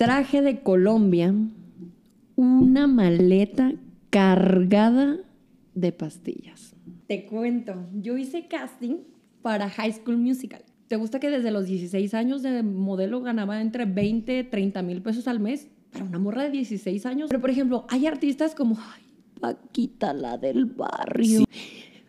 traje de Colombia una maleta cargada de pastillas. Te cuento, yo hice casting para High School Musical. ¿Te gusta que desde los 16 años de modelo ganaba entre 20, 30 mil pesos al mes? Para una morra de 16 años. Pero, por ejemplo, hay artistas como, ay, Paquita, la del barrio.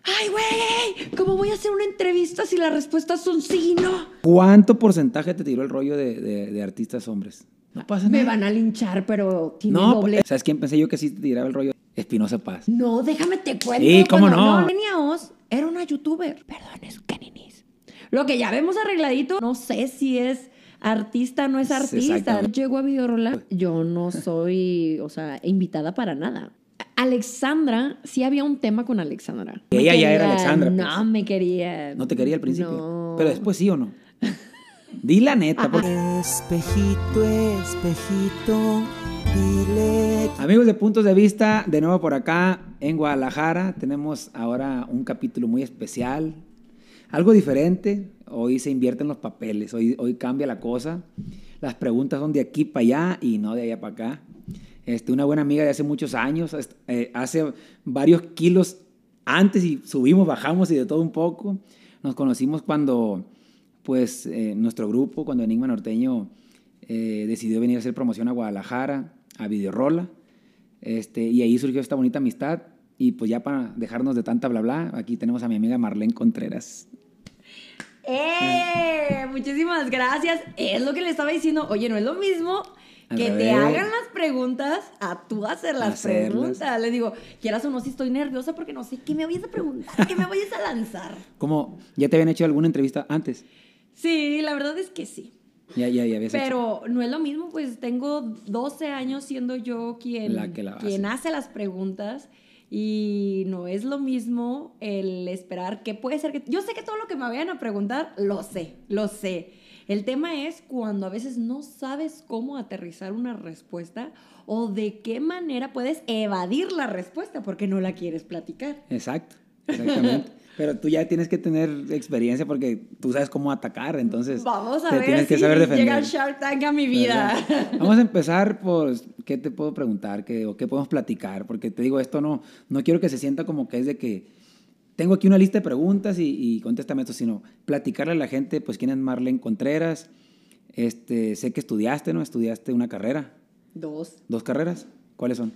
Ay, güey, ¿cómo voy a hacer una entrevista si las respuestas son sí y no? ¿Cuánto porcentaje te tiró el rollo de, de- de artistas hombres? No pasa Me nada. van a linchar, pero tiene No, doble. ¿sabes quién pensé yo que sí te tiraba el rollo? Espinosa Paz. No, déjame te cuento. Sí, ¿cómo no? Oz era una youtuber. Perdón, es Keninis. Lo que ya vemos arregladito, no sé si es artista o no es artista. Llego a Videorola, yo no soy, o sea, invitada para nada. Alexandra, sí había un tema con Alexandra. Me Ella ya era quería- Alexandra, No, pues. me quería. No te quería al principio. No. Pero después sí o no. Di la neta, porque Espejito, espejito, dile Amigos de Puntos de Vista, de nuevo por acá en Guadalajara, tenemos ahora un capítulo muy especial, algo diferente, hoy se invierten los papeles, hoy, hoy cambia la cosa, las preguntas son de aquí para allá y no de allá para acá. Este, una buena amiga de hace muchos años, est- eh, hace varios kilos antes y subimos, bajamos y de todo un poco. Nos conocimos cuando, pues, eh, nuestro grupo, cuando Enigma Norteño eh, decidió venir a hacer promoción a Guadalajara, a Videorola. Este, y ahí surgió esta bonita amistad. Y pues ya para dejarnos de tanta bla bla, aquí tenemos a mi amiga Marlene Contreras. ¡Eh! Muchísimas gracias. Es lo que le estaba diciendo. Oye, no es lo mismo que te hagan las preguntas a tú hacer las Hacerlas. preguntas. Le digo, quieras o no, si estoy nerviosa porque no sé qué me vayas a preguntar, qué me vayas a lanzar. ¿Cómo? ¿Ya te habían hecho alguna entrevista antes? Sí, la verdad es que sí. Ya, ya, ya hecho. Pero no es lo mismo, pues tengo 12 años siendo yo quien, La que la quien hace. hace las preguntas y no es lo mismo el esperar que puede ser que... Yo sé que todo lo que me vayan a preguntar, lo sé, lo sé. El tema es cuando a veces no sabes cómo aterrizar una respuesta o de qué manera puedes evadir la respuesta porque no la quieres platicar. Exacto, exactamente. Pero tú ya tienes que tener experiencia porque tú sabes cómo atacar, entonces Vamos a te ver tienes que saber defender. llega Shark Tank a mi vida. ¿Verdad? Vamos a empezar por qué te puedo preguntar qué, o qué podemos platicar, porque te digo, esto no, no quiero que se sienta como que es de que tengo aquí una lista de preguntas y, y contéstame esto, sino platicarle a la gente, pues quién es Marlene Contreras, este, sé que estudiaste, ¿no? Estudiaste una carrera, Dos. dos carreras, ¿cuáles son?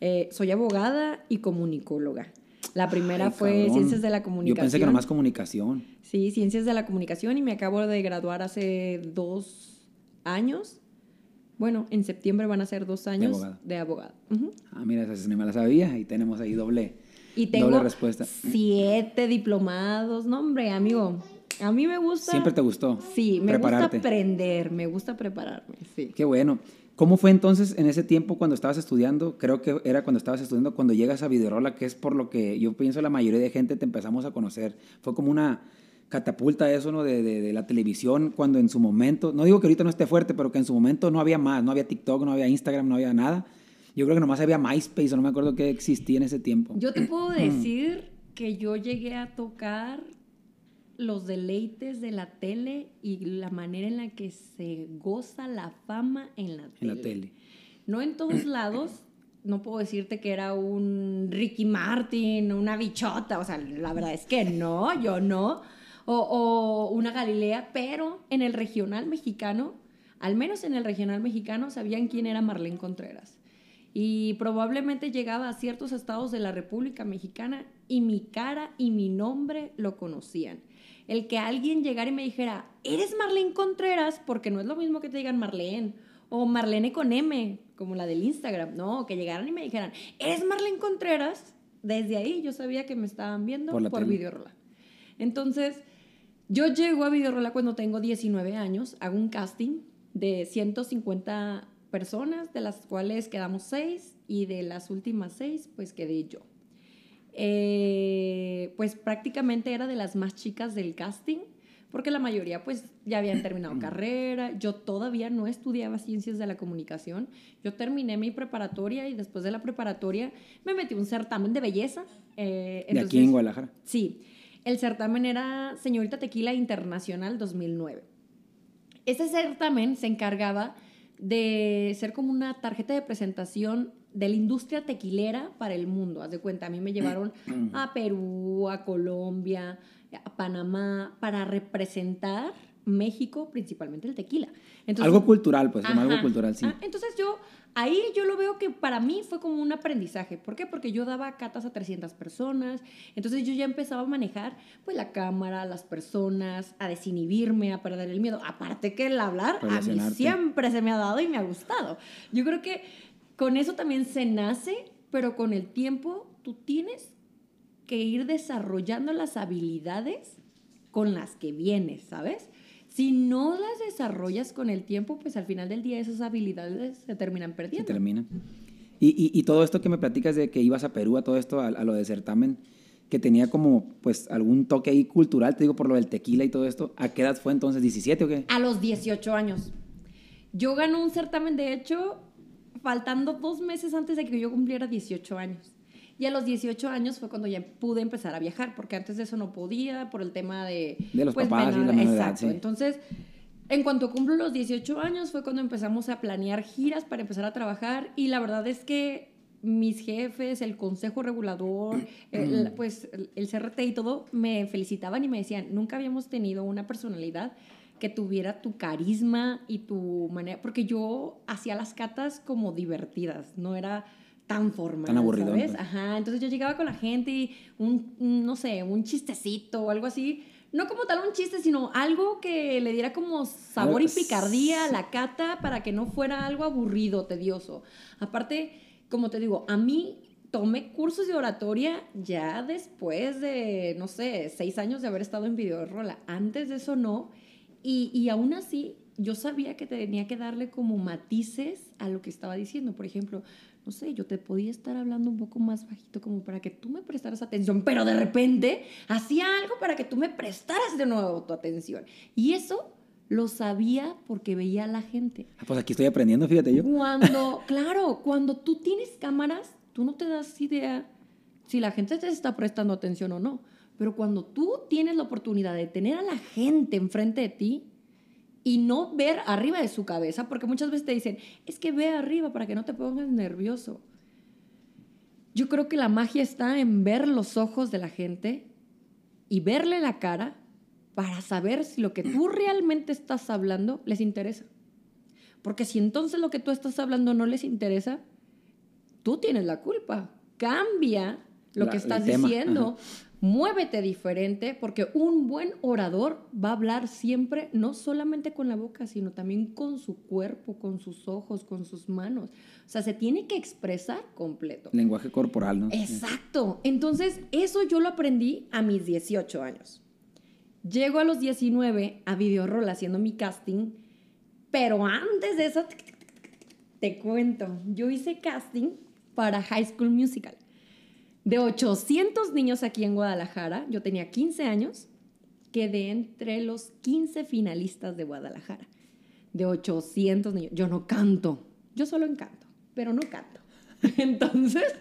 Eh, soy abogada y comunicóloga. La primera Ay, fue cabrón. Ciencias de la Yo Comunicación. pensé que nomás comunicación. Sí, Ciencias de la Comunicación y me acabo de graduar hace dos años. Bueno, en septiembre van a ser dos años de abogada. Ujú. Ah, mira, esa no me la sabía y tenemos ahí doble, Y tengo doble respuesta. siete diplomados. No, hombre, amigo. A mí me gusta. ¿Siempre te gustó? Sí, me prepararte? gusta aprender, me gusta prepararme. Sí. Qué bueno. ¿Cómo fue entonces en ese tiempo cuando estabas estudiando? Creo que era cuando estabas estudiando, cuando llegas a Videorola, que es por lo que yo pienso la mayoría de gente te empezamos a conocer. Fue como una catapulta eso, ¿no? De, de- de la televisión, cuando en su momento, no digo que ahorita no esté fuerte, pero que en su momento no había más, no había TikTok, no había Instagram, no había nada. Yo creo que nomás había MySpace, o no me acuerdo qué existía en ese tiempo. Yo te puedo decir que yo llegué a tocar los deleites de la tele y la manera en la que se goza la fama en la tele. En la tele. No en todos lados. No puedo decirte que era un Ricky Martin, una bichota. O sea, la verdad es que no, yo no. O, o una Galilea, pero en el regional mexicano, al menos en el regional mexicano, sabían quién era Marlene Contreras. Y probablemente llegaba a ciertos estados de la República Mexicana y mi cara y mi nombre lo conocían. El que alguien llegara y me dijera, eres Marlene Contreras, porque no es lo mismo que te digan Marlene o Marlene con M, como la del Instagram, no, que llegaran y me dijeran, eres Marlene Contreras, desde ahí yo sabía que me estaban viendo Por por. Videorola. Entonces, yo llego a Videorola cuando tengo 19 años, hago un casting de 150 personas, de las cuales quedamos 6 y de las últimas 6 pues quedé yo. Eh, pues prácticamente era de las más chicas del casting, porque la mayoría pues ya habían terminado carrera, yo todavía no estudiaba ciencias de la comunicación, yo terminé mi preparatoria y después de la preparatoria me metí a un certamen de belleza. eh, de aquí en Guadalajara. Sí, el certamen era Señorita Tequila Internacional 2009. Ese certamen se encargaba de ser como una tarjeta de presentación de la industria tequilera para el mundo. Haz de cuenta, a mí me llevaron a Perú, a Colombia, a Panamá, para representar México, principalmente el tequila. Entonces, algo cultural, pues, algo cultural, sí. Ah, entonces yo, ahí yo lo veo que para mí fue como un aprendizaje. ¿Por qué? Porque yo daba catas a 300 personas. Entonces yo ya empezaba a manejar pues la cámara, las personas, a desinhibirme, a perder el miedo. Aparte que el hablar a mí siempre se me ha dado y me ha gustado. Yo creo que con eso también se nace, pero con el tiempo tú tienes que ir desarrollando las habilidades con las que vienes, ¿sabes? Si no las desarrollas con el tiempo, pues al final del día esas habilidades se terminan Se perdiendo. termina. Y, y, y todo esto que me platicas de que ibas a Perú, a todo esto, a, a lo de certamen, que tenía como, pues, algún toque ahí cultural, te digo, por lo del tequila y todo esto. ¿A qué edad fue entonces? ¿17 o qué? A los 18 años. Yo gané un certamen, de hecho, faltando dos meses antes de que yo cumpliera 18 años. Y a los 18 años fue cuando ya pude empezar a viajar, porque antes de eso no podía, por el tema de... pues, De los papás y la menor edad, Exacto. sí. Entonces, en cuanto cumplo los 18 años fue cuando empezamos a planear giras para empezar a trabajar y la verdad es que mis jefes, el consejo regulador, el, pues el CRT y todo, me felicitaban y me decían, nunca habíamos tenido una personalidad que tuviera tu carisma y tu manera, porque yo hacía las catas como divertidas, no era tan formal, Tan aburridón, ¿sabes? pues. Ajá, entonces yo llegaba con la gente y un, no sé, un chistecito o algo así. No como tal un chiste, sino algo que le diera como sabor y picardía a la cata para que no fuera algo aburrido, tedioso. Aparte, como te digo, a mí tomé cursos de oratoria ya después de, no sé, seis años de haber estado en videorola. Antes de eso no. Y, y aún así, yo sabía que tenía que darle como matices a lo que estaba diciendo. Por ejemplo, no sé, yo te podía estar hablando un poco más bajito como para que tú me prestaras atención, pero de repente hacía algo para que tú me prestaras de nuevo tu atención. Y eso lo sabía porque veía a la gente. Ah, pues aquí estoy aprendiendo, fíjate yo. Cuando, claro, cuando tú tienes cámaras, tú no te das idea si la gente te está prestando atención o no. Pero cuando tú tienes la oportunidad de tener a la gente enfrente de ti y no ver arriba de su cabeza, porque muchas veces te dicen, es que ve arriba para que no te pongas nervioso. Yo creo que la magia está en ver los ojos de la gente y verle la cara para saber si lo que tú realmente estás hablando les interesa. Porque si entonces lo que tú estás hablando no les interesa, tú tienes la culpa. Cambia lo La- que estás diciendo. Muévete diferente porque un buen orador va a hablar siempre no solamente con la boca, sino también con su cuerpo, con sus ojos, con sus manos. O sea, se tiene que expresar completo. Lenguaje corporal, ¿no? Exacto. Entonces, eso yo lo aprendí a mis 18 años. Llego a los 19 a Videoroll haciendo mi casting, pero antes de eso, te cuento, yo hice casting para High School Musical. De 800 niños aquí en Guadalajara, yo tenía 15 años, quedé entre los 15 finalistas de Guadalajara. De 800 niños. Yo no canto, yo solo encanto, pero no canto. Entonces,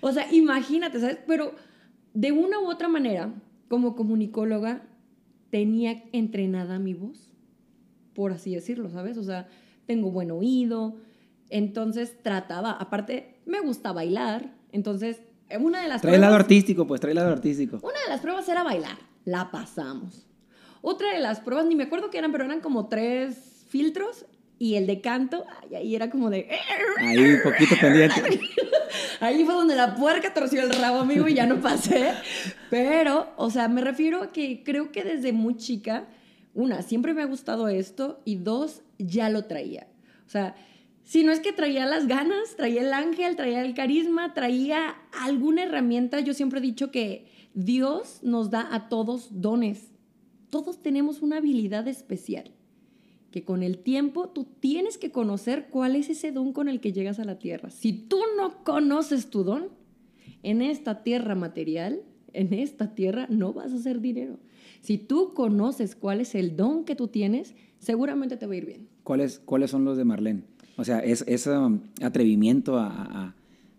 o sea, imagínate, ¿sabes? Pero de una u otra manera, como comunicóloga, tenía entrenada mi voz, por así decirlo, ¿sabes? O sea, tengo buen oído, entonces trataba, aparte, me gusta bailar, entonces, una de las Trae el lado artístico, pues, trae el lado artístico. una de las pruebas era bailar, la pasamos. Otra de las pruebas, ni me acuerdo qué eran, pero eran como tres filtros y el de canto, ahí era como de... Ahí, un poquito pendiente. Ahí fue donde la puerca torció el rabo, amigo, y ya no pasé. Pero, o sea, me refiero a que creo que desde muy chica, una, siempre me ha gustado esto, y dos, ya lo traía. O sea, si no es que traía las ganas, traía el ángel, traía el carisma, traía alguna herramienta, yo siempre he dicho que Dios nos da a todos dones. Todos tenemos una habilidad especial que con el tiempo tú tienes que conocer cuál es ese don con el que llegas a la tierra. Si tú no conoces tu don, en esta tierra material, en esta tierra no vas a hacer dinero. Si tú conoces cuál es el don que tú tienes, seguramente te va a ir bien. ¿Cuáles, ¿Cuáles son los de Marlene? O sea, es ese um, atrevimiento a, a-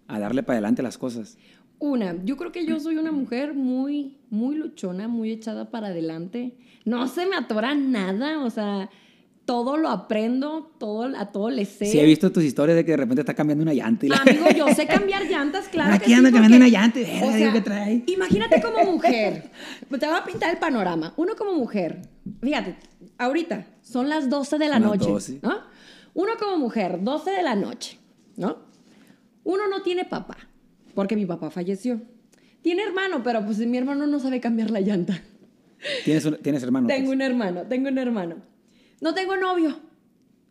a darle para adelante las cosas. Una, yo creo que yo soy una mujer muy, muy luchona, muy echada para adelante. No se me atora nada, o sea, todo lo aprendo, todo, a todo le sé. Sí, he visto tus historias de que de repente está cambiando una llanta. Y la... Amigo, yo sé cambiar llantas, claro. Aquí que sí, anda cambiando porque- una llanta y o sea, ¿qué trae? Imagínate como mujer. Te voy a pintar el panorama. Uno como mujer. Fíjate, ahorita son las 12 de la Son las noche. 12. ¿no? Uno como mujer, 12 de la noche. ¿No? Uno no tiene papá, porque mi papá falleció. Tiene hermano, pero pues mi hermano no sabe cambiar la llanta. ¿Tienes, un- tienes hermano? Tengo pues? un hermano, tengo un hermano. No tengo novio.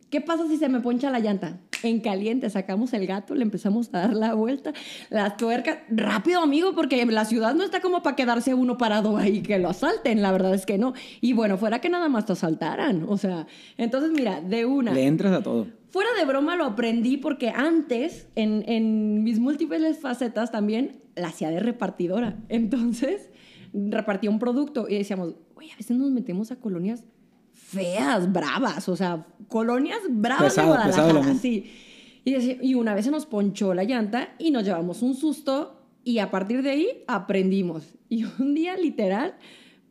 ¿Qué pasa si se me poncha la llanta? En caliente, sacamos el gato, le empezamos a dar la vuelta, las tuercas, rápido amigo, porque la ciudad no está como para quedarse uno parado ahí que lo asalten, la verdad es que no. Y bueno, fuera que nada más te asaltaran, o sea, entonces mira, de una. Le entras a todo. Fuera de broma lo aprendí porque antes, en, en mis múltiples facetas también, la hacía de repartidora. Entonces, repartía un producto y decíamos, oye, a veces nos metemos a colonias feas, bravas, o sea, colonias bravas Pesado, de Guadalajara, sí. Y, una vez se nos ponchó la llanta y nos llevamos un susto y a partir de ahí aprendimos. Y un día, literal,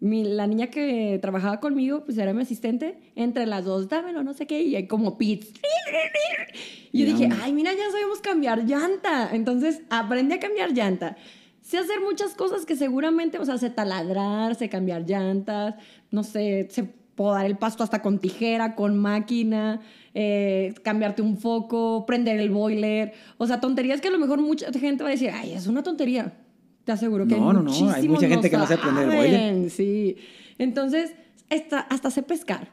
mi- la niña que trabajaba conmigo, pues era mi asistente, entre las dos, dámelo, no sé qué, y hay como pits. Y yo dije, ay, mira, ya sabemos cambiar llanta. Entonces aprendí a cambiar llanta. Sé hacer muchas cosas que seguramente, o sea, sé taladrar, sé cambiar llantas, no sé, sé podar el pasto hasta con tijera, con máquina, eh, cambiarte un foco, prender el boiler. O sea, tonterías que a lo mejor mucha gente va a decir, ay, es una tontería. Te aseguro que No, no, no, hay mucha gente que no sabe prender el boiler. Sí. Entonces, esta- hasta sé pescar.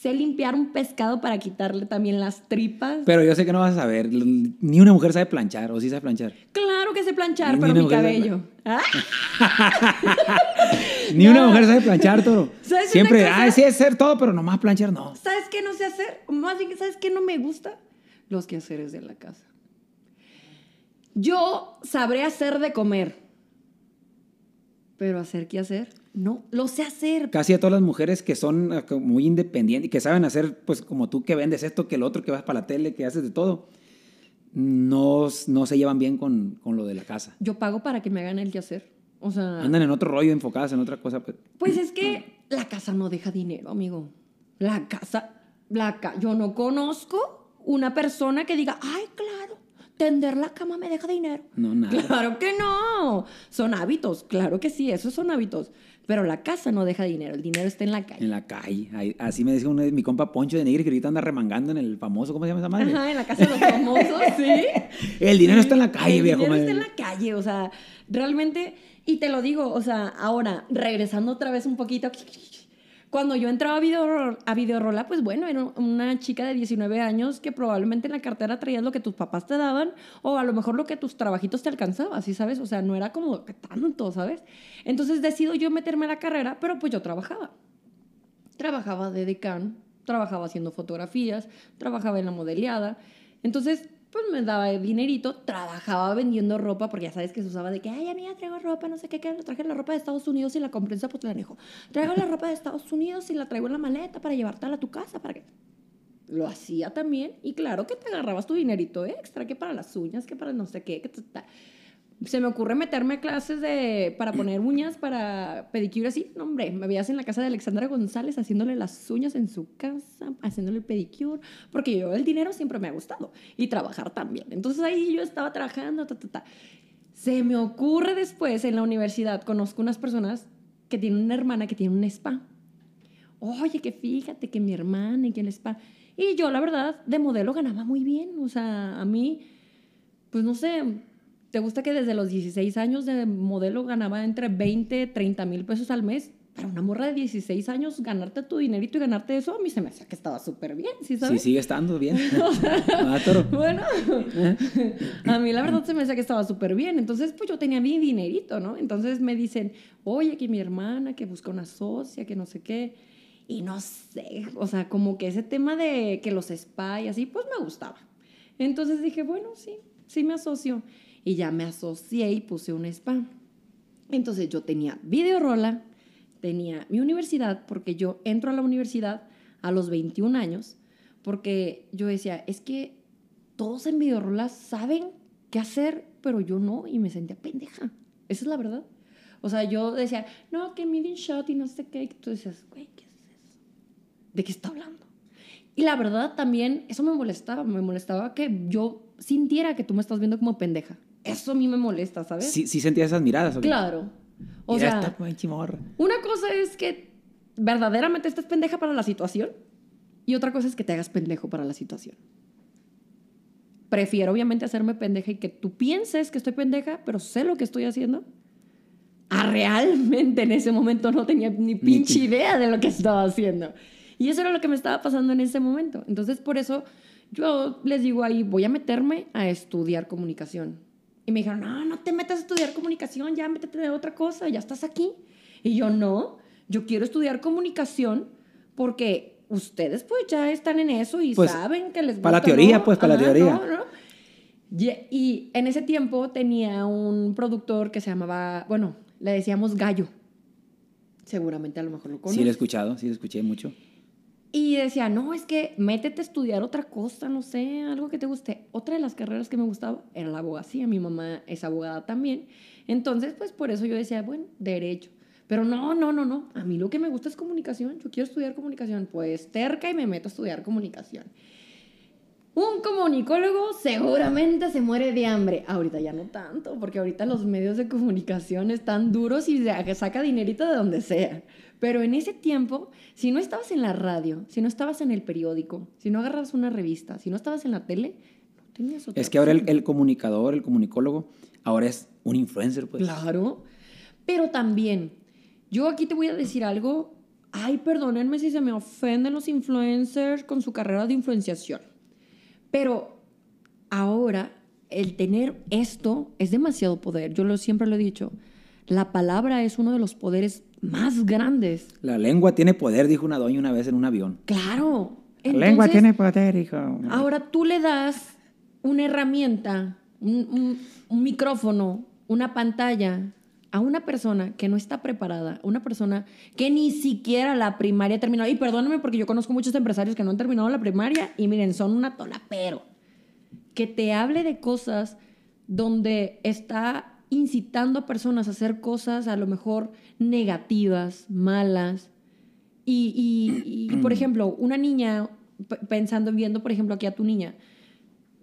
Sé limpiar un pescado para quitarle también las tripas. Pero yo sé que no vas a saber. Ni una mujer sabe planchar, o sí sabe planchar. Claro que sé planchar, Ni pero mi cabello. ¿Ah? Ni No. una mujer sabe planchar, toro. ¿Sabes una Siempre, ay, sí es ser todo, pero nomás planchar no. ¿Sabes qué no sé hacer? Más bien, ¿sabes qué no me gusta? Los quehaceres de la casa. Yo sabré hacer de comer, pero hacer qué hacer, no. Lo sé hacer. Casi a todas las mujeres que son eh, muy independientes y que saben hacer, pues como tú que vendes esto, que el otro, que vas para la tele, que haces de todo, no, no se llevan bien con, con lo de la casa. Yo pago para que me hagan el quehacer. O sea, Andan en otro rollo, enfocadas en otra cosa. pues. pues es que la casa no deja dinero, amigo. La casa, la ca- yo no conozco una persona que diga, ay, claro, tender la cama me deja dinero. No, nada. Claro que no. Son hábitos, claro que sí, esos son hábitos. Pero la casa no deja dinero, el dinero está en la calle. En la calle. Ahí- así me decía uno de mi compa Poncho de Negri, que ahorita anda remangando en el famoso, ¿cómo se llama esa madre? Ajá, en la casa de los famosos, sí. El dinero está en la calle, el viejo. dinero madre. está en la calle, o sea, realmente, y te lo digo, o sea, ahora, regresando otra vez un poquito, cuando yo entraba a Video, a Videorola, pues bueno, era una chica de 19 años que probablemente en la cartera traías lo que tus papás te daban o a lo mejor lo que tus trabajitos te alcanzaba, ¿sí sabes? O sea, no era como tanto, ¿sabes? Entonces decido yo meterme a la carrera, pero pues yo trabajaba. Trabajaba de decán, trabajaba haciendo fotografías, trabajaba en la modeleada. Entonces, pues me daba dinerito, trabajaba vendiendo ropa, porque ya sabes que se usaba de que, ay, amiga, traigo ropa, no sé qué, que traje la ropa de Estados Unidos y la compré en Zapotlanejo. Traigo la ropa de Estados Unidos y la traigo en la maleta para llevártela a tu casa, para que... Lo hacía también, y claro que te agarrabas tu dinerito extra, que para las uñas, que para no sé qué, que ta, ta. Se me ocurre meterme a clases de, para poner uñas, para pedicure así. No, hombre, me veías en la casa de Alexandra González haciéndole las uñas en su casa, haciéndole el pedicure, porque yo el dinero siempre me ha gustado y trabajar también. Entonces ahí yo estaba trabajando, ta, ta, ta. Se me ocurre después en la universidad, conozco unas personas que tienen una hermana que tiene un spa. Oye, que fíjate que mi hermana y que el spa. Y yo, la verdad, de modelo ganaba muy bien. O sea, a mí, pues no sé, ¿te gusta que desde los 16 años de modelo ganaba entre 20, 30 mil pesos al mes? Para una morra de 16 años, ganarte tu dinerito y ganarte eso, a mí se me hacía que estaba súper bien, ¿sí Sí, sabes? sigue estando bien. ah. Bueno, a mí la verdad se me decía que estaba súper bien. Entonces, pues yo tenía mi dinerito, ¿no? Entonces me dicen, oye, que mi hermana, que busca una socia, que no sé qué. Y no sé, o sea, como que ese tema de que los spa y así, pues me gustaba. Entonces dije, bueno, sí, sí me asocio. Y ya me asocié y puse un spa. Entonces yo tenía videorola, tenía mi universidad, porque yo entro a la universidad a los 21 años, porque yo decía, es que todos en videorola saben qué hacer, pero yo no, y me sentía pendeja. Esa es la verdad. O sea, yo decía, no, que midin shot y no sé qué. Y tú decías, güey, ¿qué es eso? ¿De qué está hablando? Y la verdad también, eso me molestaba, me molestaba que yo sintiera que tú me estás viendo como pendeja. Eso a mí me molesta, ¿sabes? Sí, sí sentías esas miradas. ¿o? Claro. O Mira sea, una cosa es que verdaderamente estés pendeja para la situación y otra cosa es que te hagas pendejo para la situación. Prefiero obviamente hacerme pendeja y que tú pienses que estoy pendeja, pero sé lo que estoy haciendo. A realmente en ese momento no tenía ni pinche idea de lo que estaba haciendo. Y eso era lo que me estaba pasando en ese momento. Entonces por eso yo les digo ahí, voy a meterme a estudiar comunicación. Y me dijeron, no, no te metas a estudiar comunicación, ya métete de otra cosa, ya estás aquí. Y yo no, yo quiero estudiar comunicación porque ustedes pues ya están en eso y Pues, saben que les gusta. para la teoría, ¿no? pues, para la Ajá, teoría. no, no. Y, y en ese tiempo tenía un productor que se llamaba, bueno, le decíamos Gallo. Seguramente a lo mejor lo conoces. Sí, lo he escuchado, sí, lo escuché mucho. Y decía, no, es que métete a estudiar otra cosa, no sé, algo que te guste. Otra de las carreras que me gustaba era la abogacía. Mi mamá es abogada también. Entonces, pues por eso yo decía, bueno, derecho. Pero no, no, no, no. A mí lo que me gusta es comunicación. Yo quiero estudiar comunicación. Pues terca y me meto a estudiar comunicación. Un comunicólogo seguramente se muere de hambre. Ahorita ya no tanto, porque ahorita los medios de comunicación están duros y saca dinerito de donde sea. Pero en ese tiempo, si no estabas en la radio, si no estabas en el periódico, si no agarrabas una revista, si no estabas en la tele, no tenías otra Es que ahora el, comunicador, el comunicólogo, ahora es un influencer, pues. Claro. Pero también, yo aquí te voy a decir algo. Ay, perdónenme si se me ofenden los influencers con su carrera de influenciación. Pero ahora, el tener esto es demasiado poder. Yo lo, siempre lo he dicho. La palabra es uno de los poderes más grandes. La lengua tiene poder, dijo una doña una vez en un avión. Claro. La lengua tiene poder, hijo. Ahora tú le das una herramienta, un, un- un micrófono, una pantalla a una persona que no está preparada, una persona que ni siquiera la primaria terminó. Y perdóname porque yo conozco muchos empresarios que no han terminado la primaria y miren, son una tola, pero que te hable de cosas donde está incitando a personas a hacer cosas a lo mejor negativas, malas. Y, y- y, por ejemplo, una niña, pensando, viendo, por ejemplo, aquí a tu niña,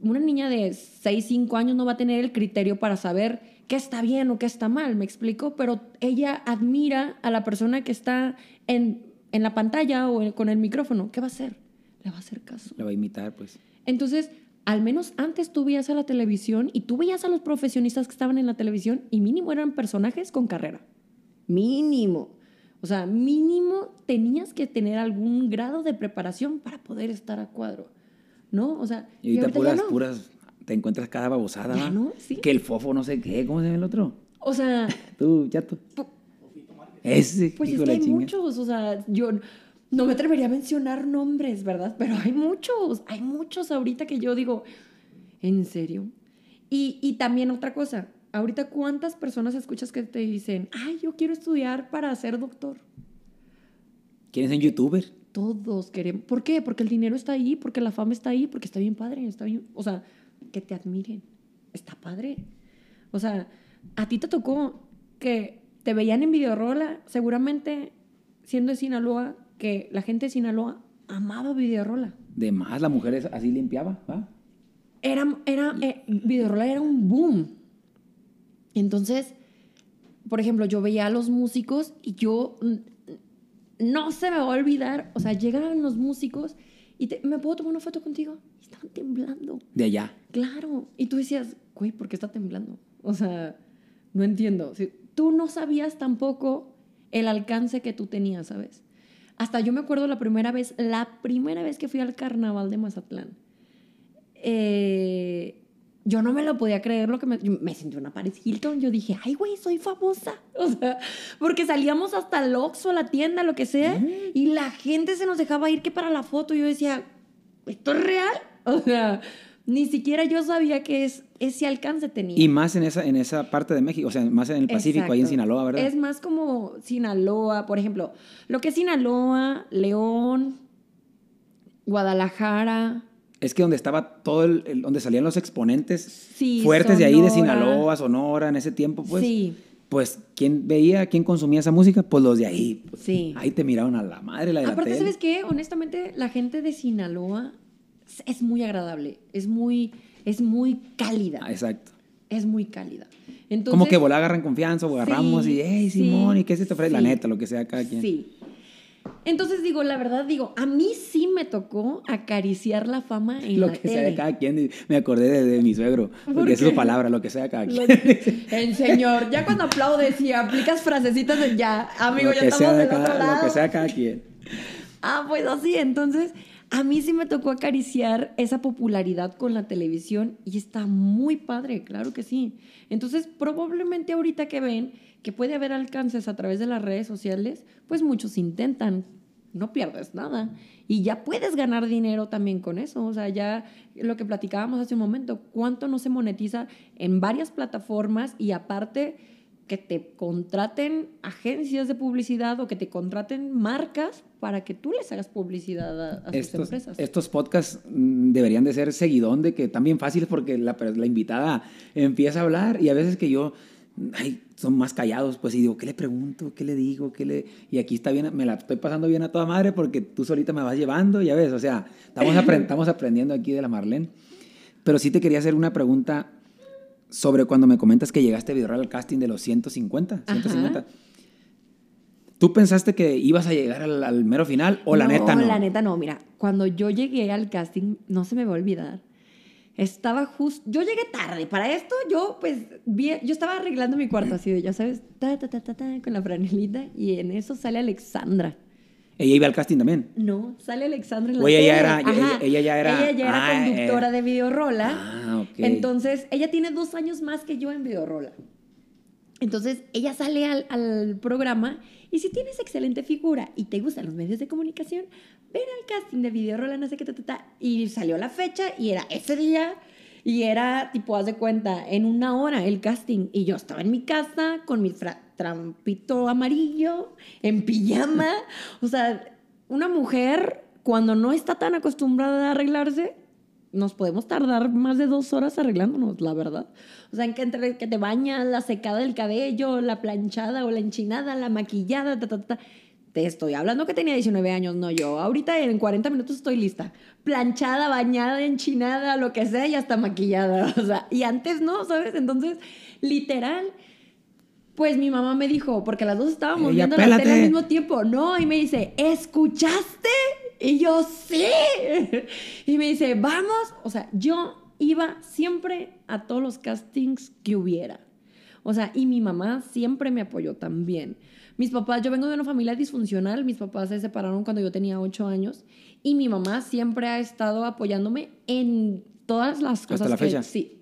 una niña de 6, 5 años no va a tener el criterio para saber qué está bien o qué está mal, me explico, pero ella admira a la persona que está en, en la pantalla o en- con el micrófono. ¿Qué va a hacer? Le va a hacer caso. La va a imitar, pues. Entonces, al menos antes tú veías a la televisión y tú veías a los profesionistas que estaban en la televisión y mínimo eran personajes con carrera. Mínimo. O sea, mínimo tenías que tener algún grado de preparación para poder estar a cuadro. ¿No? O sea, Y ahorita ya puras, no. puras, te encuentras cada babosada. Ya no, sí. Que el fofo no sé qué, ¿cómo se llama el otro? O sea, Tú, chato. pu- Ese, pues es que hay muchos, o sea, yo no me atrevería a mencionar nombres, ¿verdad? Pero hay muchos, hay muchos ahorita que yo digo, ¿en serio? Y, y también otra cosa, ahorita cuántas personas escuchas que te dicen, ay, yo quiero estudiar para ser doctor. ¿Quieren ser youtuber? Todos queremos. ¿Por qué? Porque el dinero está ahí, porque la fama está ahí, porque está bien padre, está bien. O sea, que te admiren. Está padre. O sea, a ti te tocó que te veían en Videorola, seguramente siendo de Sinaloa, que la gente de Sinaloa amaba Videorola. De más, la mujer así limpiaba, ¿va? Era, era, eh, Videorola era un boom. Entonces, por ejemplo, yo veía a los músicos y yo no se me va a olvidar, o sea, llegaban los músicos y te- me puedo tomar una foto contigo y estaban temblando. De allá. Claro. Y tú decías, güey, ¿por qué está temblando? O sea, no entiendo. Si- tú no sabías tampoco el alcance que tú tenías, ¿sabes? Hasta yo me acuerdo la primera vez, la primera vez que fui al carnaval de Mazatlán. eh, yo no me lo podía creer lo que me, me sentí una Paris Hilton. Yo dije, ay, güey, soy famosa. O sea, porque salíamos hasta el Oxxo, la tienda, lo que sea, y la gente se nos dejaba ir que para la foto. Yo decía, ¿esto es real? O sea, ni siquiera yo sabía que es, ese alcance tenía. Y más en esa, en esa parte de México, o sea, más en el Pacífico, ahí en. Sinaloa, ¿verdad? Es más como Sinaloa, por ejemplo, lo que es Sinaloa, León, Guadalajara, Es que donde estaba todo el, el- donde salían los exponentes Sí, fuertes de ahí, de. Sinaloa, Sonora, en ese tiempo, pues. sí. pues, ¿quién veía, quién consumía esa música? Pues los de ahí. Pues, Sí. Ahí te miraron a la madre, la de Aparte, la. ¿sabes qué? Honestamente, la gente de Sinaloa es muy agradable, es muy, es muy cálida, Ah, exacto. es muy cálida. Entonces, Como que volá agarran confianza o agarramos Sí, y, hey, sí, Simón, ¿y qué se te ofrece? La neta, lo que sea cada quien. Sí. Entonces digo, la verdad digo, a mí sí me tocó acariciar la fama en Lo la que tele. sea de cada quien. Me acordé de, de mi suegro. ¿Por Porque es su palabra, lo que sea de cada Lo- quien. El señor, ya cuando aplaudes y aplicas frasecitas de ya, amigo, lo, ya estamos de del otro cada, lo lado. que sea cada quien. Ah, pues así, entonces a mí sí me tocó acariciar esa popularidad con la televisión y está muy padre, claro que sí. Entonces, probablemente ahorita que ven que puede haber alcances a través de las redes sociales, pues muchos intentan, no pierdes nada. Y ya puedes ganar dinero también con eso. O sea, ya lo que platicábamos hace un momento, cuánto no se monetiza en varias plataformas y aparte que te contraten agencias de publicidad o que te contraten marcas para que tú les hagas publicidad a, a sus Estos, empresas. estos podcasts mm, deberían de ser seguidón de que también fáciles porque la, la invitada empieza a hablar y a veces que yo ay, son más callados, pues y digo, ¿qué le pregunto? ¿Qué le digo? ¿Qué le...? Y aquí está bien, me la estoy pasando bien a toda madre porque tú solita me vas llevando, ya ves, o sea, estamos, apren- estamos aprendiendo aquí de la Marlene. Pero sí te quería hacer una pregunta sobre cuando me comentas que llegaste a Videorreal al casting de los 150, 150. ¿Tú pensaste que ibas a llegar al, al mero final o la neta no? la neta no. Mira, cuando yo llegué al casting, no se me va a olvidar. Estaba justo, yo llegué tarde. Para esto, yo pues, vi- yo estaba arreglando mi cuarto así de, ya sabes, ta, ta, ta, ta, ta, con la franelita y en eso sale Alexandra. Ella iba al casting también. No, sale Alexandra en la O ella ya era- ella- ella ya era- Ella ya era ah, conductora eh. de Videorola. Ah, ok. Entonces, ella tiene dos años más que yo en Videorola. Entonces, ella sale al, al programa y si tienes excelente figura y te gustan los medios de comunicación, ven al casting de Videorola, no sé qué, ta, ta, ta. Y salió la fecha y era ese día y era, tipo, haz de cuenta, en una hora el casting. Y yo estaba en mi casa con mi fra- trampito amarillo, en pijama. O sea, una mujer, cuando no está tan acostumbrada a arreglarse, nos podemos tardar más de dos horas arreglándonos, la verdad. O sea, en que entre que te bañas, la secada del cabello, la planchada o la enchinada, la maquillada, ta, ta, ta. Te estoy hablando que tenía 19 años, no yo. Ahorita en 40 minutos estoy lista. Planchada, bañada, enchinada, lo que sea y hasta maquillada. O sea, y antes no, ¿sabes? Entonces, literal, pues mi mamá me dijo, porque las dos estábamos Ella, viendo la tele al mismo tiempo, no, y me dice, ¿escuchaste? Y yo, sí. Y me dice, vamos. O sea, yo iba siempre a todos los castings que hubiera. O sea, y mi mamá siempre me apoyó también. Mis papás, yo vengo de una familia disfuncional, mis papás se separaron cuando yo tenía ocho años y mi mamá siempre ha estado apoyándome en todas las Hasta cosas la que- fecha. sí,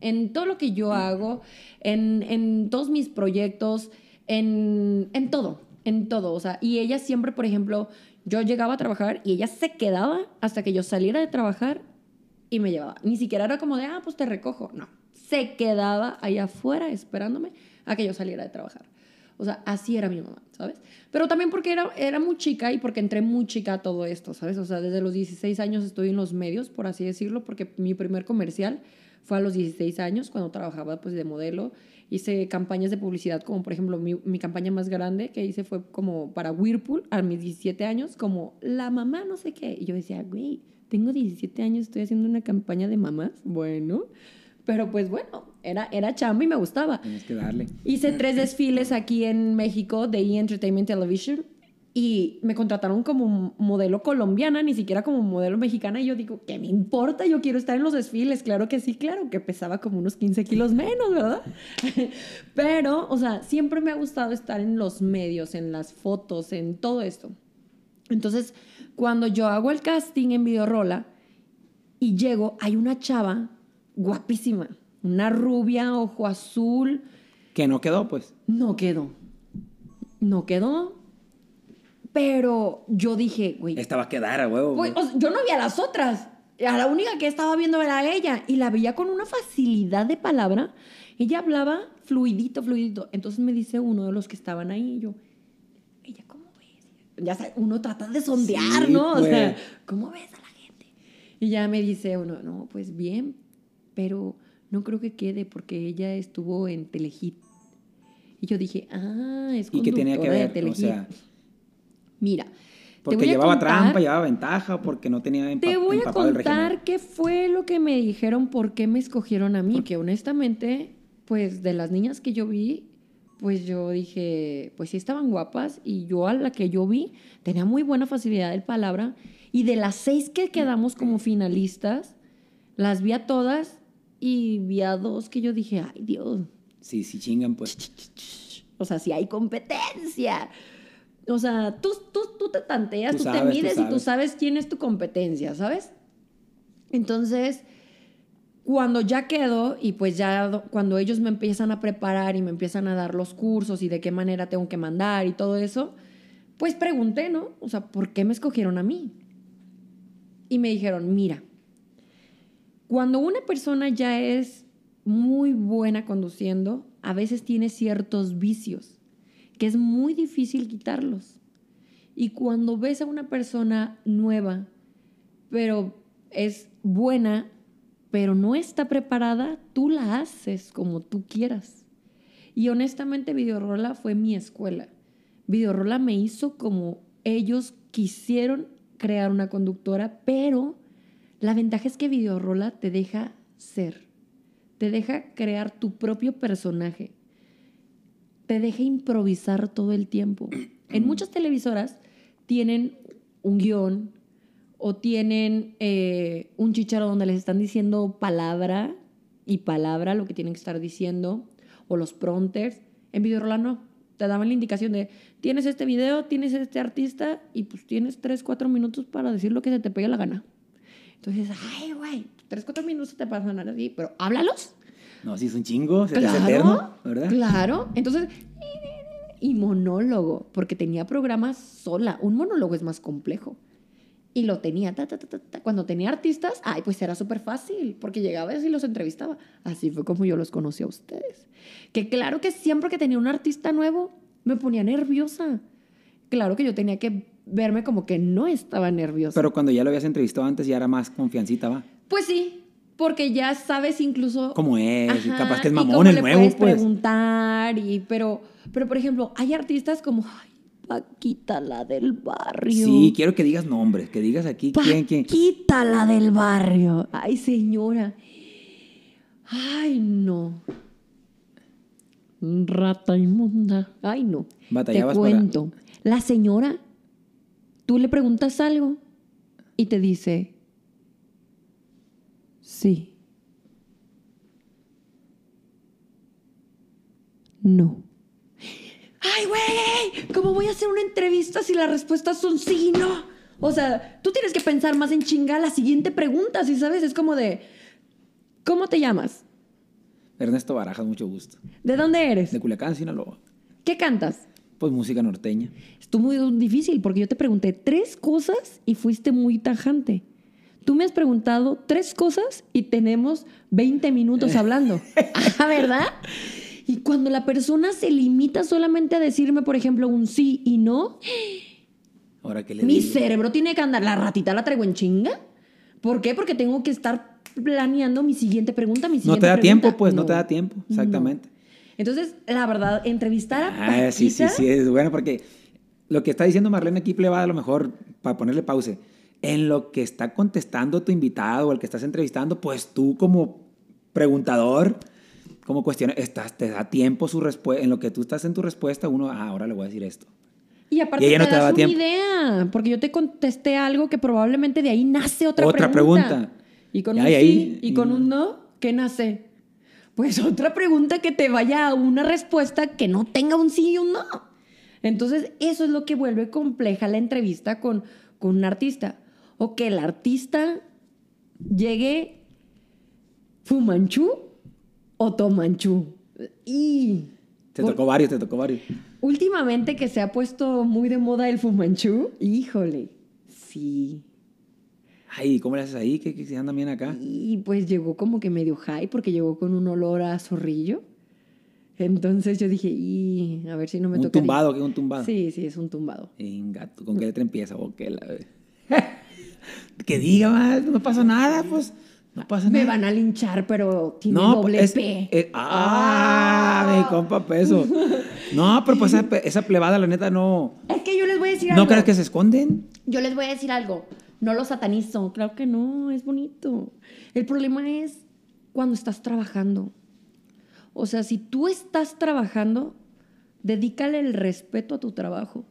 en todo lo que yo hago, en, en todos mis proyectos, en, en todo, en todo. O sea, y ella siempre, por ejemplo, yo llegaba a trabajar y ella se quedaba hasta que yo saliera de trabajar y me llevaba. Ni siquiera era como de, ah, pues te recojo. No, se quedaba allá afuera esperándome a que yo saliera de trabajar. O sea, así era mi mamá, ¿sabes? Pero también porque era, era muy chica y porque entré muy chica a todo esto, ¿sabes? O sea, desde los 16 años estoy en los medios, por así decirlo, porque mi primer comercial fue a los 16 años cuando trabajaba pues de modelo. Hice campañas de publicidad como por ejemplo mi, mi campaña más grande que hice fue como para Whirlpool a mis 17 años, como la mamá no sé qué. Y yo decía, güey, tengo 17 años, estoy haciendo una campaña de mamás. Bueno, pero pues bueno, era, era chamba y me gustaba. Tienes que darle. Hice tres desfiles aquí en México de E! Entertainment Television y me contrataron como modelo colombiana, ni siquiera como modelo mexicana. Y yo digo, ¿qué me importa? Yo quiero estar en los desfiles. Claro que sí, claro, que pesaba como unos 15 kilos menos, ¿verdad? Pero, o sea, siempre me ha gustado estar en los medios, en las fotos, en todo esto. Entonces, cuando yo hago el casting en Videorola y llego, hay una chava guapísima, una rubia, ojo azul. Que no quedó, pues. No quedó. No quedó. Pero yo dije, güey, Esta va a quedar a huevo. güey, güey. o sea, yo no vi a las otras. A la única que estaba viendo era ella. Y la veía con una facilidad de palabra. Ella hablaba fluidito, fluidito. Entonces me dice uno de los que estaban ahí, y yo, ella, ¿cómo ves? Ya sabes, uno trata de sondear, Sí, ¿no? O sea. ¿cómo ves a la gente? Y ya me dice uno, no, pues bien, pero no creo que quede porque ella estuvo en Telehit. Y yo dije, ah, es ¿Y qué tenía que conductora de ver? O sea, Mira, porque llevaba contar- trampa, llevaba ventaja, porque no tenía Te voy a contar qué fue lo que me dijeron, por qué me escogieron a mí, que honestamente, pues de las niñas que yo vi, pues yo dije, pues sí estaban guapas y yo a la que yo vi tenía muy buena facilidad de palabra y de las seis que quedamos como finalistas, las vi a todas y vi a dos que yo dije, ay Dios, Sí, sí, chingan, pues. o sea, si hay competencia. O sea, tú, tú, tú te tanteas, Tú tú, sabes, te tú mides y tú sabes. quién es tu competencia, ¿sabes? Entonces, cuando ya quedo y pues ya do- cuando ellos me empiezan a preparar y me empiezan a dar los cursos y de qué manera tengo que mandar y todo eso, pues pregunté, ¿no? O sea, ¿por qué me escogieron a mí? Y me dijeron, mira, cuando una persona ya es muy buena conduciendo, a veces tiene ciertos vicios que es muy difícil quitarlos. Y cuando ves a una persona nueva, pero es buena, pero no está preparada, tú la haces como tú quieras. Y honestamente Videorola fue mi escuela. Videorola me hizo como ellos quisieron crear una conductora, pero la ventaja es que Videorola te deja ser, te deja crear tu propio personaje, te deja improvisar todo el tiempo. En muchas televisoras tienen un guion o tienen eh, un chicharo donde les están diciendo palabra y palabra lo que tienen que estar diciendo, o los prompters. En Videorola no. Te daban la indicación de, tienes este video, tienes este artista, y pues tienes 3, 4 minutos para decir lo que se te pegue la gana. Entonces, ay, güey, 3, 4 minutos te pasan así, pero háblalos. No, sí, es un chingo, se te hace Claro, eterno, ¿verdad? Claro. Entonces, y monólogo, porque tenía programas sola. Un monólogo es más complejo. Y lo tenía, ta, ta, ta, ta, ta. cuando tenía artistas, ay, pues era súper fácil, porque llegaba y los entrevistaba. Así fue como yo los conocí a ustedes. Que claro que siempre que tenía un artista nuevo, me ponía nerviosa. Claro que yo tenía que verme como que no estaba nerviosa. Pero cuando ya lo habías entrevistado antes, ya era más confiancita, ¿va? pues sí, porque ya sabes incluso ¿Cómo es? Y Ajá, capaz que es y mamón cómo el le nuevo, puedes pues. preguntar, y, pero, pero por ejemplo, hay artistas como ay, Paquita la del barrio. Sí, quiero que digas nombres, que digas aquí quién, quién. Paquita la del barrio. Ay, señora. Ay, no. Rata inmunda. Ay, no. Batallabas Te para- cuento. La señora, tú le preguntas algo y te dice, sí. No. Ay, güey, ¿cómo voy a hacer una entrevista si las respuestas son sí y no? O sea, tú tienes que pensar más en chingar la siguiente pregunta, si sabes, es como de, ¿cómo te llamas? Ernesto Barajas, mucho gusto. ¿De dónde eres? De Culiacán, Sinaloa. ¿Qué cantas? Pues música norteña. Estuvo muy difícil porque yo te pregunté tres cosas y fuiste muy tajante. Tú me has preguntado tres cosas y tenemos 20 minutos hablando. ah, ¿verdad? Y cuando la persona se limita solamente a decirme, por ejemplo, un sí y no, Ahora que le mi digo? cerebro tiene que andar. La ratita la traigo en chinga. ¿Por qué? Porque tengo que estar planeando mi siguiente pregunta, mi No te da pregunta. tiempo, pues, no, te da tiempo, exactamente. Entonces, la verdad, entrevistar a Ah, sí, sí, sí, es bueno porque lo que está diciendo Marlene aquí va a lo mejor para ponerle pause. En lo que está contestando tu invitado o el que estás entrevistando, pues tú como preguntador, como cuestión, estás, te da tiempo su respuesta, en lo que tú estás en tu respuesta, uno, ah, ahora le voy a decir esto. Y aparte Y ella te no te das daba una idea, porque yo te contesté algo que probablemente de ahí nace otra, Otra pregunta. pregunta. Y con Y un ahí- sí y con un no, ¿qué nace? Pues otra pregunta que te vaya a una respuesta que no tenga un sí y un no. Entonces, eso es lo que vuelve compleja la entrevista con, con un artista. O que el artista llegue fumanchú o tomanchú. Y Te tocó varios, te tocó varios. Últimamente que se ha puesto muy de moda el fumanchú, híjole, sí. Ay, ¿cómo le haces ahí? ¿Qué, qué se andan bien acá? Y pues llegó como que medio high porque llegó con un olor a zorrillo. Entonces yo dije, y a ver si no me Un toca. tumbado, ¿qué es un tumbado? Sí, sí, es un tumbado. En gato, ¿con qué letra empieza? ¿O qué la- que diga más, no pasa nada, pues. No pasa Me nada. van a linchar, pero tiene No, doble es- P. es- ah, mi compa peso. No, pero pues esa, esa plebada, la neta, no. Es que yo les voy a decir ¿No algo. crees que se esconden? Yo les voy a decir algo. No lo satanizo. Claro que no, es bonito. El problema es cuando estás trabajando. O sea, si tú estás trabajando, dedícale el respeto a tu trabajo.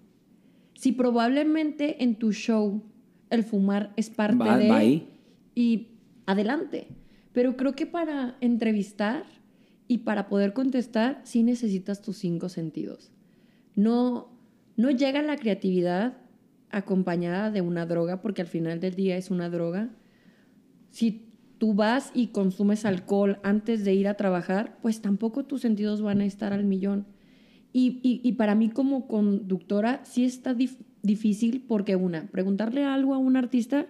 Si probablemente en tu show el fumar es parte Va- de... va ahí. Y adelante. Pero creo que para entrevistar y para poder contestar, sí necesitas tus cinco sentidos. No, no llega la creatividad acompañada de una droga, porque al final del día es una droga. Si tú vas y consumes alcohol antes de ir a trabajar, pues tampoco tus sentidos van a estar al millón. Y, y- y para mí como conductora sí está dif- difícil porque una, preguntarle algo a un artista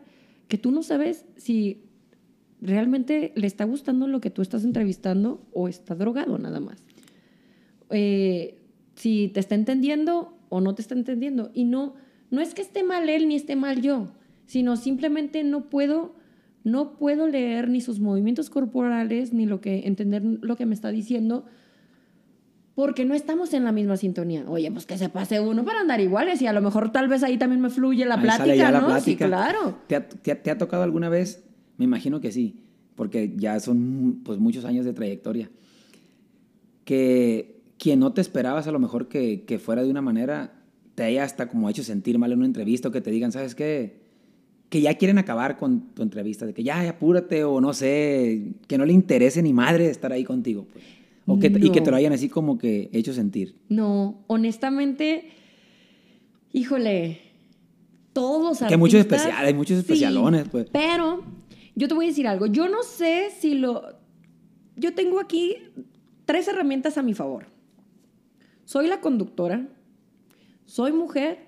que tú no sabes si realmente le está gustando lo que tú estás entrevistando o está drogado nada más. Eh, si te está entendiendo o no te está entendiendo. Y no, no es que esté mal él ni esté mal yo, sino simplemente no puedo, no puedo leer ni sus movimientos corporales ni lo que entender lo que me está diciendo porque no estamos en la misma sintonía. Oye, pues que se pase uno para andar iguales y a lo mejor tal vez ahí también me fluye la Ahí plática, sale ya la ¿no? plática. Sí, claro. ¿Te ha, te ha- te ha tocado alguna vez? Me imagino que sí, porque ya son pues muchos años de trayectoria. Que quien no te esperabas a lo mejor que, que fuera de una manera, te haya hasta como hecho sentir mal en una entrevista o que te digan, ¿sabes qué? Que ya quieren acabar con tu entrevista, de que ya apúrate o no sé, que no le interese ni madre estar ahí contigo. pues. O que, Y que te lo hayan así como que hecho sentir. No, honestamente, híjole, todos los Que hay muchos artistas- especiales, hay muchos especialones, pues. Pero yo te voy a decir algo. Yo no sé si lo. Yo tengo aquí tres herramientas a mi favor. Soy la conductora, soy mujer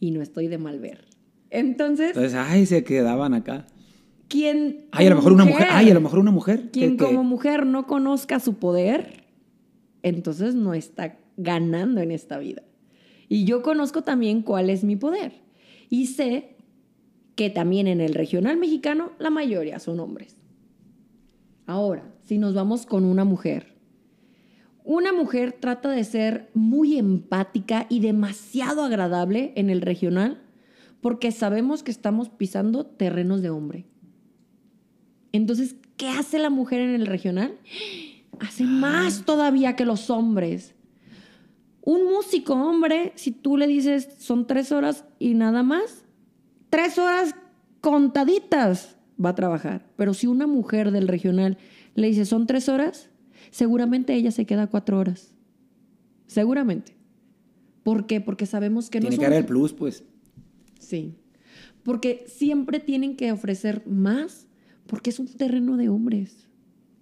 y no estoy de mal ver. Entonces, Entonces, ay, se quedaban acá. Quien. Ay, a lo mejor una mujer. Ay, a lo mejor una mujer. Quien que- que- como mujer no conozca su poder, entonces no está ganando en esta vida. Y yo conozco también cuál es mi poder. Y sé que también en el regional mexicano la mayoría son hombres. Ahora, si nos vamos con una mujer. Una mujer trata de ser muy empática y demasiado agradable en el regional porque sabemos que estamos pisando terrenos de hombre. Entonces, ¿qué hace la mujer en el regional? Hace más todavía que los hombres. Un músico hombre, si tú le dices son tres horas y nada más, tres horas contaditas va a trabajar. Pero si una mujer del regional le dice son tres horas, seguramente ella se queda cuatro horas. Seguramente. ¿Por qué? Porque sabemos que no Tiene que dar el plus, pues. Sí. Porque siempre tienen que ofrecer más porque es un terreno de hombres.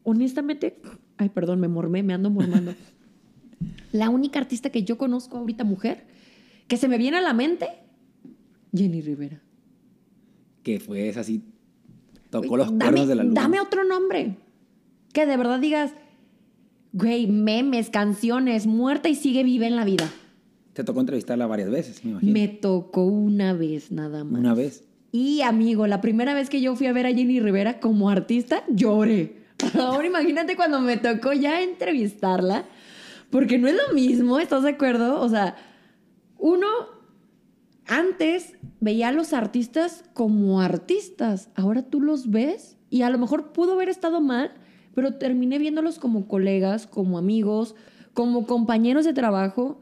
Honestamente, ay, perdón, me mormé, me ando mormando. la única artista que yo conozco ahorita mujer que se me viene a la mente, Jenny Rivera. Que fue esa así. Tocó los dame, cuernos de la luna. Dame otro nombre. Que de verdad digas, güey, memes, canciones, muerta y sigue viva en la vida. Te tocó entrevistarla varias veces, me imagino. Me tocó una vez nada más. Una vez. Y amigo, la primera vez que yo fui a ver a Jenny Rivera como artista, lloré. Ahora imagínate cuando me tocó ya entrevistarla, porque no es lo mismo, ¿estás de acuerdo? O sea, uno antes veía a los artistas como artistas, ahora tú los ves y a lo mejor pudo haber estado mal, pero terminé viéndolos como colegas, como amigos, como compañeros de trabajo.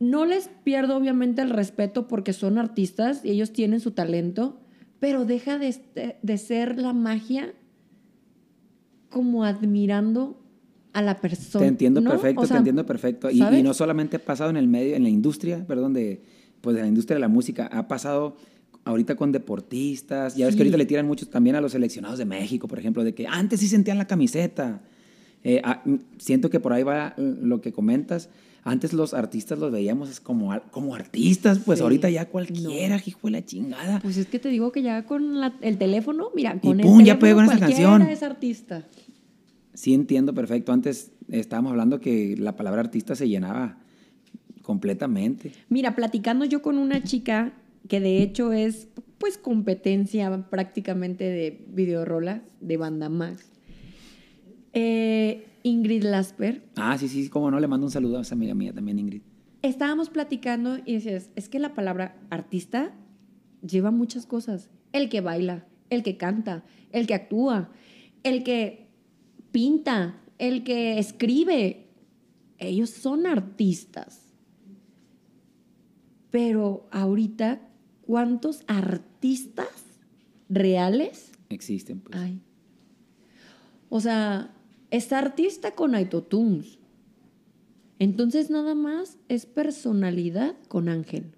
No les pierdo obviamente el respeto porque son artistas y ellos tienen su talento, pero deja de, este- de ser la magia como admirando a la persona. Te entiendo ¿no? perfecto, O sea, te entiendo perfecto. Y, no solamente ha pasado en el medio, en la industria, perdón, de, pues de la industria de la música, ha pasado ahorita con deportistas. Ya ves que Sí. ahorita le tiran mucho también a los seleccionados de México, por ejemplo, de que antes sí sentían la camiseta. Eh, ah, mm, siento que por ahí va lo que comentas. Antes los artistas los veíamos como, como artistas, pues Sí. ahorita ya cualquiera, hijo de la chingada. Pues es que te digo que ya con la- el teléfono, mira, Y con el pum, ya pegó en esa canción. es artista. Sí entiendo perfecto. Antes estábamos hablando que la palabra artista se llenaba completamente. Mira, platicando yo con una chica que de hecho es pues competencia prácticamente de videorola de banda Max. Eh, Ingrid Lasper. Ah, sí, sí, cómo no, le mando un saludo a esa amiga mía también, Ingrid. Estábamos platicando y decías, es que la palabra artista lleva muchas cosas. El que baila, el que canta, el que actúa, el que pinta, el que escribe. Ellos son artistas. Pero ahorita, ¿cuántos artistas reales Existen, pues. hay? O sea, está artista con autotunes. Entonces nada más es personalidad con Ángel.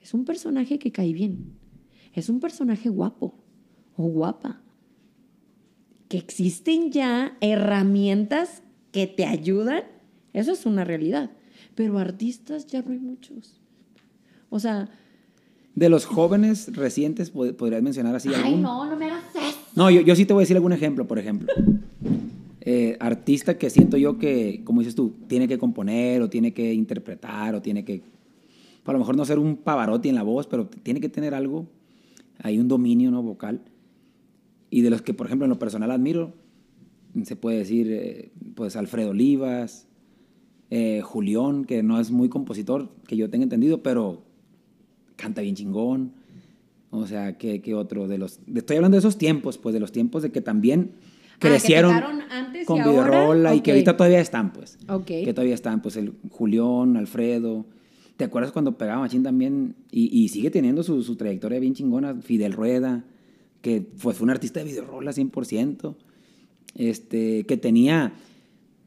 Es un personaje que cae bien. Es un personaje guapo o guapa. Que existen ya herramientas que te ayudan. Eso es una realidad. Pero artistas ya no hay muchos. O sea, De los jóvenes recientes, pod- ¿podrías mencionar así ay algún? no, no me hagas eso. No, yo, yo sí te voy a decir algún ejemplo, por ejemplo. Eh, artista que siento yo que, como dices tú, tiene que componer o tiene que interpretar o tiene que, a lo mejor no ser un pavarotti en la voz, pero tiene que tener algo, hay un dominio no vocal. Y de los que, por ejemplo, en lo personal admiro, se puede decir, eh, pues Alfredo Olivas, eh, Julián, que no es muy compositor, que yo tenga entendido, pero canta bien chingón. O sea, ¿qué, qué otro de los... estoy hablando de esos tiempos, pues de los tiempos de que también crecieron tocaron antes y con ahora, videorola y que ahorita todavía están, pues. Ok. Que todavía están, pues el Julián, Alfredo. ¿Te acuerdas cuando pegaba Machín también? Y, y sigue teniendo su, su trayectoria bien chingona. Fidel Rueda, que fue, fue un artista de videorola 100%. Este, que tenía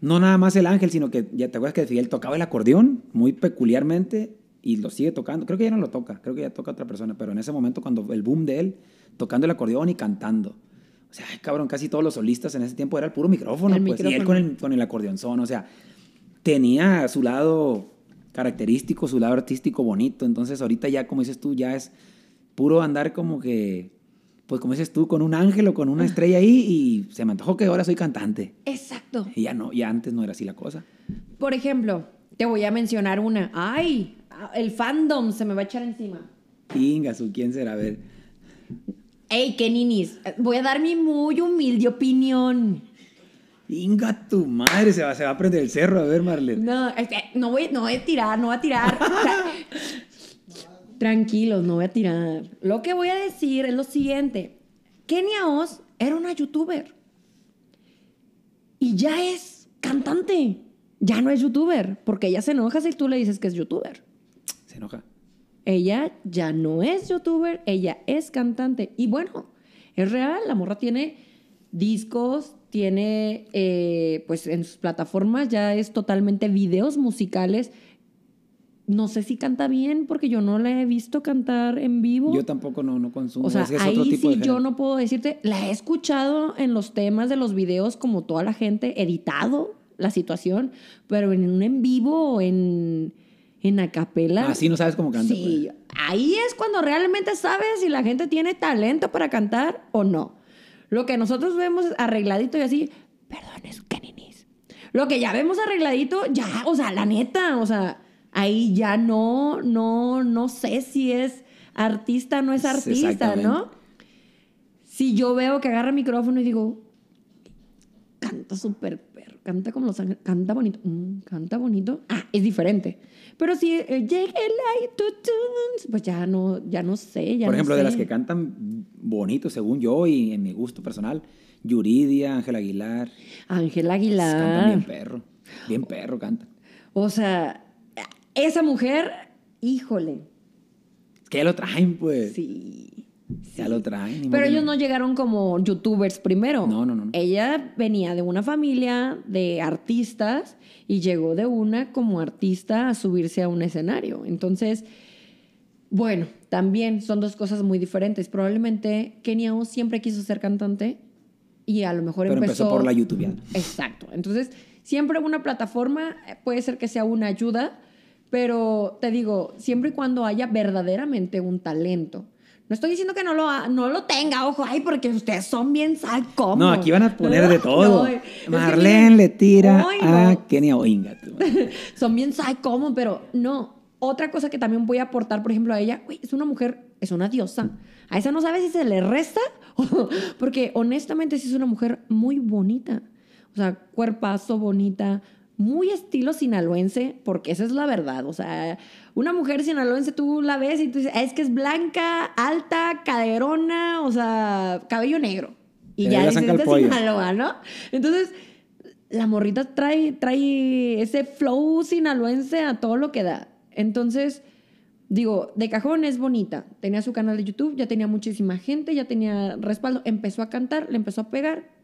no nada más el ángel, sino que ya te acuerdas que Fidel tocaba el acordeón muy peculiarmente y lo sigue tocando. Creo que ya no lo toca, creo que ya toca otra persona, pero en ese momento cuando el boom de él, tocando el acordeón y cantando. O sea, ay, cabrón, casi todos los solistas en ese tiempo era el puro micrófono, El pues, y él con el, con el acordeonzón, o sea, tenía su lado característico, su lado artístico bonito, entonces ahorita ya, como dices tú, ya es puro andar como que, pues como dices tú, con un ángel o con una estrella ahí y se me antojó que ahora soy cantante. Exacto. Y ya no, ya antes no era así la cosa. Por ejemplo, te voy a mencionar una. ¡Ay! El fandom se me va a echar encima. Ingasu, ¿quién será? A ver. ¡Ey, qué ninis! Voy a dar mi muy humilde opinión. Inga tu madre, se va, se va a prender el cerro. A ver, Marlene. No, no, voy, no voy a tirar, no voy a tirar. Tranquilos, no voy a tirar. Lo que voy a decir es lo siguiente. Kenia Oz era una youtuber. Y ya es cantante. Ya no es youtuber. Porque ella se enoja si tú le dices que es youtuber. Se enoja. Ella ya no es youtuber, ella es cantante. Y bueno, es real, la morra tiene discos, tiene, eh, pues en sus plataformas ya es totalmente videos musicales. No sé si canta bien porque yo no la he visto cantar en vivo. Yo tampoco no, no consumo. O sea, es que es ahí otro tipo sí de yo no puedo decirte, la he escuchado en los temas de los videos como toda la gente, editado la situación, pero en un en vivo o en, en acapela. Así no sabes cómo canta. Sí, pues. ahí es cuando realmente sabes si la gente tiene talento para cantar o no. Lo que nosotros vemos arregladito y así, perdón, es que ninis. Lo que ya vemos arregladito, ya, o sea, la neta, o sea, ahí ya no, no, no sé si es artista o no es artista. ¿no? Si yo veo que agarra el micrófono y digo, canta súper perro, canta como los ángeles, canta bonito, mm, canta bonito, ah, es diferente. Pero si eh, llega el iTunes, pues ya no, ya no sé, ya Por no ejemplo, de las que cantan bonito, según yo y en mi gusto personal, Yuridia, Ángel Aguilar. Ángela Cantan bien Aguilar. perro. Bien perro cantan. O sea, esa mujer, híjole, Es que ya lo traen, pues. sí. Ya lo traen. ni Pero ellos no llegaron como youtubers primero. No, no, no. Ella venía de una familia de artistas y llegó de una como artista a subirse a un escenario. Entonces, bueno, también son dos cosas muy diferentes. Probablemente Kenia O siempre quiso ser cantante y a lo mejor Pero empezó... empezó por la YouTube. Exacto. Entonces, siempre una plataforma eh, puede ser que sea una ayuda, pero te digo, siempre y cuando haya verdaderamente un talento. No estoy diciendo que no lo, no lo tenga, ojo, ay, porque ustedes son bien cómo. No, aquí van a poner de todo. No, es que Marlene le tira ay, a no. Kenia Oinga. tú. son bien cómo, pero no. Otra cosa que también voy a aportar, por ejemplo, a ella, uy, es una mujer, es una diosa. A esa no sabe si se le resta, porque honestamente sí es una mujer muy bonita. O sea, cuerpazo, bonita, muy estilo sinaloense, porque esa es la verdad. O sea, una mujer sinaloense tú la ves y tú dices, "Ah, es que es blanca, alta, caderona, o sea, cabello negro. Y Te ya dices, "Es de pollo". Sinaloa, ¿no? Entonces, la morrita trae, trae ese flow sinaloense a todo lo que da. Entonces, digo, de cajón es bonita. Tenía su canal de YouTube, ya tenía muchísima gente, ya tenía respaldo. Empezó a cantar, le empezó a pegar.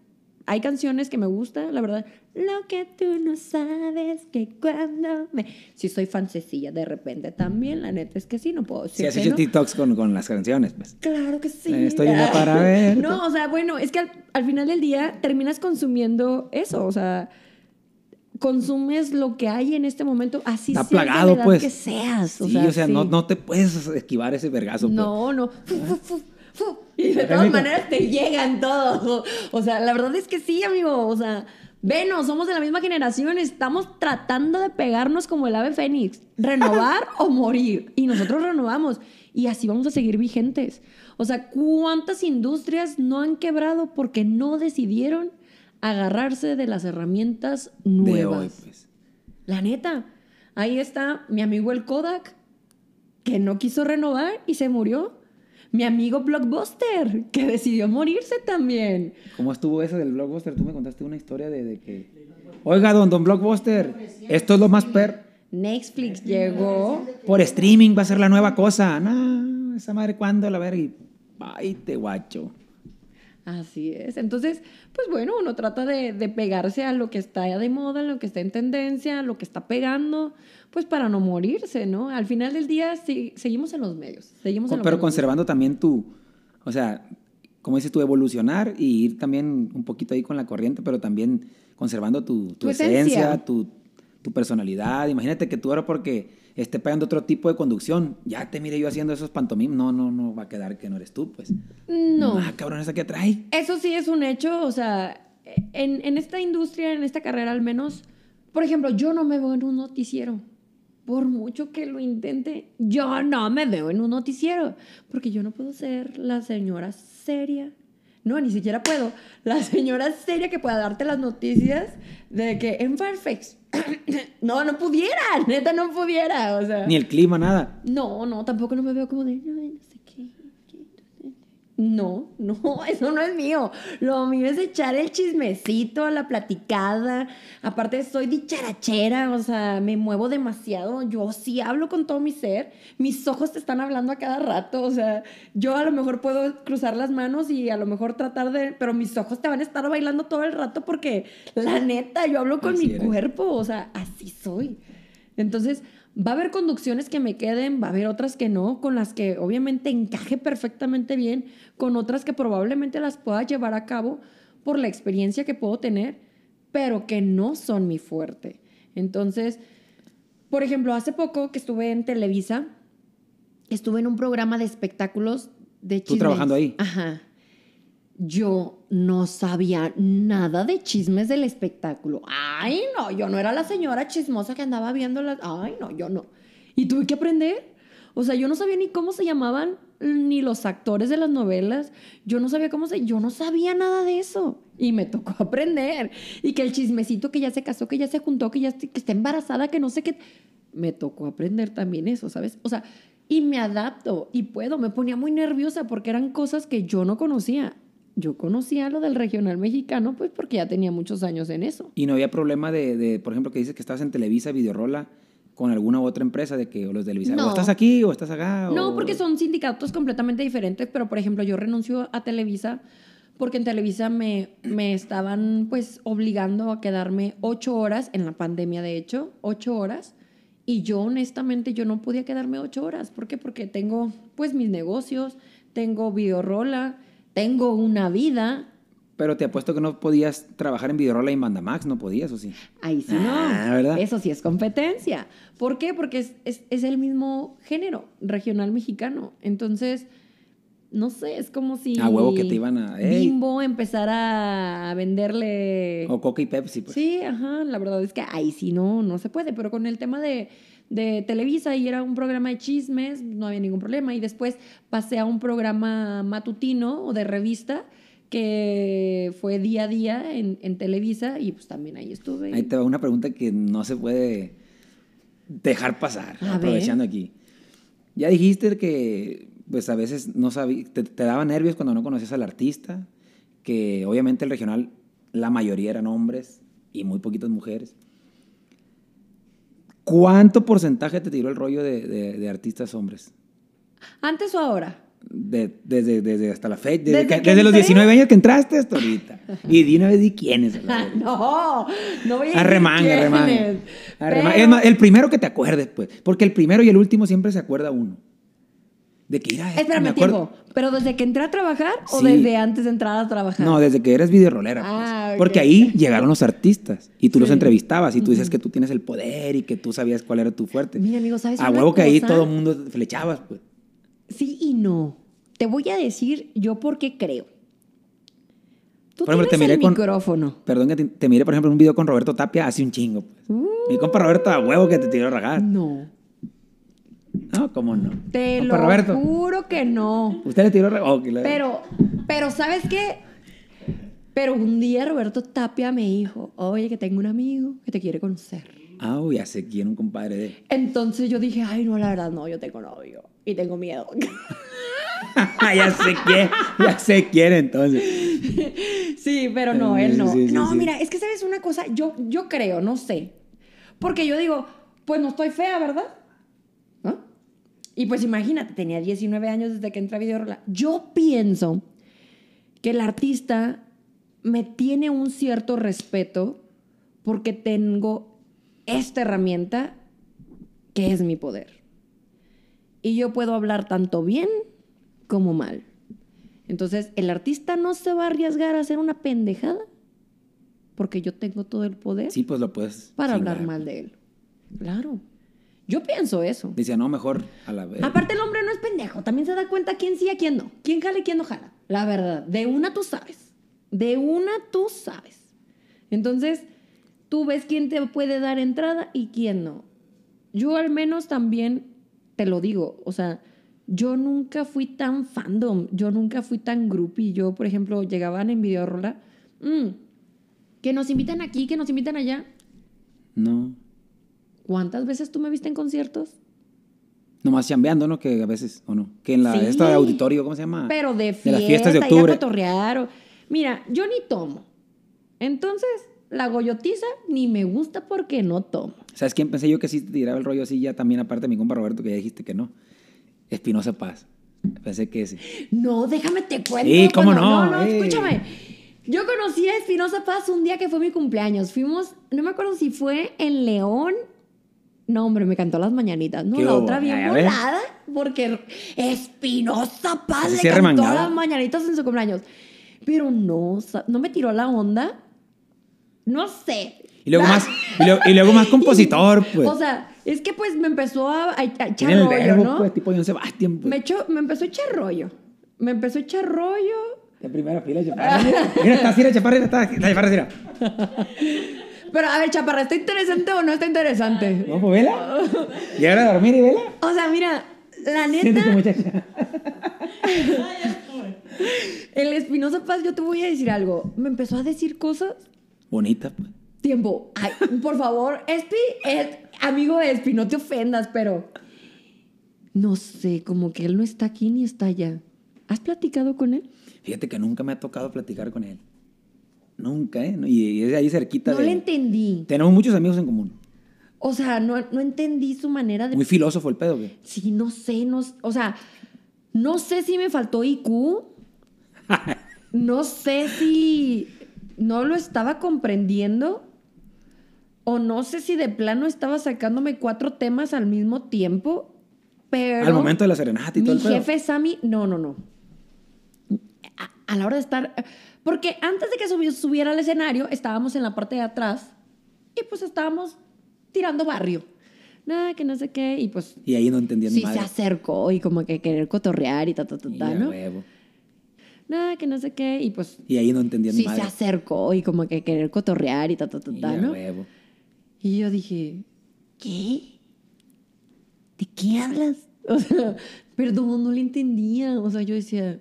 Hay canciones que me gustan, la verdad. Lo que tú no sabes que cuando me... Sí, soy fancecilla de repente también, la neta es que sí, no puedo Si decir has que hecho no. TikToks con, con las canciones, pues. Claro que sí. Estoy linda para ver. No, o sea, bueno, es que al, al final del día terminas consumiendo eso, o sea, consumes lo que hay en este momento, así Está sea de la plagado, edad pues. que seas. O sí, sea, o sea, sí. no, no te puedes esquivar ese vergazo. pues. No, no. Fu, fu, fu, fu. Y de todas maneras te llegan todos. O sea, la verdad es que sí, amigo. O sea, venos, somos de la misma generación. Estamos tratando de pegarnos como el ave fénix. Renovar o morir. Y nosotros renovamos. Y así vamos a seguir vigentes. O sea, ¿cuántas industrias no han quebrado porque no decidieron agarrarse de las herramientas De nuevas? hoy, pues. La neta. Ahí está mi amigo el Kodak, que no quiso renovar y se murió. Mi amigo Blockbuster, que decidió morirse también. ¿Cómo estuvo eso del Blockbuster? Tú me contaste una historia de, de que... Oiga, don, don Blockbuster, esto es lo más per... Netflix llegó. Por streaming va a ser la nueva cosa. No, esa madre, ¿cuándo la verga? Y, Ay, te guacho. Así es. Entonces, pues bueno, uno trata de, de pegarse a lo que está de moda, a lo que está en tendencia, a lo que está pegando, pues para no morirse, ¿no? Al final del día seguimos en los medios. Seguimos en Pero conservando también tu... O sea, como dices tú, evolucionar y ir también un poquito ahí con la corriente, pero también conservando tu, tu Tu esencia, esencia. tu, tu personalidad. Imagínate que tú ahora porque esté pegando otro tipo de conducción, ya te mire yo haciendo esos pantomim, no, no, no va a quedar que no eres tú, pues. No. Ah, cabrón, esa que trae. Eso sí es un hecho, o sea, en, en esta industria, en esta carrera al menos, por ejemplo, yo no me veo en un noticiero. Por mucho que lo intente, yo no me veo en un noticiero, porque yo no puedo ser la señora seria. No, ni siquiera puedo. La señora seria que pueda darte las noticias de que en Fairfax. no, no pudiera, neta no pudiera, o sea. Ni el clima, nada. No, no, tampoco no me veo como de, no, no sé qué. qué, No, no, eso no es mío. Lo mío es echar el chismecito, la platicada. Aparte, soy dicharachera, o sea, me muevo demasiado. Yo sí hablo con todo mi ser. Mis ojos te están hablando a cada rato. O sea, yo a lo mejor puedo cruzar las manos y a lo mejor tratar de. Pero mis ojos te van a estar bailando todo el rato porque, la neta, yo hablo con Así mi eres. cuerpo. O sea, así soy. Entonces, va a haber conducciones que me queden, va a haber otras que no, con las que obviamente encaje perfectamente bien, con otras que probablemente las pueda llevar a cabo por la experiencia que puedo tener, pero que no son mi fuerte. Entonces, por ejemplo, hace poco que estuve en Televisa, estuve en un programa de espectáculos de ¿Tú chismes. trabajando ahí? Ajá. Yo no sabía nada de chismes del espectáculo. Ay, no, yo no era la señora chismosa que andaba viendo las... Ay, no, yo no. Y tuve que aprender. O sea, yo no sabía ni cómo se llamaban ni los actores de las novelas. Yo no sabía cómo se... Yo no sabía nada de eso. Y me tocó aprender. Y que el chismecito que ya se casó, que ya se juntó, que ya que está embarazada, que no sé qué... Me tocó aprender también eso, ¿sabes? O sea, y me adapto y puedo. Me ponía muy nerviosa porque eran cosas que yo no conocía. Yo conocía lo del regional mexicano, pues porque ya tenía muchos años en eso. Y no había problema de, de, por ejemplo, que dices que estás en Televisa, Videorola, con alguna u otra empresa, de que o los de Televisa, No. o estás aquí o estás acá. No, o- porque son sindicatos completamente diferentes, pero por ejemplo, yo renuncio a Televisa porque en Televisa me, me estaban pues obligando a quedarme ocho horas, en la pandemia de hecho, ocho horas, y yo honestamente yo no podía quedarme ocho horas. ¿Por qué? Porque tengo pues mis negocios, tengo videorola, tengo una vida. Pero te apuesto que no podías trabajar en Videorola y Mandamax, no podías, ¿o sí? Ahí sí Ah, no. ¿verdad? Eso sí es competencia. ¿Por qué? Porque es, es- es el mismo género regional mexicano. Entonces, no sé, es como si. A huevo que te iban a- ¡Ey! Bimbo empezara a venderle. O Coca y Pepsi, pues. Sí, ajá. La verdad es que ahí sí no, no se puede. Pero con el tema de, de Televisa y era un programa de chismes, no había ningún problema. Y después pasé a un programa matutino o de revista que fue día a día en, en Televisa y pues también ahí estuve. Ahí te va una pregunta que no se puede dejar pasar, A aprovechando aquí. Ya dijiste que pues a veces no sabí, te, te daba nervios cuando no conocías al artista, que obviamente el regional la mayoría eran hombres y muy poquitas mujeres. ¿Cuánto porcentaje te tiró el rollo de, de- de artistas hombres? ¿Antes o ahora? De- desde, desde hasta la fecha, desde, Desde que- que desde los entré. 19 años que entraste hasta ahorita. Y di una vez di quiénes. no, no voy a arremanga. Arremanga. pero- Es más, el primero que te acuerdes, pues. Porque el primero y el último siempre se acuerda uno. De que irá. Espérame, tiempo. ¿Pero desde que entré a trabajar o desde antes de entrar a trabajar? No, desde que eres videorolera. pues. Ah. Porque ahí llegaron los artistas y tú los entrevistabas y tú dices que tú tienes el poder y que tú sabías cuál era tu fuerte. Mira, amigo, ¿sabes A huevo que ahí todo el mundo flechabas, pues. Sí y no. Te voy a decir yo por qué creo. Tú Por ejemplo, tienes te miré el con- micrófono. Perdón que te, te mire, por ejemplo, un video con Roberto Tapia hace un chingo. Pues. Uh. Mi compa Roberto a huevo que te tiró a rajar. No. No, ¿cómo no? Te lo Roberto. juro que no. Usted le tiró. Oh, que la- Pero, pero, ¿sabes qué? Pero un día Roberto Tapia me dijo, oye, que tengo un amigo que te quiere conocer. Ah, ya sé quién, un compadre de. Entonces yo dije, ay, no, la verdad, no, yo tengo novio y tengo miedo. ya sé quién, ya sé quién entonces. Sí, pero no, él no. Sí, sí, no, sí. mira, es que sabes una cosa, yo, yo creo, no sé. Porque yo digo, pues no estoy fea, ¿verdad? Y pues imagínate, tenía 19 años desde que entré a Videorola. Yo pienso que el artista me tiene un cierto respeto porque tengo esta herramienta que es mi poder. Y yo puedo hablar tanto bien como mal. Entonces, el artista no se va a arriesgar a hacer una pendejada porque yo tengo todo el poder Sí, pues lo puedes. para hablar mal de él. Claro. Yo pienso eso. Decía, no, mejor a la vez. Aparte, el hombre no es pendejo. También se da cuenta quién sí a quién no. Quién jala y quién no jala. La verdad. De una tú sabes. De una tú sabes. Entonces, tú ves quién te puede dar entrada y quién no. Yo al menos también te lo digo. O sea, yo nunca fui tan fandom. Yo nunca fui tan groupie. Yo, por ejemplo, llegaban en Videorola. "Mm, que nos invitan aquí, que nos invitan allá. No. ¿Cuántas veces tú me viste en conciertos? Nomás chambeando, ¿no? Que a veces, o no. Que en la Sí. esta de auditorio, ¿cómo se llama? Pero de fiesta, De las fiestas de ir a octubre. cotorrear. o- Mira, yo ni tomo. Entonces, la goyotiza ni me gusta porque no tomo. ¿Sabes quién pensé yo que sí te tiraba el rollo así ya también, aparte de mi compa Roberto, que ya dijiste que no? Espinosa Paz. Pensé que sí. No, déjame te cuento. Sí, ¿cómo cuando- no? No, no, escúchame. Yo conocí a Espinosa Paz un día que fue mi cumpleaños. Fuimos, no me acuerdo si fue en León. No, hombre, me cantó las mañanitas. No, ¿Qué la hubo? otra bien volada. Porque Espinosa Paz le cantó remangada. las mañanitas en su cumpleaños. Pero no, no me tiró la onda. No sé. Y luego más, y luego, y luego más compositor, pues. O sea, es que pues me empezó a, a- a echar rollo, verbo, ¿no? pues, tipo John Sebastián, pues. me, echó- me empezó a echar rollo. Me empezó a echar rollo. De primera fila, Chaparra. Mira, está así la Chaparra, está la Chaparra. Pero a ver, chaparra, ¿está interesante o no está interesante? No, pues vela. Llegar a dormir y vela. O sea, mira, la neta, muchacha. el Espinosa Paz, yo te voy a decir algo. Me empezó a decir cosas. Bonita, pues. Tiempo. Ay, por favor, Espi, eh, amigo Espi, no te ofendas, pero. No sé, como que él no está aquí ni está allá. ¿Has platicado con él? Fíjate que nunca me ha tocado platicar con él. Nunca, ¿eh? Y, es ahí cerquita No de... le entendí. Tenemos muchos amigos en común. O sea, no, no entendí su manera de Muy filósofo el pedo, güey. Sí, no sé, no, o sea, no sé si me faltó IQ, no sé si no lo estaba comprendiendo o no sé si de plano estaba sacándome cuatro temas al mismo tiempo, pero Al momento de la serenata y mi todo el pedo. jefe Sammy, no, no, no. A, a la hora de estar, porque antes de que subi- subiera al escenario, estábamos en la parte de atrás y pues estábamos tirando barrio. Nada, que no sé qué, y pues Y ahí no entendía sí madre. se acercó y como que querer cotorrear y ta, ta, ta, Y ta, a ¿no? huevo. Nada, que no sé qué, y pues Y ahí no entendía sí se madre. acercó y como que querer cotorrear y ta, ta, ta, Y ta, ¿no? huevo. Y yo dije, ¿qué? ¿De qué hablas? O sea, perdón, no le entendía. O sea, yo decía...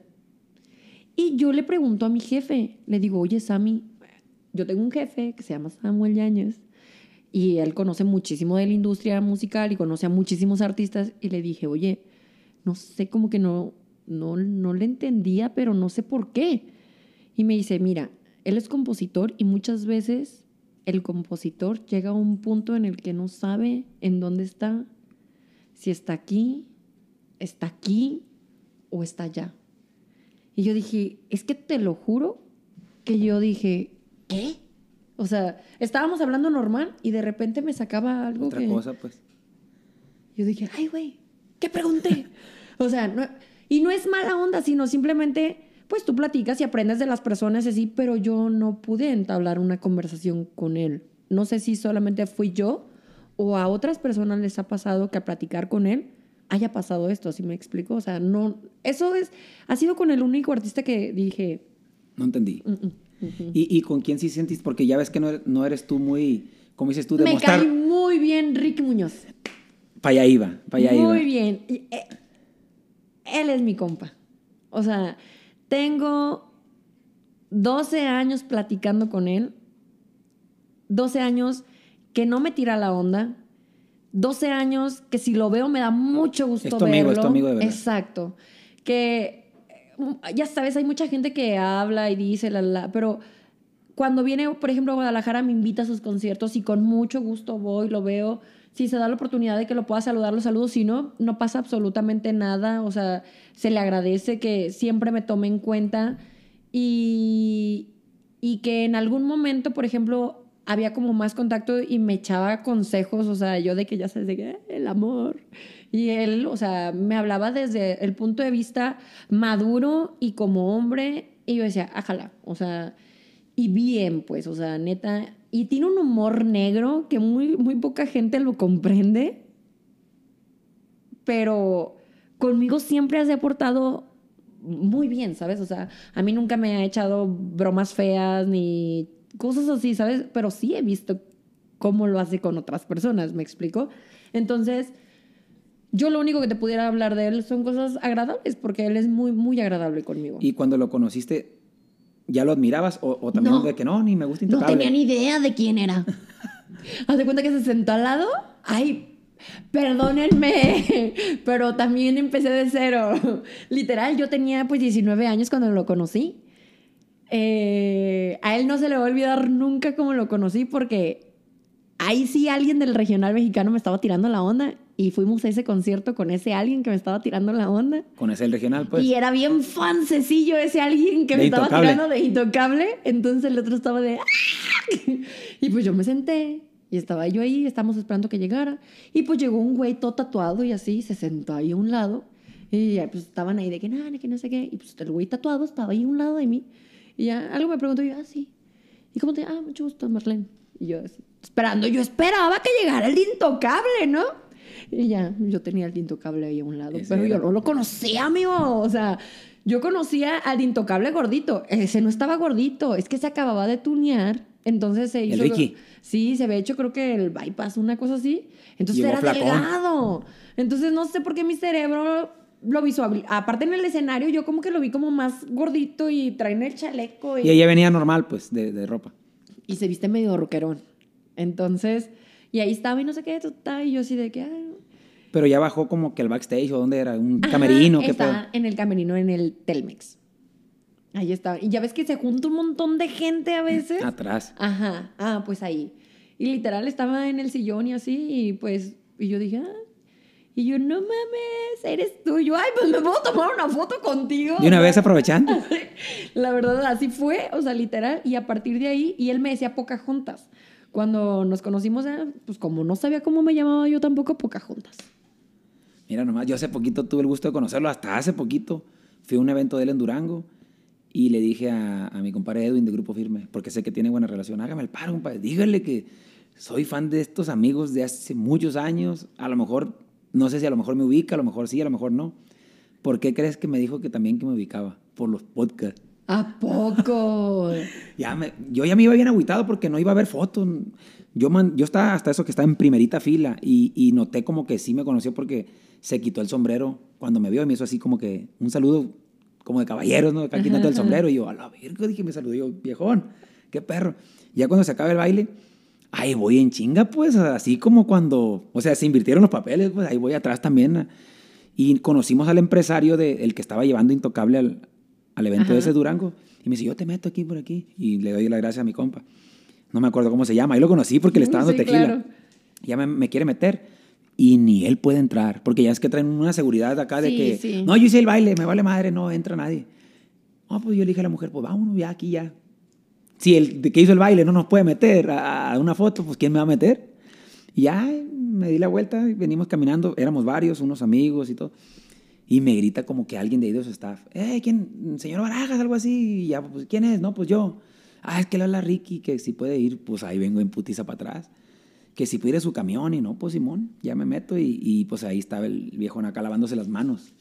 Y yo le pregunto a mi jefe, le digo, oye, Sammy, yo tengo un jefe que se llama Samuel Yáñez y él conoce muchísimo de la industria musical y conoce a muchísimos artistas y le dije, oye, no sé, como que no, no, no le entendía, pero no sé por qué. Y me dice, mira, él es compositor y muchas veces el compositor llega a un punto en el que no sabe en dónde está, si está aquí, está aquí o está allá. Y yo dije, es que te lo juro que yo dije, ¿qué? O sea, estábamos hablando normal y de repente me sacaba algo Otra que... cosa, pues. Yo dije, ay, güey, ¿qué pregunté? o sea, no- y no es mala onda, sino simplemente, pues tú platicas y aprendes de las personas así, pero yo no pude entablar una conversación con él. No sé si solamente fui yo o a otras personas les ha pasado que a platicar con él haya pasado esto, ¿sí me explico? O sea, no, eso es, ha sido con el único artista que dije, No entendí. "Mm, mm, mm". ¿Y, y con quién sí sentís? Porque ya ves que no eres, no eres tú muy, como dices tú, de me mostrar. cae muy bien Ricky Muñoz. Para allá iba, para allá Muy iba. bien. Y, eh, Él es mi compa. O sea, tengo 12 años platicando con él. 12 años que no me tira la onda. 12 años que si lo veo me da mucho gusto Es tu amigo, es verlo. tu amigo de verdad. Exacto. Que eh, ya sabes, hay mucha gente que habla y dice la la, pero cuando viene, por ejemplo, a Guadalajara me invita a sus conciertos y con mucho gusto voy, lo veo. Si se da la oportunidad de que lo pueda saludar, lo saludo. Si no, no pasa absolutamente nada. O sea, se le agradece que siempre me tome en cuenta y, y que en algún momento, por ejemplo, había como más contacto y me echaba consejos, o sea, yo de que ya sabes de que "Eh, el amor. Y él, o sea, me hablaba desde el punto de vista maduro y como hombre. Y yo decía, ájala, o sea, y bien, pues, o sea, neta. Y tiene un humor negro que muy, muy poca gente lo comprende. Pero conmigo siempre se ha portado muy bien, ¿sabes? O sea, a mí nunca me ha echado bromas feas ni cosas así, ¿sabes? Pero sí he visto cómo lo hace con otras personas, ¿me explico? Entonces, yo lo único que te pudiera hablar de él son cosas agradables, porque él es muy, muy agradable conmigo. Y cuando lo conociste, ¿ya lo admirabas? ¿O, o también No. de que no, ni me gusta No intocable? tenía ni idea de quién era. Haz de cuenta que se sentó al lado. Ay, perdónenme, pero también empecé de cero. Literal, yo tenía pues 19 años cuando lo conocí. Eh, a él no se le va a olvidar nunca cómo lo conocí porque ahí sí alguien del regional mexicano me estaba tirando la onda y fuimos a ese concierto con ese alguien que me estaba tirando la onda. Con ese el regional, pues. Y era bien fancecillo ese alguien que De me estaba Intocable. tirando de intocable. Entonces el otro estaba de... "Ah". Y pues yo me senté y estaba yo ahí, estábamos esperando que llegara. Y pues llegó un güey todo tatuado y así, se sentó ahí a un lado. Y pues estaban ahí de que nada, que no sé qué. Y pues el güey tatuado estaba ahí a un lado de mí. Y ya algo me preguntó y yo, ah, sí. ¿Y cómo te...? Ah, mucho gusto, Marlene. Y yo así, esperando, yo esperaba que llegara el intocable, ¿no? Y ya, yo tenía el intocable ahí a un lado. Ese pero yo no lo conocía, amigo. O sea, yo conocía al intocable gordito. Ese no estaba gordito, es que se acababa de tunear. Entonces se hizo. Ricky? Sí, se había hecho, creo que el bypass, una cosa así. Entonces Llegó era flacón. delgado. Entonces no sé por qué mi cerebro lo visualizó. Aparte en el escenario, yo como que lo vi como más gordito y traen el chaleco. Y ella venía normal, pues, de, de ropa. y se viste medio roquerón. Entonces, y ahí estaba y no sé qué, y yo así de que, ay, Pero ya bajó como que el backstage o dónde era, un Ajá, camerino, qué está en el camerino en el Telmex. Ahí estaba. Y ya ves que se junta un montón de gente a veces. Atrás. Ajá. Ah, pues ahí. Y literal estaba en el sillón y así, y pues, y yo dije, ah. Y yo, no mames, eres tú. Y yo, ay, pues me puedo tomar una foto contigo. De una vez aprovechando. La verdad, así fue, o sea, literal. Y a partir de ahí, y él me decía Pocahontas. Cuando nos conocimos, eh, pues como no sabía cómo me llamaba yo tampoco, Pocahontas. Mira nomás, yo hace poquito tuve el gusto de conocerlo, hasta hace poquito. Fui a un evento de él en Durango y le dije a, a mi compadre Edwin de Grupo Firme, porque sé que tiene buena relación, hágame el paro, compadre, dígale que soy fan de estos amigos de hace muchos años. A lo mejor, no sé si a lo mejor me ubica, a lo mejor sí, a lo mejor no. ¿Por qué crees que me dijo que también que me ubicaba? Por los podcasts. ¿A poco? Ya me- yo ya me iba bien agüitado porque no iba a haber fotos. Yo, man- yo estaba hasta eso que estaba en primerita fila y, y noté como que sí me conoció porque se quitó el sombrero cuando me vio y me hizo así como que un saludo como de caballeros, ¿no? Acá quitando el sombrero. Y yo, a la verga, dije, me saludó yo, viejón, qué perro. Ya cuando se acaba el baile, ahí voy en chinga, pues, así como cuando, o sea, se invirtieron los papeles, pues ahí voy atrás también. Y conocimos al empresario de, el que estaba llevando Intocable al, al evento de ese Durango. Y me dice, yo te meto aquí por aquí. Y le doy las gracias a mi compa. No me acuerdo cómo se llama. Ahí lo conocí porque le estaba dando Sí, tequila. claro. Ya me, me quiere meter. Y ni él puede entrar. Porque ya es que traen una seguridad acá de Sí, que, sí. no, yo hice el baile, me vale madre, no entra nadie. No, pues yo le dije a la mujer, pues vámonos ya aquí ya. Si el que hizo el baile no nos puede meter a, una foto, pues ¿quién me va a meter? Y ya me di la vuelta y venimos caminando. Éramos varios, unos amigos y todo. Y me grita como que alguien de ahí de su staff. Eh, ¿quién? Señor Barajas, algo así. Y ya, pues, ¿quién es? No, pues yo. Ah, es que le habla Ricky, que si puede ir, pues ahí vengo en putiza para atrás. Que si puede ir a su camión y no, pues Simón, ya me meto y, y, pues ahí estaba el viejo acá lavándose las manos.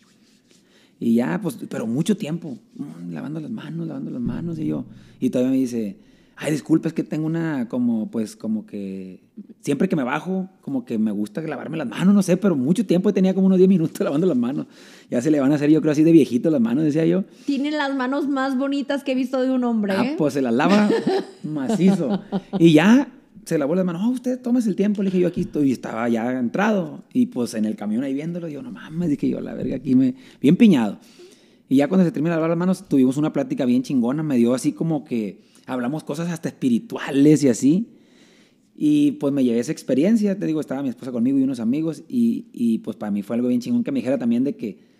Y ya, pues, pero mucho tiempo, mm, lavando las manos, lavando las manos, y yo, y todavía me dice, ay, disculpa, es que tengo una, como, pues, como que, siempre que me bajo, como que me gusta lavarme las manos, no sé, pero mucho tiempo tenía como unos 10 minutos lavando las manos. Ya se le van a hacer, yo creo, así de viejito las manos, decía yo. Tiene las manos más bonitas que he visto de un hombre. Ah, ¿eh? pues se las lava macizo. Y ya se lavó las manos. Oh, usted tómese el tiempo. Le dije yo aquí estoy. Y estaba ya entrado. Y pues en el camión ahí viéndolo. Yo, no mames, dije yo, la verga, aquí me. Bien piñado. Y ya cuando se termina de lavar las manos, tuvimos una plática bien chingona. Me dio así como que hablamos cosas hasta espirituales y así. Y pues me llevé esa experiencia. Te digo, estaba mi esposa conmigo y unos amigos. Y, y pues para mí fue algo bien chingón que me dijera también de que.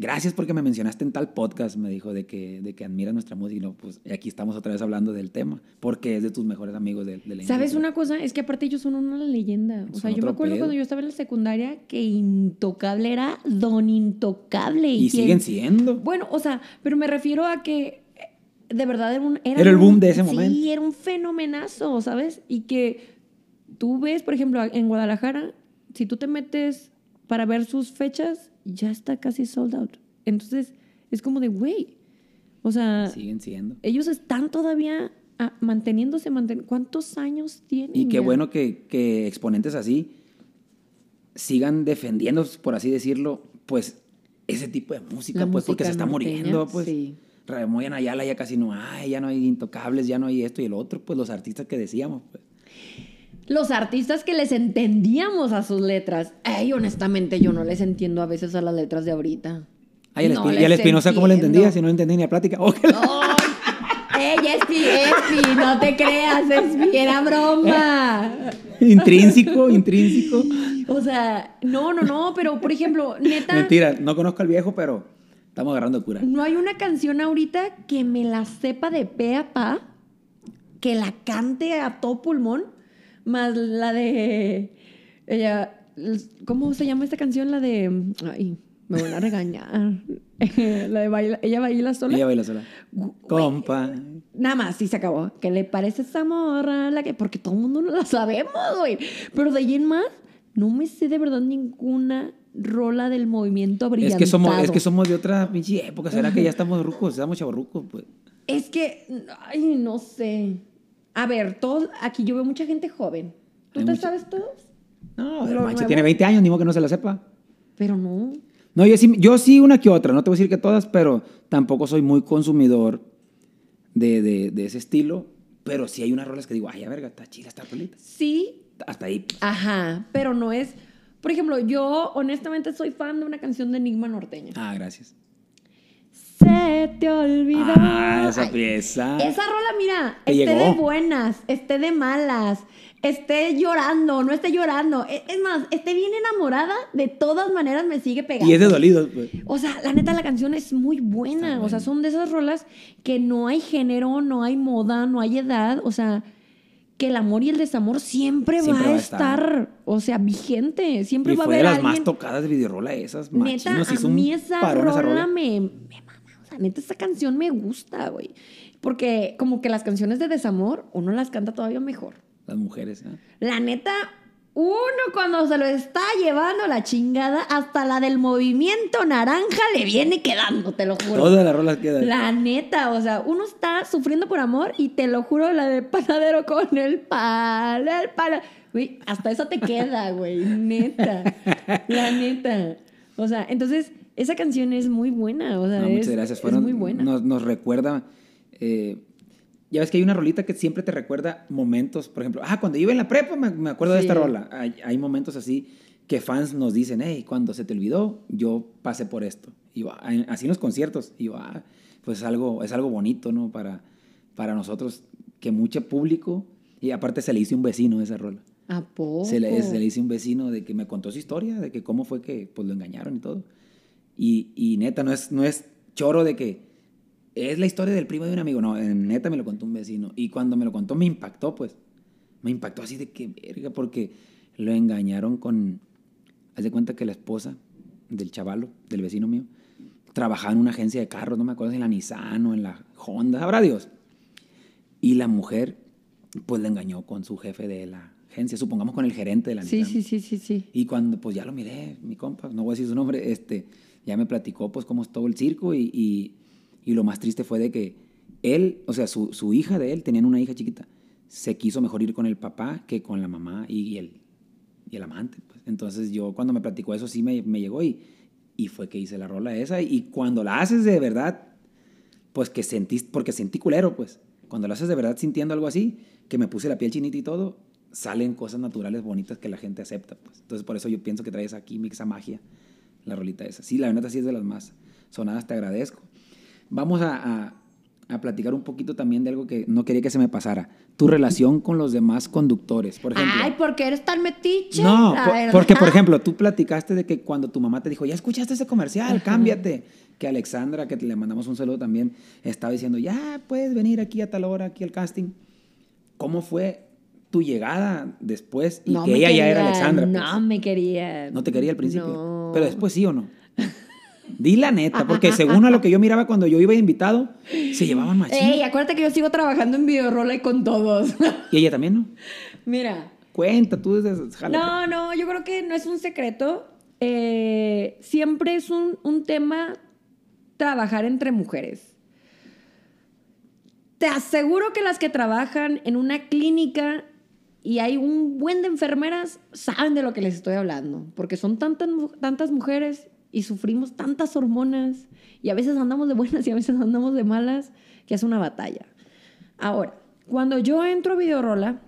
Gracias porque me mencionaste en tal podcast, me dijo, de que, de que admiras nuestra música. Y no, pues y aquí estamos otra vez hablando del tema, porque es de tus mejores amigos de, de la ¿Sabes una cosa? Es que aparte ellos son una leyenda. O sea, yo me acuerdo pedo. cuando yo estaba en la secundaria que Intocable era Don Intocable. Y siguen siendo. Bueno, o sea, pero me refiero a que eh, de verdad era un... Era el un- boom de ese momento. Sí, era un fenomenazo, ¿sabes? Y que tú ves, por ejemplo, en Guadalajara, si tú te metes para ver sus fechas, ya está casi sold out. Entonces, es como de, güey, o sea, Siguen siendo. ellos están todavía ah, manteniéndose, manten- ¿cuántos años tienen? Y qué ya? bueno que, que exponentes así sigan defendiendo, por así decirlo, pues ese tipo de música, La pues porque se música está norteña, muriendo, pues. sí. Ramoyan Ayala ya casi no hay, ya no hay intocables, ya no hay esto y el otro, pues los artistas que decíamos, pues. Los artistas que les entendíamos a sus letras. Ay, honestamente, yo no les entiendo a veces a las letras de ahorita. Ay, el No y el Espinosa, ¿cómo le entendía? Si no entendía ni la plática. Oh, que la-. ¡Ey, Espi, Espi! No te creas, Espi, era broma. intrínseco, intrínseco. O sea, no, no, no, pero por ejemplo, neta, Mentira, no conozco al viejo, pero estamos agarrando cura. no hay una canción ahorita que me la sepa de pe a pa, que la cante a todo pulmón, más la de. Ella. ¿Cómo se llama esta canción? La de. Ay, me van a regañar. la de baila, ella baila sola. Ella baila sola. Compa. Nada más, sí se acabó. ¿Qué le parece esa morra? La que, porque todo el mundo no la sabemos, güey. Pero de ahí en más, no me sé de verdad ninguna rola del movimiento Es brillantado. que, somos, es que somos de otra pinche época. ¿Será que ya estamos rucos? Estamos chavorrucos, pues. Es que, ay, no sé. A ver, todos, aquí yo veo mucha gente joven. ¿Tú Hay te mucha- sabes todos? No, Lo manche nuevo. tiene 20 años, ni modo que no se la sepa. Pero no. No, yo sí, yo sí una que otra. No te voy a decir que todas, pero tampoco soy muy consumidor de, de, de ese estilo. Pero sí hay unas rolas que digo, ay, a verga, está chida esta rolita. Sí, Hasta ahí. pues. ajá, pero no es... Por ejemplo, yo honestamente soy fan de una canción de Enigma Norteño. Ah, gracias. Se te olvidó. Ah, esa Ay, pieza. Esa rola, mira, esté llegó. de buenas, esté de malas, esté llorando, no esté llorando. E- Es más, esté bien enamorada, de todas maneras me sigue pegando. Y es de dolidos, pues. O sea, la neta, la canción es muy buena. O sea, son de esas rolas que no hay género, no hay moda, no hay edad. O sea, que el amor y el desamor siempre, Siempre va a estar, estar. o sea, vigente. Siempre Y va a fue de haber las más tocadas de videorola esas. Neta, a mí esa rola, esa rola. Me, sea, neta, esa canción me gusta, güey. Porque como que las canciones de desamor, uno las canta todavía mejor. Las mujeres, ¿eh? La neta, uno cuando se lo está llevando la chingada, hasta la del movimiento naranja le viene quedando, te lo juro. Todas las rolas quedan. La neta, o sea, uno está sufriendo por amor y te lo juro, la de panadero con el pal, el pal. Güey, hasta eso te queda, güey, neta. La neta. O sea, entonces, Esa canción es muy buena, o sea, No, es, muchas gracias. es Fueron, muy buena. Nos, nos recuerda. eh, ya ves que hay una rolita que siempre te recuerda momentos. Por ejemplo, ah, cuando iba en la prepa me, me acuerdo de Sí. esta rola. Hay, hay momentos así que fans nos dicen, hey, cuando se te olvidó, yo pasé por esto. Y yo, así en los conciertos. Y yo, ah, pues es algo, es algo bonito, ¿no? Para, para nosotros, que mucho público. Y aparte se le hizo un vecino esa rola. ¿A poco? Se le, se le hizo un vecino de que me contó su historia, de que cómo fue que pues, lo engañaron y todo. Y, y neta, no es, no es choro de que es la historia del primo de un amigo. No, en neta me lo contó un vecino. Y cuando me lo contó me impactó, pues. Me impactó así de que verga, porque lo engañaron con... Haz de cuenta que la esposa del chavalo, del vecino mío, trabajaba en una agencia de carros, no me acuerdo si en la Nissan o en la Honda, sabrá Dios. Y la mujer, pues le engañó con su jefe de la agencia, supongamos con el gerente de la Sí, Nissan. sí, sí, sí, sí. Y cuando pues ya lo miré, mi compa, no voy a decir su nombre, este, ya me platicó pues cómo es todo el circo y, y, y lo más triste fue de que él, o sea, su, su hija de él, tenían una hija chiquita, se quiso mejor ir con el papá que con la mamá y, el, y el amante. Pues. Entonces yo cuando me platicó eso sí me, me llegó y, y fue que hice la rola esa y cuando la haces de verdad, pues que sentís, porque sentí culero, pues. Cuando lo haces de verdad sintiendo algo así, que me puse la piel chinita y todo, salen cosas naturales bonitas que la gente acepta, pues. Entonces por eso yo pienso que trae esa química, esa magia, la rolita esa. Sí, la neta sí es de las más sonadas, te agradezco. Vamos a, a- a platicar un poquito también de algo que no quería que se me pasara. Tu relación con los demás conductores, por ejemplo. Ay, ¿por qué eres tan metiche? No, por- porque por ejemplo, tú platicaste de que cuando tu mamá te dijo, ya escuchaste ese comercial, cámbiate. Que Alexandra, que le mandamos un saludo también, estaba diciendo, ya puedes venir aquí a tal hora, aquí al casting. ¿Cómo fue tu llegada después? Y No que ella ya era Alexandra. No pues. me quería. No te quería al principio. No. Pero después sí o no. Di la neta, porque según a lo que yo miraba cuando yo iba invitado, se llevaban machín. Ey, acuérdate que yo sigo trabajando en videorola y con todos. Y ella también, ¿no? Mira. Cuenta, tú desde... jálate. No, no, yo creo que no es un secreto. Eh, siempre es un, un tema trabajar entre mujeres. Te aseguro que las que trabajan en una clínica y hay un buen de enfermeras saben de lo que les estoy hablando, porque son tantas, tantas mujeres y sufrimos tantas hormonas y a veces andamos de buenas y a veces andamos de malas, que es una batalla. Ahora, cuando yo entro a Videorola,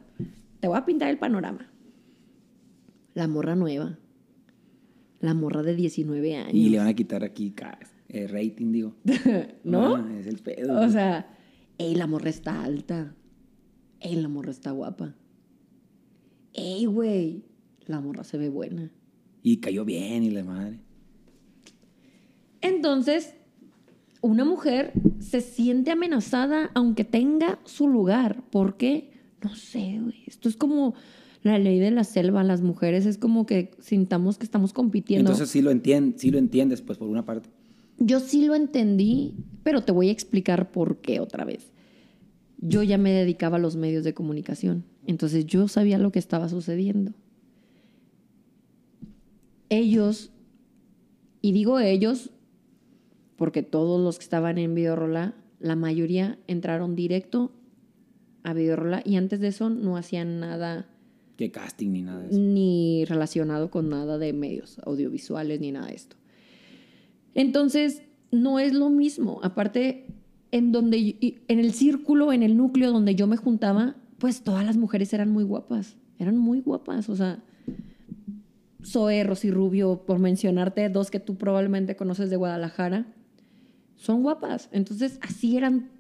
te voy a pintar el panorama. La morra nueva. La morra de 19 años. Y le van a quitar aquí eh, rating, digo. ¿No? Ah, es el pedo. O sea, ey, la morra está alta. Ey, la morra está guapa. Ey, güey, la morra se ve buena. Y cayó bien y la madre. Entonces, una mujer se siente amenazada aunque tenga su lugar. ¿Por qué? No sé, güey. Esto es como la ley de la selva. Las mujeres es como que sintamos que estamos compitiendo. Entonces sí lo, entien- sí lo entiendes, pues por una parte. Yo sí lo entendí, pero te voy a explicar por qué otra vez. Yo ya me dedicaba a los medios de comunicación, entonces yo sabía lo que estaba sucediendo. Ellos, y digo ellos porque todos los que estaban en Videorola, la mayoría entraron directo a Videorola y antes de eso no hacían nada Que casting ni nada de eso. ni relacionado con nada de medios audiovisuales ni nada de esto. Entonces, no es lo mismo. Aparte, en donde en el círculo, en el núcleo donde yo me juntaba, pues todas las mujeres eran muy guapas. Eran muy guapas, o sea, Zoe, Rosy Rubio, por mencionarte dos que tú probablemente conoces de Guadalajara, son guapas. Entonces, así eran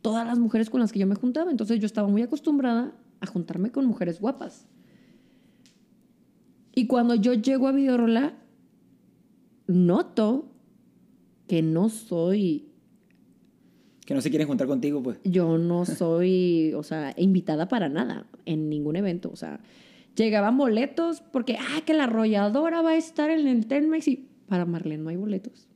todas las mujeres con las que yo me juntaba. Entonces, yo estaba muy acostumbrada a juntarme con mujeres guapas. Y cuando yo llego a Videorola, noto que no soy, Que no se quieren juntar contigo, pues. yo no soy, o sea, invitada para nada en ningún evento. O sea, llegaban boletos porque, ah, que la arrolladora va a estar en el Telmex y para Marlene no hay boletos.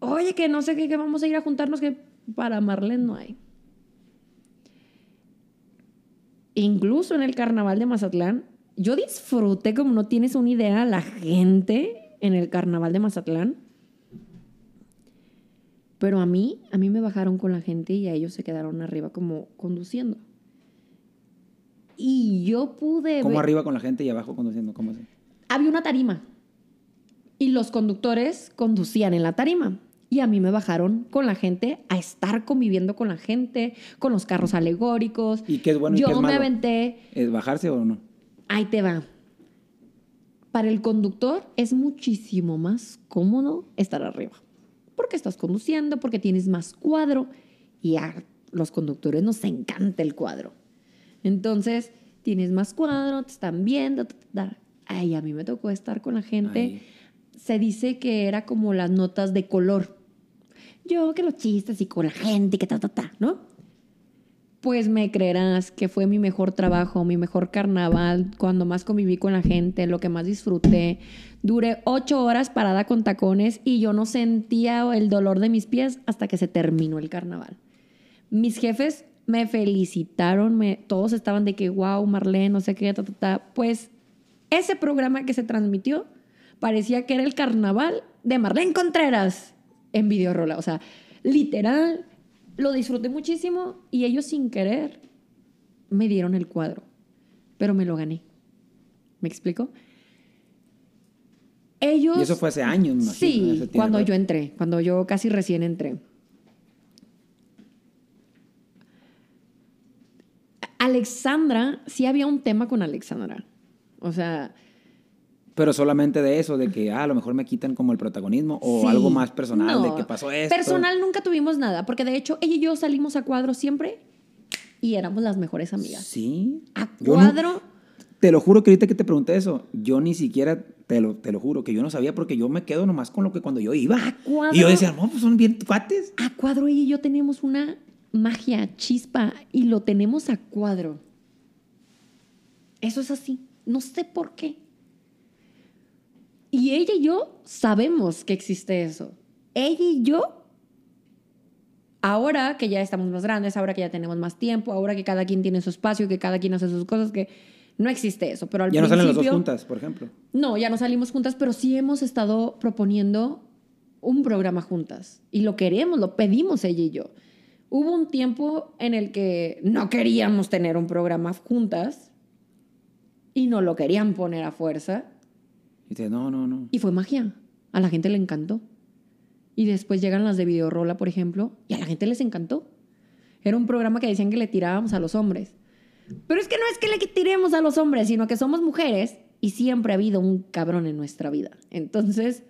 Oye, que no sé qué, que vamos a ir a juntarnos, que para Marlene no hay. Incluso en el carnaval de Mazatlán, yo disfruté como no tienes una idea la gente en el carnaval de Mazatlán. Pero a mí, a mí me bajaron con la gente y a ellos se quedaron arriba como conduciendo. Y yo pude ¿Cómo ver- arriba con la gente y abajo conduciendo? ¿Cómo así? había una tarima. y los conductores conducían en la tarima. Y a mí me bajaron con la gente a estar conviviendo con la gente, con los carros alegóricos. ¿Y qué es bueno y Yo qué es me malo? aventé ¿Es bajarse o no? Ahí te va. Para el conductor es muchísimo más cómodo estar arriba. Porque estás conduciendo, porque tienes más cuadro. Y a los conductores nos encanta el cuadro. Entonces, tienes más cuadro, te están viendo. ta, ta, ta. Ay, a mí me tocó estar con la gente. Se dice que era como las notas de color. Yo que los chistes y con la gente, que ta, ta, ta, ¿no? Pues me creerás que fue mi mejor trabajo, mi mejor carnaval, cuando más conviví con la gente, lo que más disfruté. Duré ocho horas parada con tacones y yo no sentía el dolor de mis pies hasta que se terminó el carnaval. Mis jefes me felicitaron, todos estaban de que, wow, Marlene, no sé qué, ta, ta, ta. Pues ese programa que se transmitió parecía que era el carnaval de Marlene Contreras en Videorola. O sea, literal, lo disfruté muchísimo y ellos sin querer me dieron el cuadro, pero me lo gané. ¿Me explico? Ellos... Y eso fue hace años, me imagino. Sí, cuando yo entré, cuando yo casi recién entré. Alexandra, sí había un tema con Alexandra. O sea, Pero solamente de eso, de que ah, a lo mejor me quitan como el protagonismo o sí. algo más personal, No, de que pasó esto. Personal nunca tuvimos nada, porque de hecho ella y yo salimos a cuadro siempre y éramos las mejores amigas. Sí. A no- cuadro, te lo juro que ahorita que te pregunté eso, yo ni siquiera, te lo, te lo juro, que yo no sabía porque yo me quedo nomás con lo que cuando yo iba. A cuadro. Y yo decía, no, pues son bien cuates. a cuadro ella y yo teníamos una magia, chispa, y lo tenemos a cuadro. Eso es así. No sé por qué. Y ella y yo sabemos que existe eso. Ella y yo, ahora que ya estamos más grandes, ahora que ya tenemos más tiempo, ahora que cada quien tiene su espacio, que cada quien hace sus cosas, que no existe eso. Pero al Ya no salen las dos principio- juntas, por ejemplo. no, ya no salimos juntas, pero sí hemos estado proponiendo un programa juntas. Y lo queremos, lo pedimos ella y yo. Hubo un tiempo en el que no queríamos tener un programa juntas y no lo querían poner a fuerza. Y dices, no, no, no. Y fue magia. A la gente le encantó. Y después llegan las de Videorola, por ejemplo, y a la gente les encantó. Era un programa que decían que le tirábamos a los hombres. Pero es que no es que le tiremos a los hombres, sino que somos mujeres y siempre ha habido un cabrón en nuestra vida. Entonces,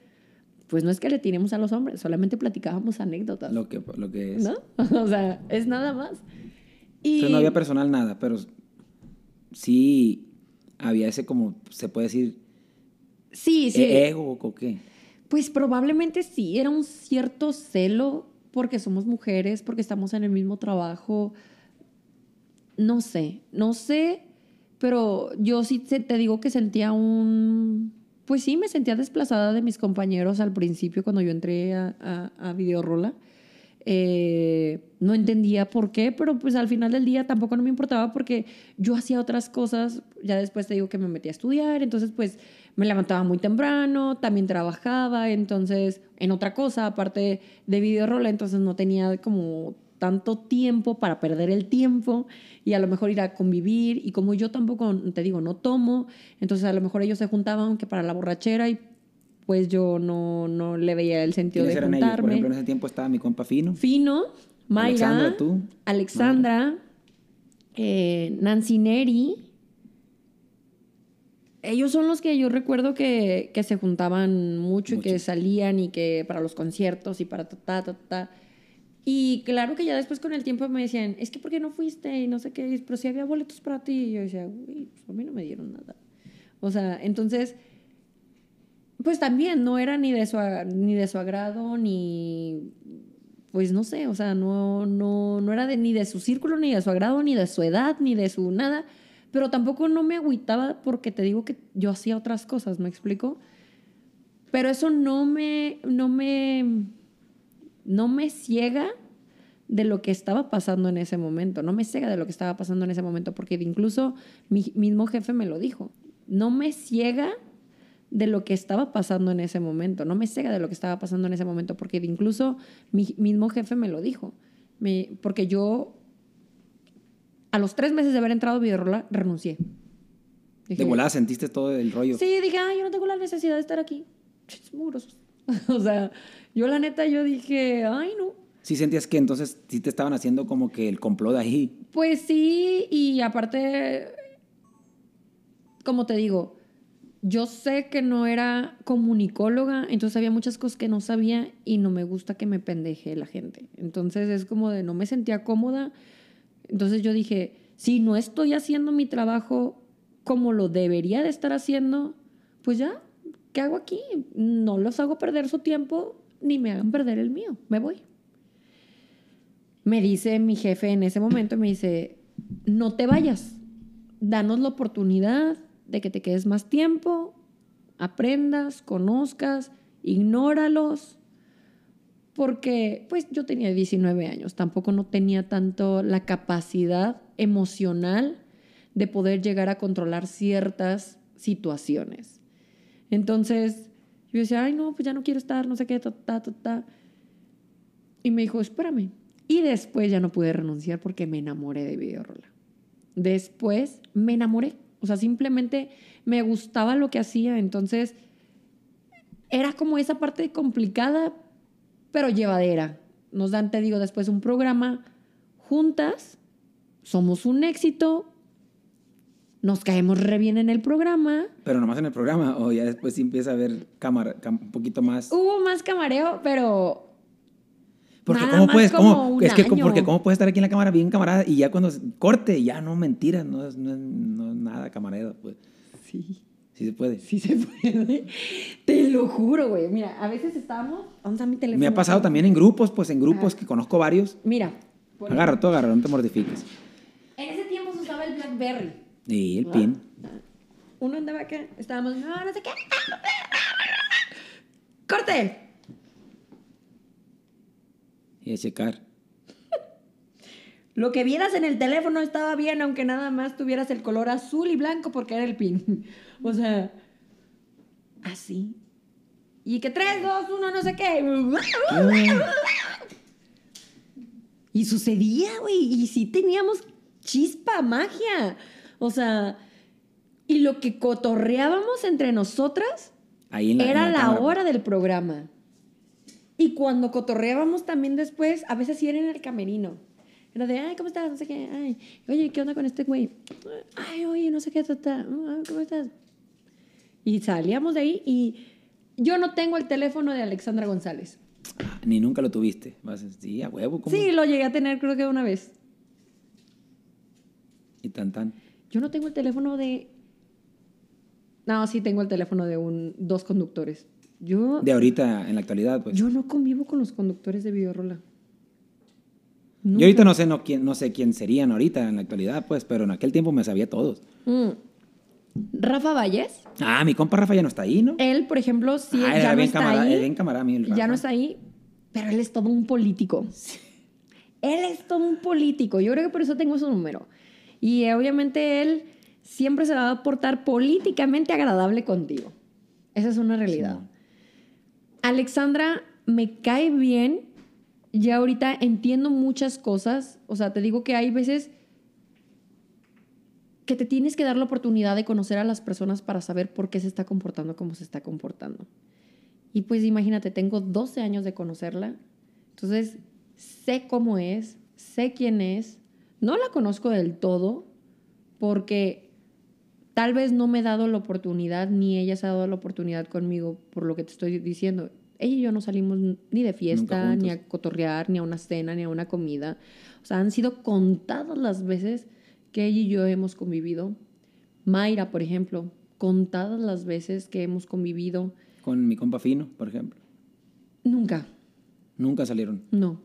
pues no es que le tiremos a los hombres, solamente platicábamos anécdotas. Lo que, lo que es. ¿No? O sea, es nada más. Y Entonces no había personal nada, pero sí había ese como, se puede decir, sí, sí. e- ego o qué. Pues probablemente sí, era un cierto celo porque somos mujeres, porque estamos en el mismo trabajo. No sé, no sé, pero yo sí te digo que sentía un... Pues sí, me sentía desplazada de mis compañeros al principio cuando yo entré a, a, a Videorola. Eh, no entendía por qué, pero pues al final del día tampoco no me importaba porque yo hacía otras cosas. Ya después te digo que me metí a estudiar, entonces pues me levantaba muy temprano, también trabajaba, entonces en otra cosa, aparte de videorola, entonces no tenía como tanto tiempo para perder el tiempo y a lo mejor ir a convivir y como yo tampoco, te digo, no tomo, entonces a lo mejor ellos se juntaban que para la borrachera y pues yo no, no le veía el sentido ¿Quiénes de eran ellos? Por juntarme. ejemplo, en ese tiempo estaba mi compa Fino. Fino, Mayra, Alexandra, tú. Alexandra, eh, Nancy Neri. Ellos son los que yo recuerdo que, que se juntaban mucho, y que Mucho. salían y que para los conciertos y para ta, ta, ta, ta. Y claro que ya después con el tiempo me decían, es que ¿por qué no fuiste? Y no sé qué, pero si había boletos para ti. Y yo decía, uy, pues a mí no me dieron nada. O sea, entonces, pues también no era ni de su, ni de su agrado, ni, pues no sé, o sea, no, no, no era de, ni de su círculo, ni de su agrado, ni de su edad, ni de su nada. Pero tampoco no me agüitaba porque te digo que yo hacía otras cosas, ¿me explico? Pero eso no me, no me, no me ciega de lo que estaba pasando en ese momento, no me ciega de lo que estaba pasando en ese momento, porque incluso mi mismo jefe me lo dijo, no me ciega de lo que estaba pasando en ese momento, no me ciega de lo que estaba pasando en ese momento, porque incluso mi mismo jefe me lo dijo, Me- porque yo a los tres meses de haber entrado a Videorola renuncié. De Dije, volada sentiste todo el rollo. Sí, dije, ah, yo no tengo la necesidad de estar aquí. mugrosos. o sea, yo la neta, yo dije, ay, no. Sí sentías que entonces sí te estaban haciendo como que el complot ahí. Pues sí, y aparte, como te digo, yo sé que no era comunicóloga, entonces había muchas cosas que no sabía y no me gusta que me pendeje la gente. Entonces es como de no me sentía cómoda. Entonces yo dije, si no estoy haciendo mi trabajo como lo debería de estar haciendo, pues ya, ¿qué hago aquí? No los hago perder su tiempo ni me hagan perder el mío. Me voy. Me dice mi jefe en ese momento, me dice, no te vayas, danos la oportunidad de que te quedes más tiempo, aprendas, conozcas, ignóralos, porque pues yo tenía 19 años, tampoco no tenía tanto la capacidad emocional de poder llegar a controlar ciertas situaciones. Entonces, yo decía, ay, no, pues ya no quiero estar, no sé qué, ta, ta, ta. Y me dijo, espérame. Y después ya no pude renunciar porque me enamoré de Videorola. Después me enamoré. O sea, simplemente me gustaba lo que hacía. Entonces, era como esa parte complicada, pero llevadera. Nos dan, te digo, después un programa juntas, somos un éxito, nos caemos re bien en el programa. Pero nomás en el programa, o ya después sí empieza a haber cámara, un poquito más. Hubo más camareo, pero Porque nada cómo más puedes, como cómo, un es que año. porque cómo puedes estar aquí en la cámara bien camarada y ya cuando corte, ya no mentiras, no es, no no nada camarero, pues. sí, Sí se puede. sí se puede. Te lo juro, güey. Mira, a veces estábamos, ¿dónde está mi teléfono? Me ha pasado también en grupos, pues en grupos que conozco varios. Mira, Agarra, tú agarra, no te mortifiques. en ese tiempo se usaba el BlackBerry. Y el pin. Uno andaba acá, estábamos, no, no sé qué. ¡Corte! Y a checar. Lo que vieras en el teléfono estaba bien, aunque nada más tuvieras el color azul y blanco porque era el pin. O sea, así. Y que 3, 2, 1, no sé qué. Y sucedía, güey. Y sí teníamos chispa, magia. O sea, y lo que cotorreábamos entre nosotras Ahí en la, era en la, hora del programa. Y cuando cotorreábamos también después, a veces sí era en el camerino. Era de, ay, ¿cómo estás? No sé qué. Ay, oye, ¿qué onda con este güey? Ay, oye, no sé qué, ta, ta. Ah, ¿cómo estás? Y salíamos de ahí y yo no tengo el teléfono de Alexandra González. Ah, Ni nunca lo tuviste. Vas a- sí, a huevo. ¿cómo? Sí, lo llegué a tener creo que una vez. Y tan tan. Yo no tengo el teléfono de... No, sí tengo el teléfono de un, dos conductores. Yo, De ahorita, en la actualidad, pues. yo no convivo con los conductores de Videorola. Yo ahorita no sé, no, quién, no sé quién serían ahorita en la actualidad, pues, pero en aquel tiempo me sabía todos. Mm. Rafa Valles, Ah, mi compa Rafa ya no está ahí, ¿no? él, por ejemplo, sí, ah, ya no está camarada, ahí. ya no está ahí, pero él es todo un político. Él es todo un político. Yo creo que por eso tengo su número. Y eh, obviamente él siempre se va a portar políticamente agradable contigo. Esa es una realidad. Alexandra me cae bien. Ya ahorita entiendo muchas cosas. O sea, te digo que hay veces que te tienes que dar la oportunidad de conocer a las personas para saber por qué se está comportando como se está comportando. Y pues imagínate, tengo 12 años de conocerla. Entonces, sé cómo es, sé quién es. No la conozco del todo porque tal vez no me he dado la oportunidad ni ella se ha dado la oportunidad conmigo por lo que te estoy diciendo. Ella y yo no salimos ni de fiesta, ni a cotorrear, ni a una cena, ni a una comida. O sea, han sido contadas las veces que ella y yo hemos convivido. Mayra, por ejemplo, contadas las veces que hemos convivido. Con mi compa Fino, por ejemplo. Nunca, Nunca salieron. no.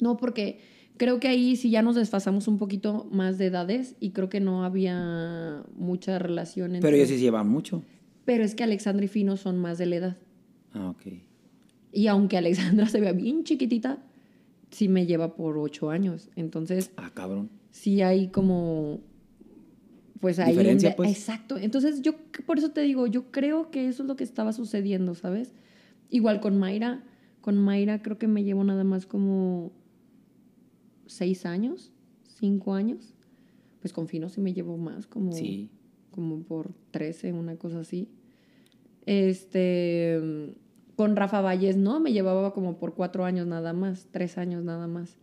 No, porque creo que ahí sí ya nos desfasamos un poquito más de edades y creo que no había mucha relación entre... Pero ellos sí se llevaban mucho. Pero es que Alexandra y Fino son más de la edad. Ah, ok. Y aunque Alexandra se vea bien chiquitita, sí me lleva por ocho años. Entonces, Ah, cabrón. sí hay como pues ahí Diferencia, pues. exacto entonces yo por eso te digo yo creo que eso es lo que estaba sucediendo sabes igual con Mayra con Mayra creo que me llevo nada más como seis años cinco años pues con Fino sí me llevo más como Sí. como por 13 una cosa así Este, con Rafa Valles, ¿no? Me llevaba como por cuatro años nada más, tres años nada más.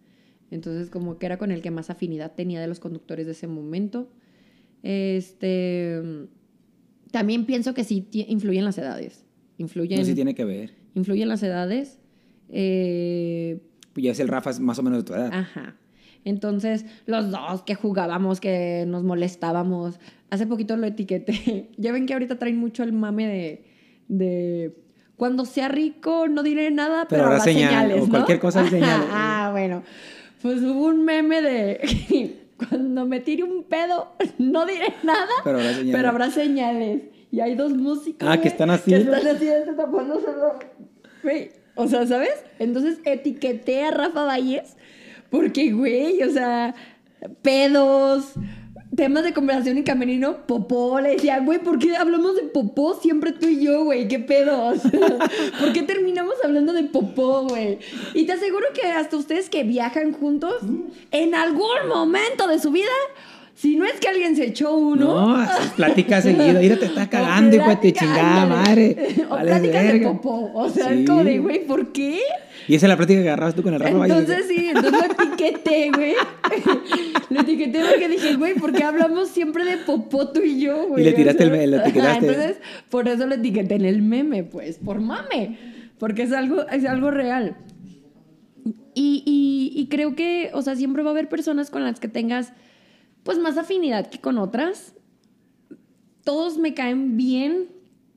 Entonces, como que era con el que más afinidad tenía de los conductores de ese momento. Este, también pienso que sí influyen las edades. Influyen, No si tiene que ver. influyen las edades. Eh, Pues ya es el Rafa es más o menos de tu edad. Ajá. Entonces, los dos que jugábamos, que nos molestábamos. Hace poquito lo etiqueté. Ya ven que ahorita traen mucho el mame de. de cuando sea rico no diré nada, pero, Pero habrá señal, señales. o ¿no? cualquier cosa señales. Ah, bueno. Pues hubo un meme de. cuando me tire un pedo, no diré nada, Pero habrá señales. pero habrá señales. Y hay dos músicos. Ah, que están así. Que están así, tapándose los- o sea, ¿sabes? Entonces etiqueté a Rafa Valles porque, güey, o sea, pedos, temas de conversación en camerino, popó. Le decía, güey, ¿por qué hablamos de popó siempre tú y yo, güey? ¿Qué pedos? ¿Por qué terminamos hablando de popó, güey? Y te aseguro que hasta ustedes que viajan juntos, en algún momento de su vida, si no es que alguien se echó uno. No, platica seguido. Mira, te está cagando, hijo de tu plática, chingada madre. O Vales pláticas de popó. O sea, Sí. es como de, güey, ¿por qué? Y esa es la práctica que agarrabas tú con el Rafa Valle. Entonces sí, entonces lo etiqueté, güey. lo etiqueté porque dije, güey, ¿por qué hablamos siempre de popó tú y yo, güey? Y le tiraste O sea, el lo etiquetaste. Entonces, por eso lo etiqueté en el meme, pues, por mame. Porque es algo, es algo real. Y, y- y creo que, o sea, siempre va a haber personas con las que tengas, pues, más afinidad que con otras. Todos me caen bien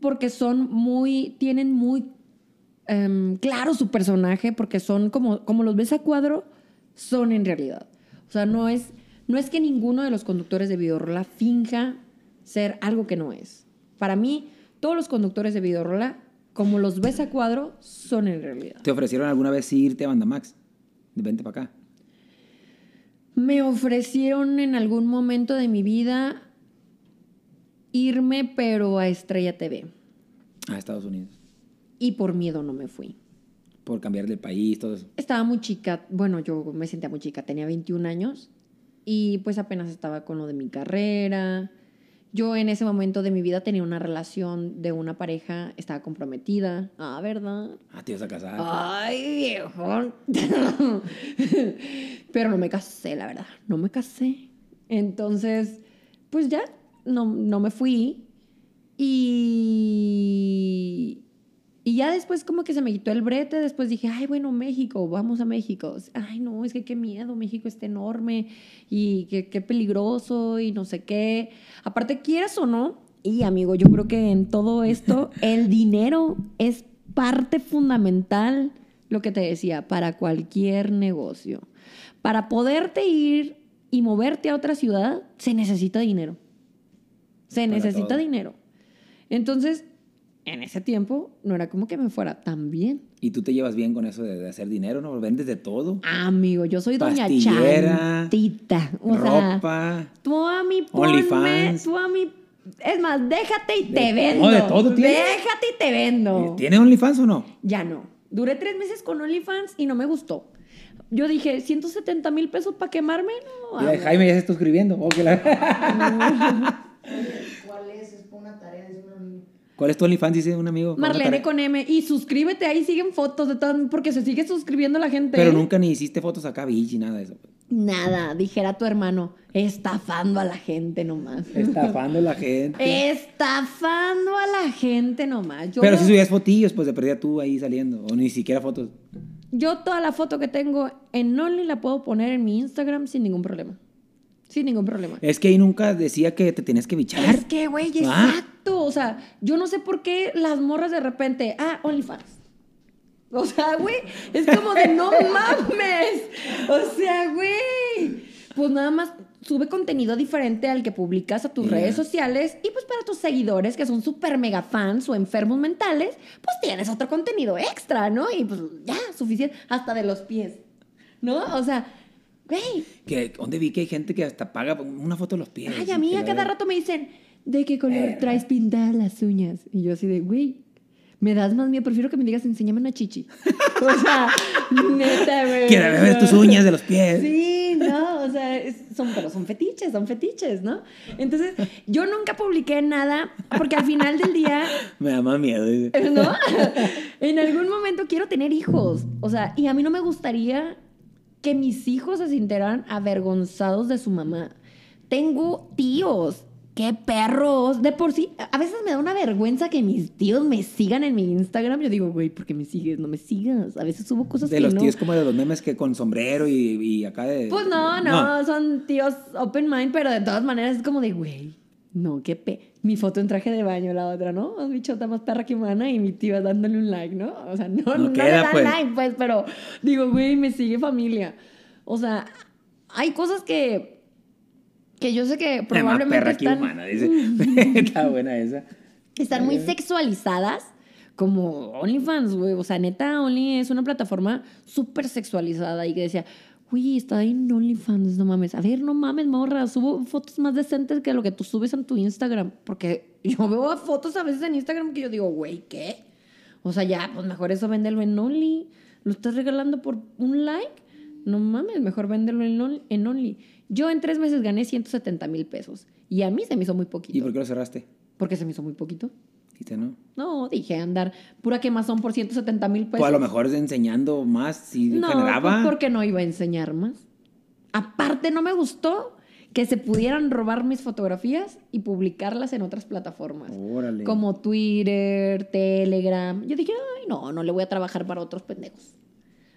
porque son muy, tienen muy em, claro su personaje, porque son como, como los ves a cuadro, son en realidad. O sea, no es, no es que ninguno de los conductores de Videorola finja ser algo que no es. Para mí, todos los conductores de Videorola, como los ves a cuadro, son en realidad. ¿Te ofrecieron alguna vez irte a Bandamax? Vente para acá. Me ofrecieron en algún momento de mi vida irme, pero a Estrella TV. A Estados Unidos. Y por miedo no me fui. Por cambiar de país, todo eso. Estaba muy chica, bueno, yo me sentía muy chica, tenía 21 años y pues apenas estaba con lo de mi carrera. Yo en ese momento de mi vida tenía una relación de una pareja, estaba comprometida. Ah, ¿verdad? Ah, te ibas a casar. Ay, viejo. Pero no me casé, la verdad. No me casé. Entonces, pues ya, no, no me fui. Y, y ya después como que se me quitó el brete. Después dije, ay, bueno, México, vamos a México. Ay, no, es que qué miedo, México está enorme y qué, qué peligroso y no sé qué. Aparte, quieras o no, y amigo, yo creo que en todo esto el dinero es parte fundamental, lo que te decía, para cualquier negocio. Para poderte ir y moverte a otra ciudad, se necesita dinero. Se Para necesita todo. dinero. Entonces, en ese tiempo, no era como que me fuera tan bien. Y tú te llevas bien con eso de, de hacer dinero, ¿no? Vendes de todo. Amigo, yo soy doña Chantita. O sea, ropa. tú a mí ponme, OnlyFans. tú a mí... Es más, déjate y De- te vendo. no, de todo tiene. Déjate y te vendo. ¿Tiene OnlyFans o no? Ya no. Duré tres meses con OnlyFans y no me gustó. Yo dije, 170 mil pesos para quemarme, no. Jaime ya se está suscribiendo. Oh, que la- ¿Cuál es? Es por una tarea, es un amigo. ¿Cuál es tu OnlyFans? Dice un amigo. Marlene con M. Y suscríbete, ahí siguen fotos de todo, porque se sigue suscribiendo la gente. Pero ¿eh? nunca ni hiciste fotos acá, bitch, y nada de eso. Nada, dijera tu hermano, estafando a la gente nomás. Estafando a la gente. Estafando a la gente nomás. Yo, Pero si subías fotillos, pues de perdía tú ahí saliendo. O ni siquiera fotos. yo toda la foto que tengo en Only la puedo poner en mi Instagram sin ningún problema. Sin ningún problema. Es que ahí nunca decía que te tenías que bichar. Es que, güey, Ah. Exacto. O sea, yo no sé por qué las morras de repente, ah, OnlyFans. O sea, güey, es como de no mames. O sea, güey. Pues nada más sube contenido diferente al que publicas a tus redes sociales y pues para tus seguidores que son súper mega fans o enfermos mentales, pues tienes otro contenido extra, ¿no? Y pues ya, suficiente, hasta de los pies, ¿no? O sea, güey, Que, ¿Dónde vi que hay gente que hasta paga una foto de los pies? Ay, a mí a cada rato me dicen, ¿de qué color traes pintadas las uñas? Y yo así de, güey, me das más miedo, prefiero que me digas, enséñame una chichi. O sea, neta, güey. Quiero ver tus uñas de los pies. Sí, no, o sea, es- son, pero son fetiches, son fetiches, ¿no? Entonces, yo nunca publiqué nada porque al final del día Me da más miedo. dice. ¿no? en algún momento quiero tener hijos. O sea, y a mí no me gustaría que mis hijos se sintieran avergonzados de su mamá. Tengo tíos. ¡Qué perros! De por sí, a veces me da una vergüenza que mis tíos me sigan en mi Instagram. Yo digo, güey, ¿por qué me sigues? No me sigas. A veces subo cosas De que los no. tíos como de los memes que con sombrero y, y acá de... Pues no, no, son tíos open mind, pero de todas maneras es como de, güey, no, qué pe... Mi foto en traje de baño, la otra, ¿no? Más bichota más perra que humana y mi tía dándole un like, ¿no? O sea, no, no, le queda, dan pues. like, pues, pero digo, güey, me sigue familia. O sea, hay cosas que... Que yo sé que Más probablemente que están, humana, dice. Está buena esa. están muy sexualizadas como OnlyFans, güey. O sea, neta, Only es una plataforma súper sexualizada y que decía, güey, está ahí en OnlyFans, no mames. A ver, no mames, morra, subo fotos más decentes que lo que tú subes en tu Instagram. Porque yo veo fotos a veces en Instagram que yo digo, güey, ¿qué? O sea, ya, pues mejor eso véndelo en Only. ¿Lo estás regalando por un like? No mames, mejor véndelo en Only. Yo en tres meses gané 170 mil pesos. Y a mí se me hizo muy poquito. ¿Y por qué lo cerraste? Porque se me hizo muy poquito. Dijiste, ¿no? No, dije andar pura quemazón por 170 mil pesos. Pues a lo mejor enseñando más si no, generaba. porque no iba a enseñar más. Aparte, no me gustó que se pudieran robar mis fotografías y publicarlas en otras plataformas. Órale. Como Twitter, Telegram. Yo dije, ay, no, no le voy a trabajar para otros pendejos.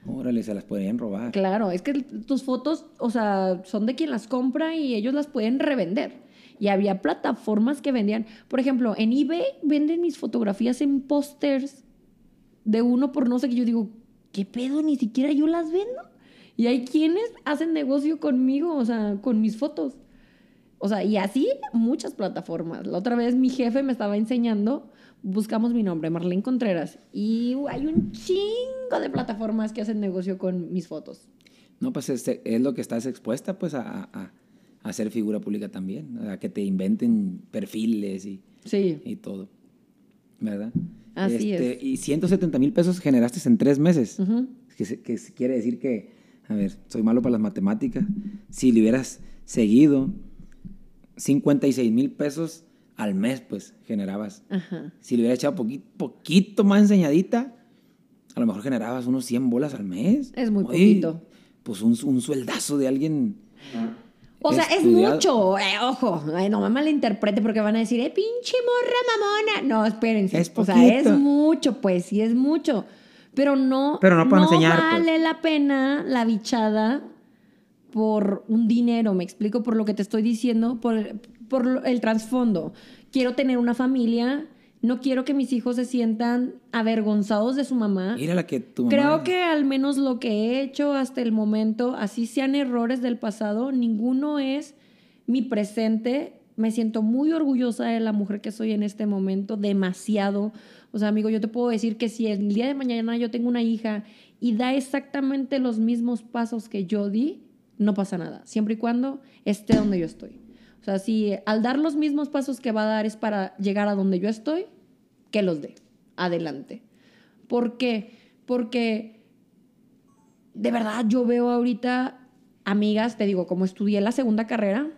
Órale, se las podrían robar. Claro, es que tus fotos, o sea, son de quien las compra y ellos las pueden revender. Y había plataformas que vendían, por ejemplo, en eBay venden mis fotografías en pósters de uno por no sé qué. Yo digo, ¿qué pedo? Ni siquiera yo las vendo. Y hay quienes hacen negocio conmigo, o sea, con mis fotos. O sea, y así muchas plataformas. La otra vez mi jefe me estaba enseñando, buscamos mi nombre, Marlene Contreras, y hay un chingo de plataformas que hacen negocio con mis fotos. No, pues es, es lo que estás expuesta, pues, a, a, a ser figura pública también. A que te inventen perfiles y, Sí, y todo. ¿Verdad? Así Este, es. Y 170 mil pesos generaste en tres meses. Que, que quiere decir que, a ver, soy malo para las matemáticas. Si le hubieras seguido 56 mil pesos al mes, pues generabas. Ajá. Si le hubieras echado poqui- poquito más enseñadita, a lo mejor generabas unos 100 bolas al mes. Es muy Oye, poquito. Pues un, un sueldazo de alguien. O sea, es estudiado. mucho. eh, ojo, ay, no me malinterprete porque van a decir, eh, pinche morra mamona. No, espérense. Es o sea, es mucho, pues sí es mucho. Pero no, Pero no para enseñar, pues. vale la pena la bichada por un dinero, me explico por lo que te estoy diciendo, por, por el trasfondo. Quiero tener una familia, no quiero que mis hijos se sientan avergonzados de su mamá. Mira la que tu mamá. Creo que al menos lo que he hecho hasta el momento, así sean errores del pasado, ninguno es mi presente. Me siento muy orgullosa de la mujer que soy en este momento, demasiado. O sea, amigo, yo te puedo decir que si el día de mañana yo tengo una hija y da exactamente los mismos pasos que yo di, no pasa nada, siempre y cuando esté donde yo estoy. O sea, si al dar los mismos pasos que va a dar es para llegar a donde yo estoy, que los dé. Adelante. ¿Por qué? Porque de verdad yo veo ahorita amigas, te digo, como estudié la segunda carrera,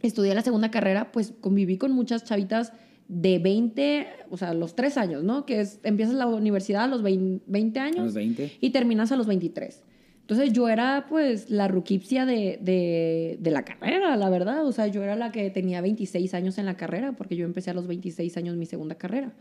estudié la segunda carrera, pues conviví con muchas chavitas de 20, o sea, los tres años, ¿no? Que es, empiezas la universidad a los 20, 20 años A los 20. y terminas a los 23. Entonces yo era pues la ruquipsia de, de, la carrera, la verdad. O sea, yo era la que tenía 26 años en la carrera, porque yo empecé a los 26 años mi segunda carrera.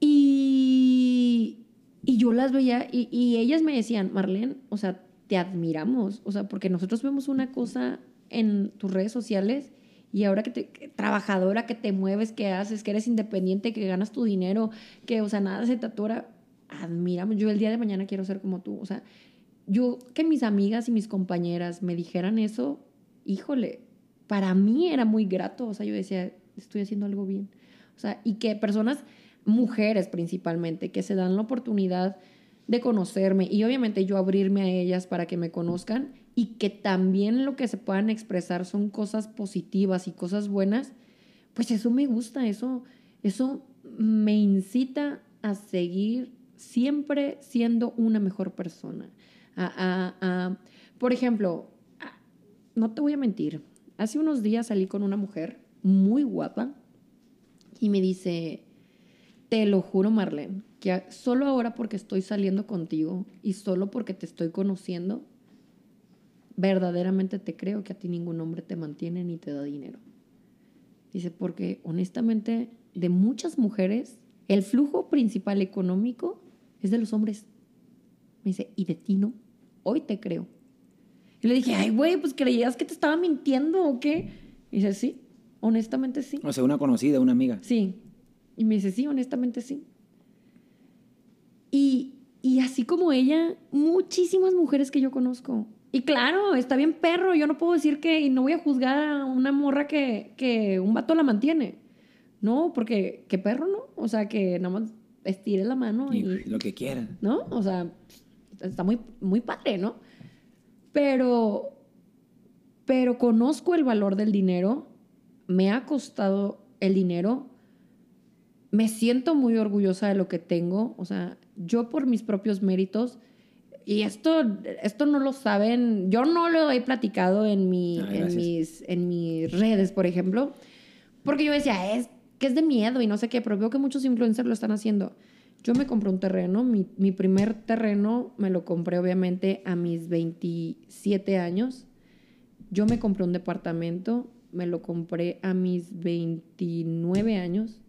Y, y yo las veía y, y ellas me decían, Marlene, o sea, te admiramos, o sea, porque nosotros vemos una cosa en tus redes sociales y ahora que trabajadora, que te mueves, que haces, que eres independiente, que ganas tu dinero, que, o sea, nada se te admiramos. Yo el día de mañana quiero ser como tú, o sea, yo que mis amigas y mis compañeras me dijeran eso, híjole, para mí era muy grato, o sea, yo decía, estoy haciendo algo bien. O sea, y que personas, mujeres principalmente, que se dan la oportunidad de conocerme y obviamente yo abrirme a ellas para que me conozcan y que también lo que se puedan expresar son cosas positivas y cosas buenas, pues eso me gusta, eso, eso me incita a seguir siempre siendo una mejor persona. A, a- a- por ejemplo, no te voy a mentir. Hace unos días salí con una mujer muy guapa y me dice, te lo juro, Marlene, que solo ahora porque estoy saliendo contigo y solo porque te estoy conociendo, verdaderamente te creo que a ti ningún hombre te mantiene ni te da dinero. Dice, porque honestamente, de muchas mujeres, el flujo principal económico es de los hombres. Me dice, y de ti no. Hoy te creo. Y le dije, ay, güey, pues creías que te estaba mintiendo o qué. Y dice, sí, honestamente sí. O sea, una conocida, una amiga. Sí. Y me dice, sí, honestamente sí. Y, y así como ella, muchísimas mujeres que yo conozco. Y claro, está bien perro, yo no puedo decir que, y no voy a juzgar a una morra que, que un vato la mantiene. No, porque, qué perro, ¿no? O sea, que nada más estire la mano Y y, lo que quiera. ¿no? O sea, está muy, muy padre, ¿no? Pero, pero conozco el valor del dinero, me ha costado el dinero, me siento muy orgullosa de lo que tengo, o sea, yo por mis propios méritos, y esto, esto no lo saben, yo no lo he platicado en, mi, Ah, en, mis, en mis redes, por ejemplo, porque yo decía, es que es de miedo y no sé qué, pero veo que muchos influencers lo están haciendo. Yo me compré un terreno, mi, primer terreno me lo compré obviamente a mis 27 años. Yo me compré un departamento, me lo compré a mis 29 años.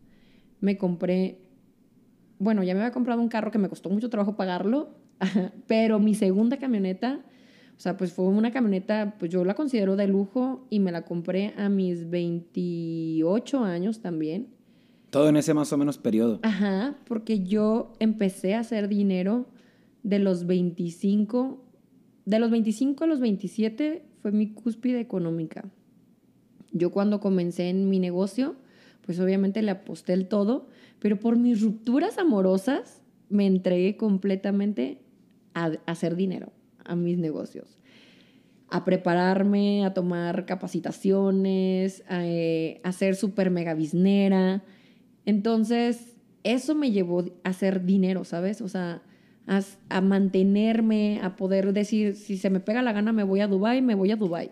Me compré, bueno, ya me había comprado un carro que me costó mucho trabajo pagarlo, pero mi segunda camioneta, o sea, pues fue una camioneta, pues yo la considero de lujo y me la compré a mis 28 años también. Todo en ese más o menos periodo. Ajá, porque yo empecé a hacer dinero de los 25, de los 25 a los 27 fue mi cúspide económica. Yo cuando comencé en mi negocio, pues obviamente le aposté el todo, pero por mis rupturas amorosas me entregué completamente a, hacer dinero, a mis negocios. A prepararme, a tomar capacitaciones, a, eh, a ser súper mega biznera. Entonces, eso me llevó a hacer dinero, ¿sabes? O sea, a, mantenerme, a poder decir, si se me pega la gana, me voy a Dubai, me voy a Dubai.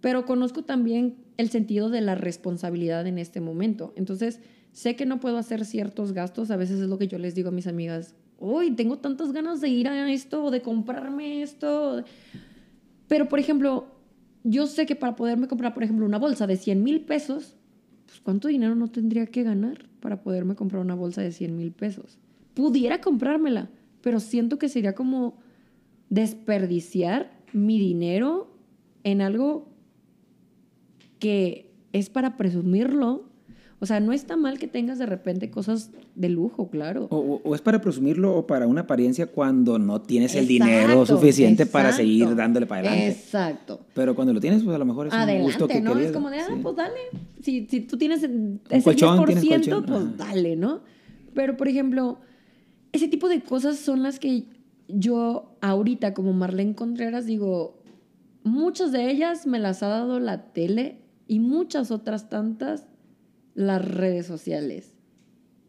Pero conozco también el sentido de la responsabilidad en este momento. Entonces, sé que no puedo hacer ciertos gastos. A veces es lo que yo les digo a mis amigas. Uy, tengo tantas ganas de ir a esto, de comprarme esto. Pero, por ejemplo, yo sé que para poderme comprar, por ejemplo, una bolsa de 100 mil pesos, ¿cuánto dinero no tendría que ganar para poderme comprar una bolsa de 100 mil pesos? Pudiera comprármela, pero siento que sería como desperdiciar mi dinero en algo que es para presumirlo. O sea, no está mal que tengas de repente cosas de lujo, claro. O, o- es para presumirlo o para una apariencia cuando no tienes el dinero suficiente para seguir dándole para adelante. Exacto. Pero cuando lo tienes, pues a lo mejor es un gusto que ¿no? querías, Es como de, ah, sí. pues dale. Si, si tú tienes ese colchón, 10%, tienes colchón, pues ajá. dale, ¿no? Pero, por ejemplo, ese tipo de cosas son las que yo ahorita, como Marlene Contreras, digo, muchas de ellas me las ha dado la tele y muchas otras tantas las redes sociales.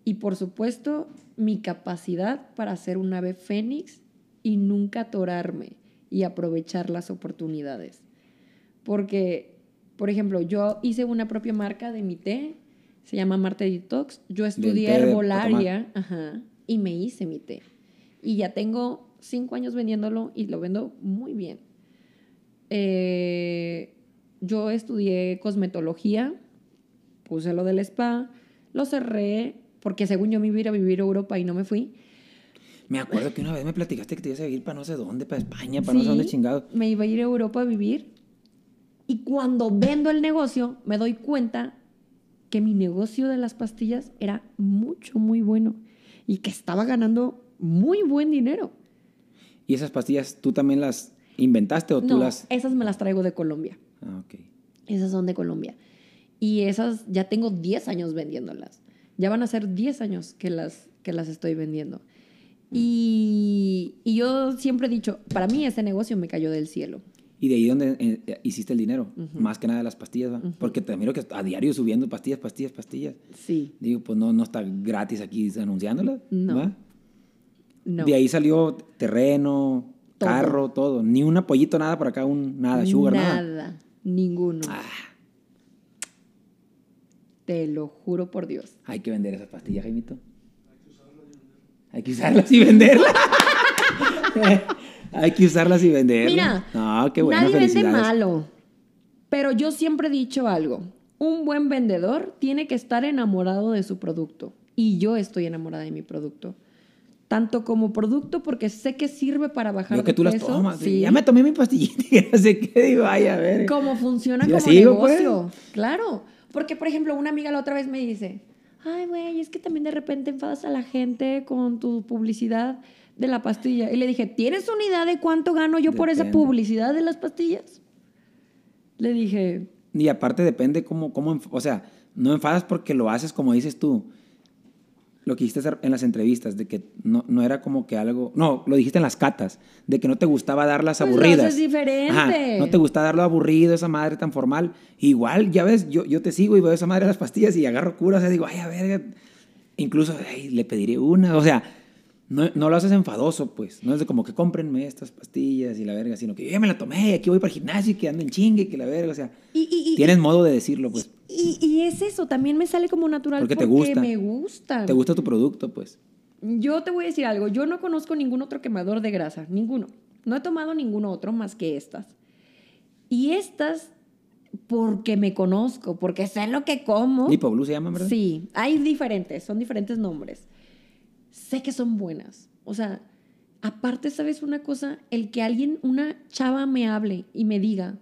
Y por supuesto, mi capacidad para ser un ave fénix y nunca atorarme y aprovechar las oportunidades. Porque, por ejemplo, yo hice una propia marca de mi té, se llama Marte Detox. Yo estudié herbolaria ajá, y me hice mi té. Y ya tengo cinco años vendiéndolo y lo vendo muy bien. Eh, yo estudié cosmetología, puse lo del spa, lo cerré porque según yo me iba a ir a vivir a Europa y no me fui. Me acuerdo que una vez me platicaste que te ibas a ir para no sé dónde, para España, para no sé dónde Sí, chingado. Me iba a ir a Europa a vivir. Y cuando vendo el negocio, me doy cuenta que mi negocio de las pastillas era mucho, muy bueno. Y que estaba ganando muy buen dinero. ¿Y esas pastillas tú también las inventaste o tú No, las...? esas me las traigo de Colombia. Ah, ok. Esas son de Colombia. Y esas ya tengo 10 años vendiéndolas. Ya van a ser 10 años que las, que las estoy vendiendo. Y, y yo siempre he dicho, para mí ese negocio me cayó del cielo. Y de ahí donde eh, hiciste el dinero, más que nada de las pastillas, ¿va? Porque te miro que a diario subiendo pastillas, pastillas, pastillas. Sí, Digo, pues no, no está gratis aquí anunciándolas, No. ¿va? no. De ahí salió terreno, Todo. carro, todo. Ni un apoyito, nada por acá, un nada, sugar, nada. Nada, ninguno. Ah, Te lo juro por Dios. hay que vender esas pastillas, Jaimito. Hay que usarlas y venderlas. hay que usarlas y venderlas. Mira, no, qué bueno, nadie vende malo. Pero yo siempre he dicho algo. Un buen vendedor tiene que estar enamorado de su producto. Y yo estoy enamorada de mi producto. Tanto como producto porque sé que sirve para bajar de que tú las peso. tomas. Sí. Ya me tomé mi pastillita y no sé qué. Digo, ay, a ver. Cómo funciona como sigo, pues. negocio. Claro. Porque, por ejemplo, una amiga la otra vez me dice, ay, güey, es que también de repente enfadas a la gente con tu publicidad de la pastilla. Y le dije, ¿tienes una idea de cuánto gano yo por esa publicidad de las pastillas? Le dije, Y aparte depende cómo, cómo, o sea, no enfadas porque lo haces como dices tú. Lo que dijiste en las entrevistas, de que no, no era como que algo, no, lo dijiste en las catas, de que no te gustaba darlas Pues lo aburridas. haces diferente. no te gusta darlo aburrido, esa madre tan formal. Igual, ya ves, yo, yo te sigo y veo esa madre de las pastillas y agarro cura, o sea, digo, ay, a ver, incluso ay, le pediré una, o sea, no, no lo haces enfadoso, pues. No es de como que cómprenme estas pastillas y la verga, sino que yo ya me la tomé, y aquí voy para el gimnasio y que ando en chingue, y que la verga, o sea. y, y, y, Tienes modo de decirlo, pues. y, y es eso, también me sale como natural Porque porque, te gusta. me gustan. Te gusta tu producto, pues. Yo te voy a decir algo, yo no conozco ningún otro quemador de grasa, ninguno. No he tomado ningún otro más que estas. Y estas, porque me conozco, porque sé lo que como. Lipoblue se llama, ¿verdad? Sí, hay diferentes, son diferentes nombres. Sé que son buenas. O sea, aparte, ¿sabes una cosa? El que alguien, una chava me hable y me diga,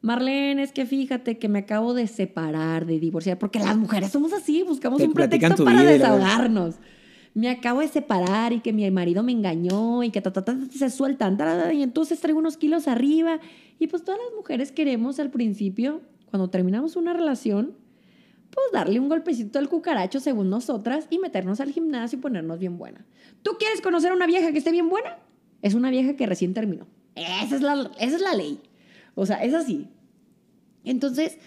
Marlene, es que fíjate que me acabo de separar, de divorciar, porque las mujeres somos así, buscamos Te un pretexto para vida desahogarnos. Me acabo de separar y que mi marido me engañó y que ta, ta, se sueltan, ta, ta, ta, y entonces traigo unos kilos arriba. Y pues todas las mujeres queremos al principio, cuando terminamos una relación, pues darle un golpecito al cucaracho según nosotras y meternos al gimnasio y ponernos bien buena. ¿Tú quieres conocer a una vieja que esté bien buena? Es una vieja que recién terminó. Esa es la, esa es la ley. O sea, es así. Entonces,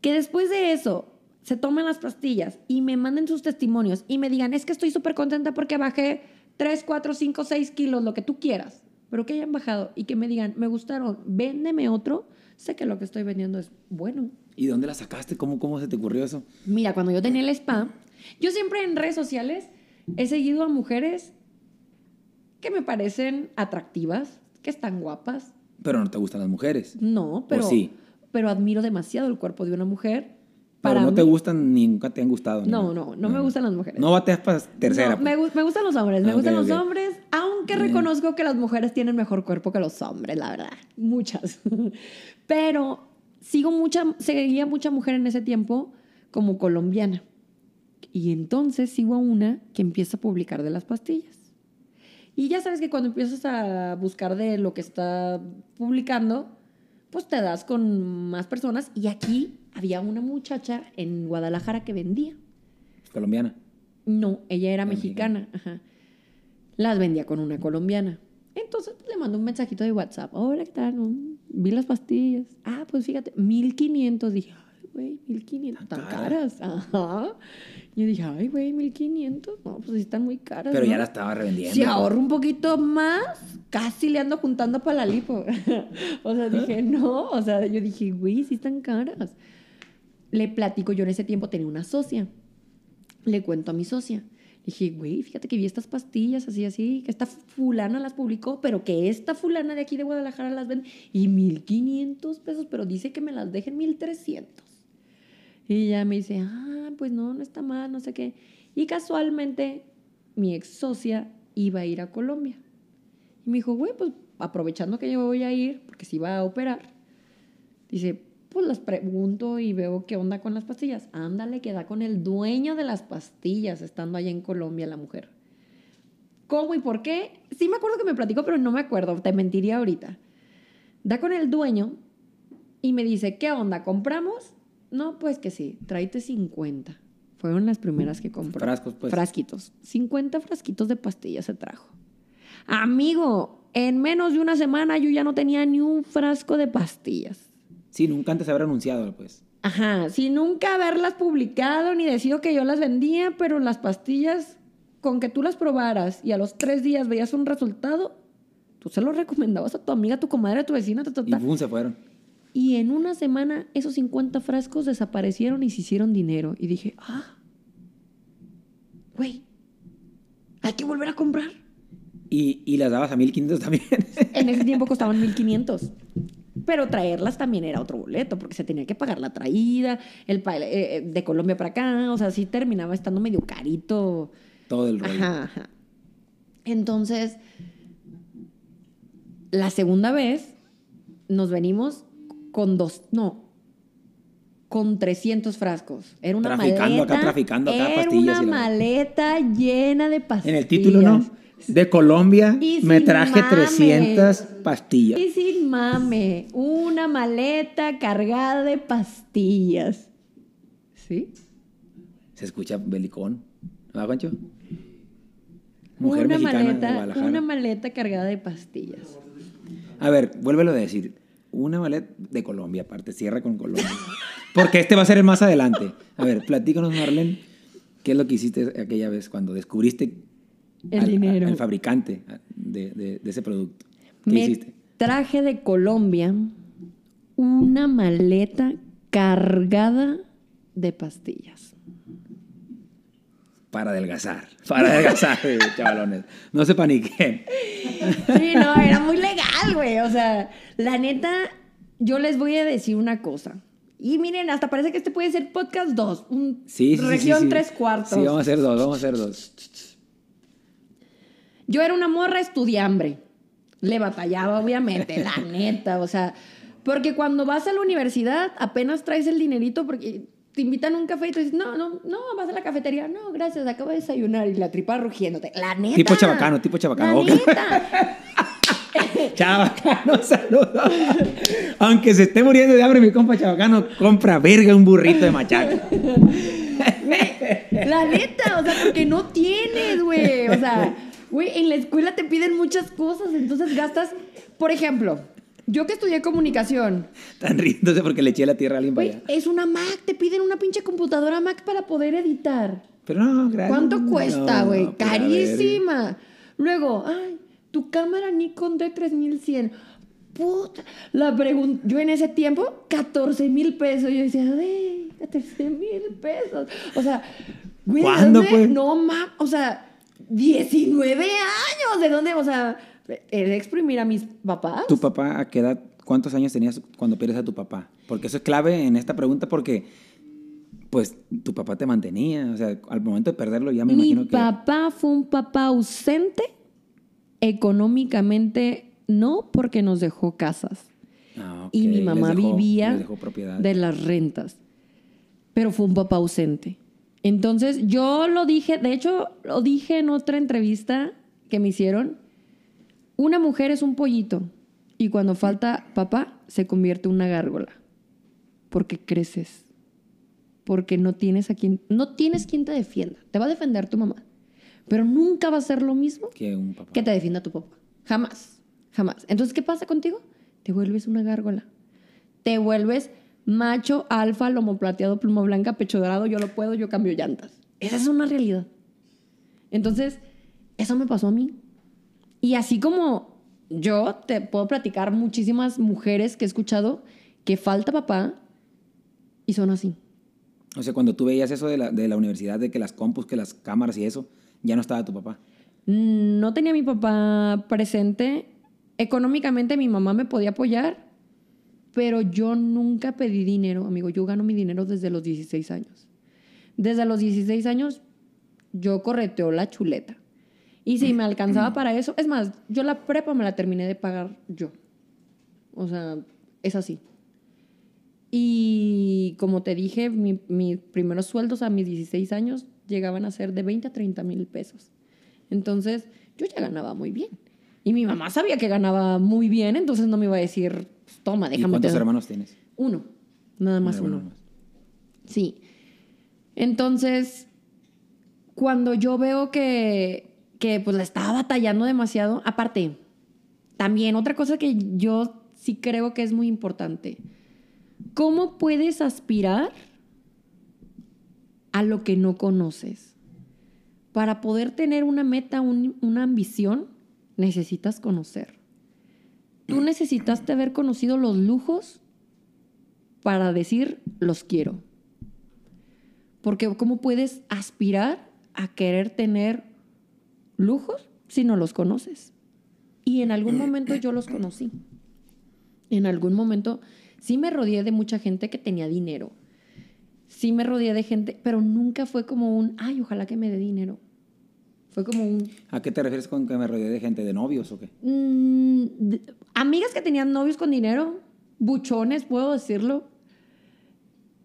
que después de eso se tomen las pastillas y me manden sus testimonios y me digan, es que estoy súper contenta porque bajé 3, 4, 5, 6 kilos, lo que tú quieras, pero que hayan bajado y que me digan, me gustaron, véndeme otro, sé que lo que estoy vendiendo es bueno. ¿Y dónde la sacaste? ¿Cómo, ¿Cómo se te ocurrió eso? Mira, cuando yo tenía el spa, yo siempre en redes sociales he seguido a mujeres que me parecen atractivas, que están guapas. Pero no te gustan las mujeres. No, pero, sí? pero admiro demasiado el cuerpo de una mujer. Pero Para no te gustan ni nunca te han gustado. No, nada. no, no me gustan las mujeres. No bateas para tercera. No, me, pues. me gustan los hombres, me Ah, gustan los hombres, aunque reconozco que las mujeres tienen mejor cuerpo que los hombres, la verdad. Muchas. Pero sigo mucha, seguía mucha mujer en ese tiempo como colombiana. Y entonces sigo a una que empieza a publicar de las pastillas. Y ya sabes que cuando empiezas a buscar de lo que está publicando, pues te das con más personas. Y aquí había una muchacha en Guadalajara que vendía. Colombiana. No, ella era mexicana. Ajá. Las vendía con una colombiana. Entonces pues, le mandó un mensajito de WhatsApp. Hola, ¿qué tal? Vi las pastillas. Ah, pues fíjate, 1500. Dije, ay, güey, 1500. Tan Tan caras. Ajá. Yo dije, ay, güey, 1500. No, pues sí están muy caras. Pero ¿no? ya la estaba revendiendo. Si ahorro un poquito más, casi le ando juntando para la lipo. o sea, dije, no. O sea, yo dije, güey, sí están caras. Le platico, yo en ese tiempo tenía una socia. Le cuento a mi socia. Dije, güey, fíjate que vi estas pastillas así, así, que esta fulana las publicó, pero que esta fulana de aquí de Guadalajara las vende. Y 1500 pesos, pero dice que me las dejen 1300. Y ella me dice, ah, pues no, no está mal, no sé qué. Y casualmente mi ex socia iba a ir a Colombia. Y me dijo, güey, pues aprovechando que yo voy a ir, porque se iba a operar, dice, pues las pregunto y veo qué onda con las pastillas. Ándale, queda con el dueño de las pastillas estando allá en Colombia la mujer. ¿Cómo y por qué? Sí me acuerdo que me platicó, pero no me acuerdo, te mentiría ahorita. Da con el dueño y me dice, ¿qué onda? ¿Compramos? No, pues que sí, tráete 50. Fueron las primeras que compró. Frascos, pues. Frasquitos. 50 frasquitos de pastillas se trajo. Amigo, en menos de una semana yo ya no tenía ni un frasco de pastillas. Sí, nunca antes haber anunciado, pues. Ajá, sin nunca haberlas publicado ni decido que yo las vendía, pero las pastillas, con que tú las probaras y a los tres días veías un resultado, Tú se lo recomendabas a tu amiga, a tu comadre, a tu vecina, ta, ta, Y pum, se fueron. Y en una semana esos 50 frascos desaparecieron y se hicieron dinero. Y dije, ah, güey, hay que volver a comprar. Y, y las dabas a 1500 también. En ese tiempo costaban 1500. Pero traerlas también era otro boleto, porque se tenía que pagar la traída, el pa- eh, eh, de Colombia para acá. O sea, sí terminaba estando medio carito. Todo el rollo. Ajá, ajá. Entonces, la segunda vez nos venimos con dos, no, con 300 frascos. Era una Traficando maleta. acá, traficando acá era pastillas una y la- maleta llena de pastillas. En el título, ¿no? De Colombia me traje mame. 300 pastillas. Y sin mame, una maleta cargada de pastillas. ¿Sí? Se escucha belicón. ¿Va, Pancho? Mujer una mexicana de maleta, Guadalajara. una maleta cargada de pastillas. A ver, vuélvelo a decir. Una maleta de Colombia, aparte, cierra con Colombia. Porque este va a ser el más adelante. A ver, platícanos, Marlene, ¿qué es lo que hiciste aquella vez cuando descubriste El al- dinero. al fabricante de, de- de ese producto? ¿Qué Me hiciste? traje de Colombia una maleta cargada de pastillas. Para adelgazar. Para adelgazar, eh, chavalones. No se paniquen. Sí, no, era muy legal, güey. O sea, la neta, yo les voy a decir una cosa. Y miren, hasta parece que este puede ser podcast 2. Un Sí, sí, región sí, sí. 3 cuartos. Sí, vamos a hacer dos, vamos a hacer dos. Yo era una morra estudiambre. Le batallaba, obviamente, la neta. O sea, porque cuando vas a la universidad apenas traes el dinerito porque te invitan a un café y tú dices, no, no, no, vas a la cafetería. No, gracias, acabo de desayunar y la tripa rugiéndote. La neta. Tipo chabacano, tipo chabacano, La neta. Chabacano, saludos. Aunque se esté muriendo de hambre, mi compa Chabacano compra verga un burrito de machaca. La neta, o sea, porque no tienes, güey. O sea, güey, en la escuela te piden muchas cosas, entonces gastas. Por ejemplo, yo que estudié comunicación, Están riéndose porque le eché la tierra a alguien para allá. es una Mac, te piden una pinche computadora Mac para poder editar. Pero no, gracias. ¿Cuánto cuesta, güey? no. Carísima. Luego, ay, tu cámara Nikon D3100. Puta. La pregunta, yo en ese tiempo, 14 mil pesos. Yo decía, güey, 14 mil pesos. O sea, güey, ¿de ¿Cuándo, pues? No, ma, o sea, 19 años. ¿De dónde? O sea, de exprimir a mis papás. ¿Tu papá a qué edad, cuántos años tenías cuando pierdes a tu papá? Porque eso es clave en esta pregunta porque, pues, tu papá te mantenía. O sea, al momento de perderlo ya me Mi imagino que... papá fue un papá ausente, económicamente no, porque nos dejó casas. Ah, Y mi mamá dejó- vivía de las rentas. Pero fue un papá ausente. Entonces yo lo dije, de hecho lo dije en otra entrevista que me hicieron, una mujer es un pollito y cuando falta papá se convierte en una gárgola. Porque creces. Porque no tienes a quien no tienes quien te defienda. Te va a defender tu mamá, pero nunca va a ser lo mismo Que un papá. que te defienda tu papá. Jamás, jamás. Entonces, ¿qué pasa contigo? Te vuelves una gárgola. Te vuelves macho, alfa, lomo plateado, pluma blanca, pecho dorado, yo lo puedo, yo cambio llantas. Esa es una realidad. Entonces, eso me pasó a mí. Y así como yo te puedo platicar muchísimas mujeres que he escuchado que falta papá y son así. O sea, cuando tú veías eso de la, de la universidad, de que las compus, que las cámaras y eso, ya no estaba tu papá. No tenía a mi papá presente. Económicamente mi mamá me podía apoyar, pero yo nunca pedí dinero, amigo. Yo gano mi dinero desde los 16 años. Desde los 16 años yo correteo la chuleta. Y si me alcanzaba para eso, es más, yo la prepa me la terminé de pagar yo. O sea, es así. Y como te dije, mi- mis primeros sueldos a mis 16 años llegaban a ser de 20 a 30 mil pesos. Entonces, yo ya ganaba muy bien. Y mi mamá sabía que ganaba muy bien, entonces no me iba a decir, "Pues, toma, ¿Y déjame. cuántos te doy". hermanos tienes? Uno, nada más Un uno. más. Sí. Entonces, cuando yo veo que, que pues la estaba batallando demasiado, aparte, también otra cosa que yo sí creo que es muy importante, ¿cómo puedes aspirar a lo que no conoces? Para poder tener una meta, un- una ambición, necesitas conocer. Tú necesitaste haber conocido los lujos para decir los quiero. Porque ¿cómo puedes aspirar a querer tener lujos si no los conoces? Y en algún momento yo los conocí. En algún momento sí me rodeé de mucha gente que tenía dinero. Sí me rodeé de gente, pero nunca fue como un, ay, ojalá que me dé dinero. Fue como un, ¿A qué te refieres con que me rodeé de gente? ¿De novios o qué? Mm, de- amigas que tenían novios con dinero, buchones, puedo decirlo.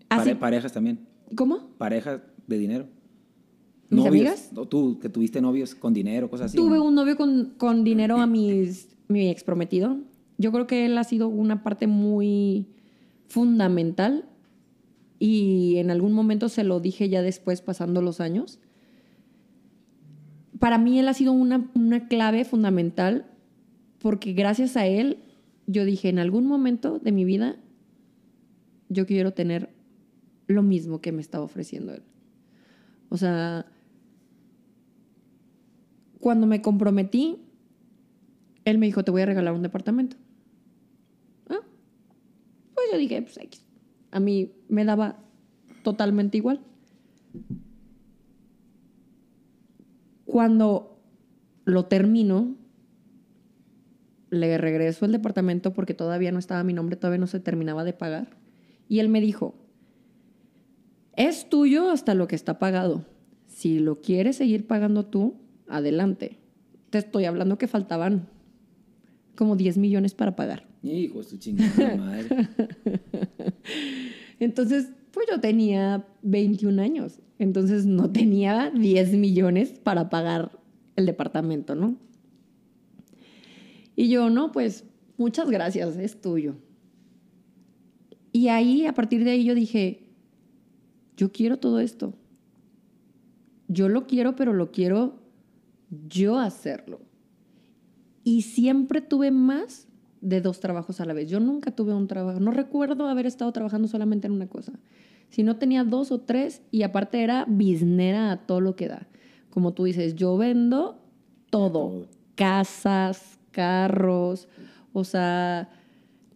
Así, Pare- parejas también. ¿Cómo? Parejas de dinero. ¿Mis Novios, amigas? O tú, que tuviste novios con dinero, cosas así. Tuve ¿no? un novio con, con dinero a mis, mi ex prometido. Yo creo que él ha sido una parte muy fundamental y en algún momento se lo dije ya después pasando los años. Para mí él ha sido una, una clave fundamental porque gracias a él yo dije en algún momento de mi vida yo quiero tener lo mismo que me estaba ofreciendo él. O sea, cuando me comprometí, él me dijo, te voy a regalar un departamento. Ah, Pues yo dije, pues. A mí me daba totalmente igual. Cuando lo termino, le regreso el departamento porque todavía no estaba mi nombre, todavía no se terminaba de pagar. Y él me dijo, es tuyo hasta lo que está pagado. Si lo quieres seguir pagando tú, adelante. Te estoy hablando que faltaban como 10 millones para pagar. Hijo su chingada madre. Entonces, pues yo tenía 21 años. Entonces no tenía 10 millones para pagar el departamento, ¿no? Y yo, no, pues muchas gracias, es tuyo. Y ahí, a partir de ahí, yo dije, yo quiero todo esto. Yo lo quiero, pero lo quiero yo hacerlo. Y siempre tuve más de dos trabajos a la vez. Yo nunca tuve un trabajo. No recuerdo haber estado trabajando solamente en una cosa. Si no tenía dos o tres y aparte era biznera a todo lo que da. Como tú dices, yo vendo todo. Casas, carros, o sea...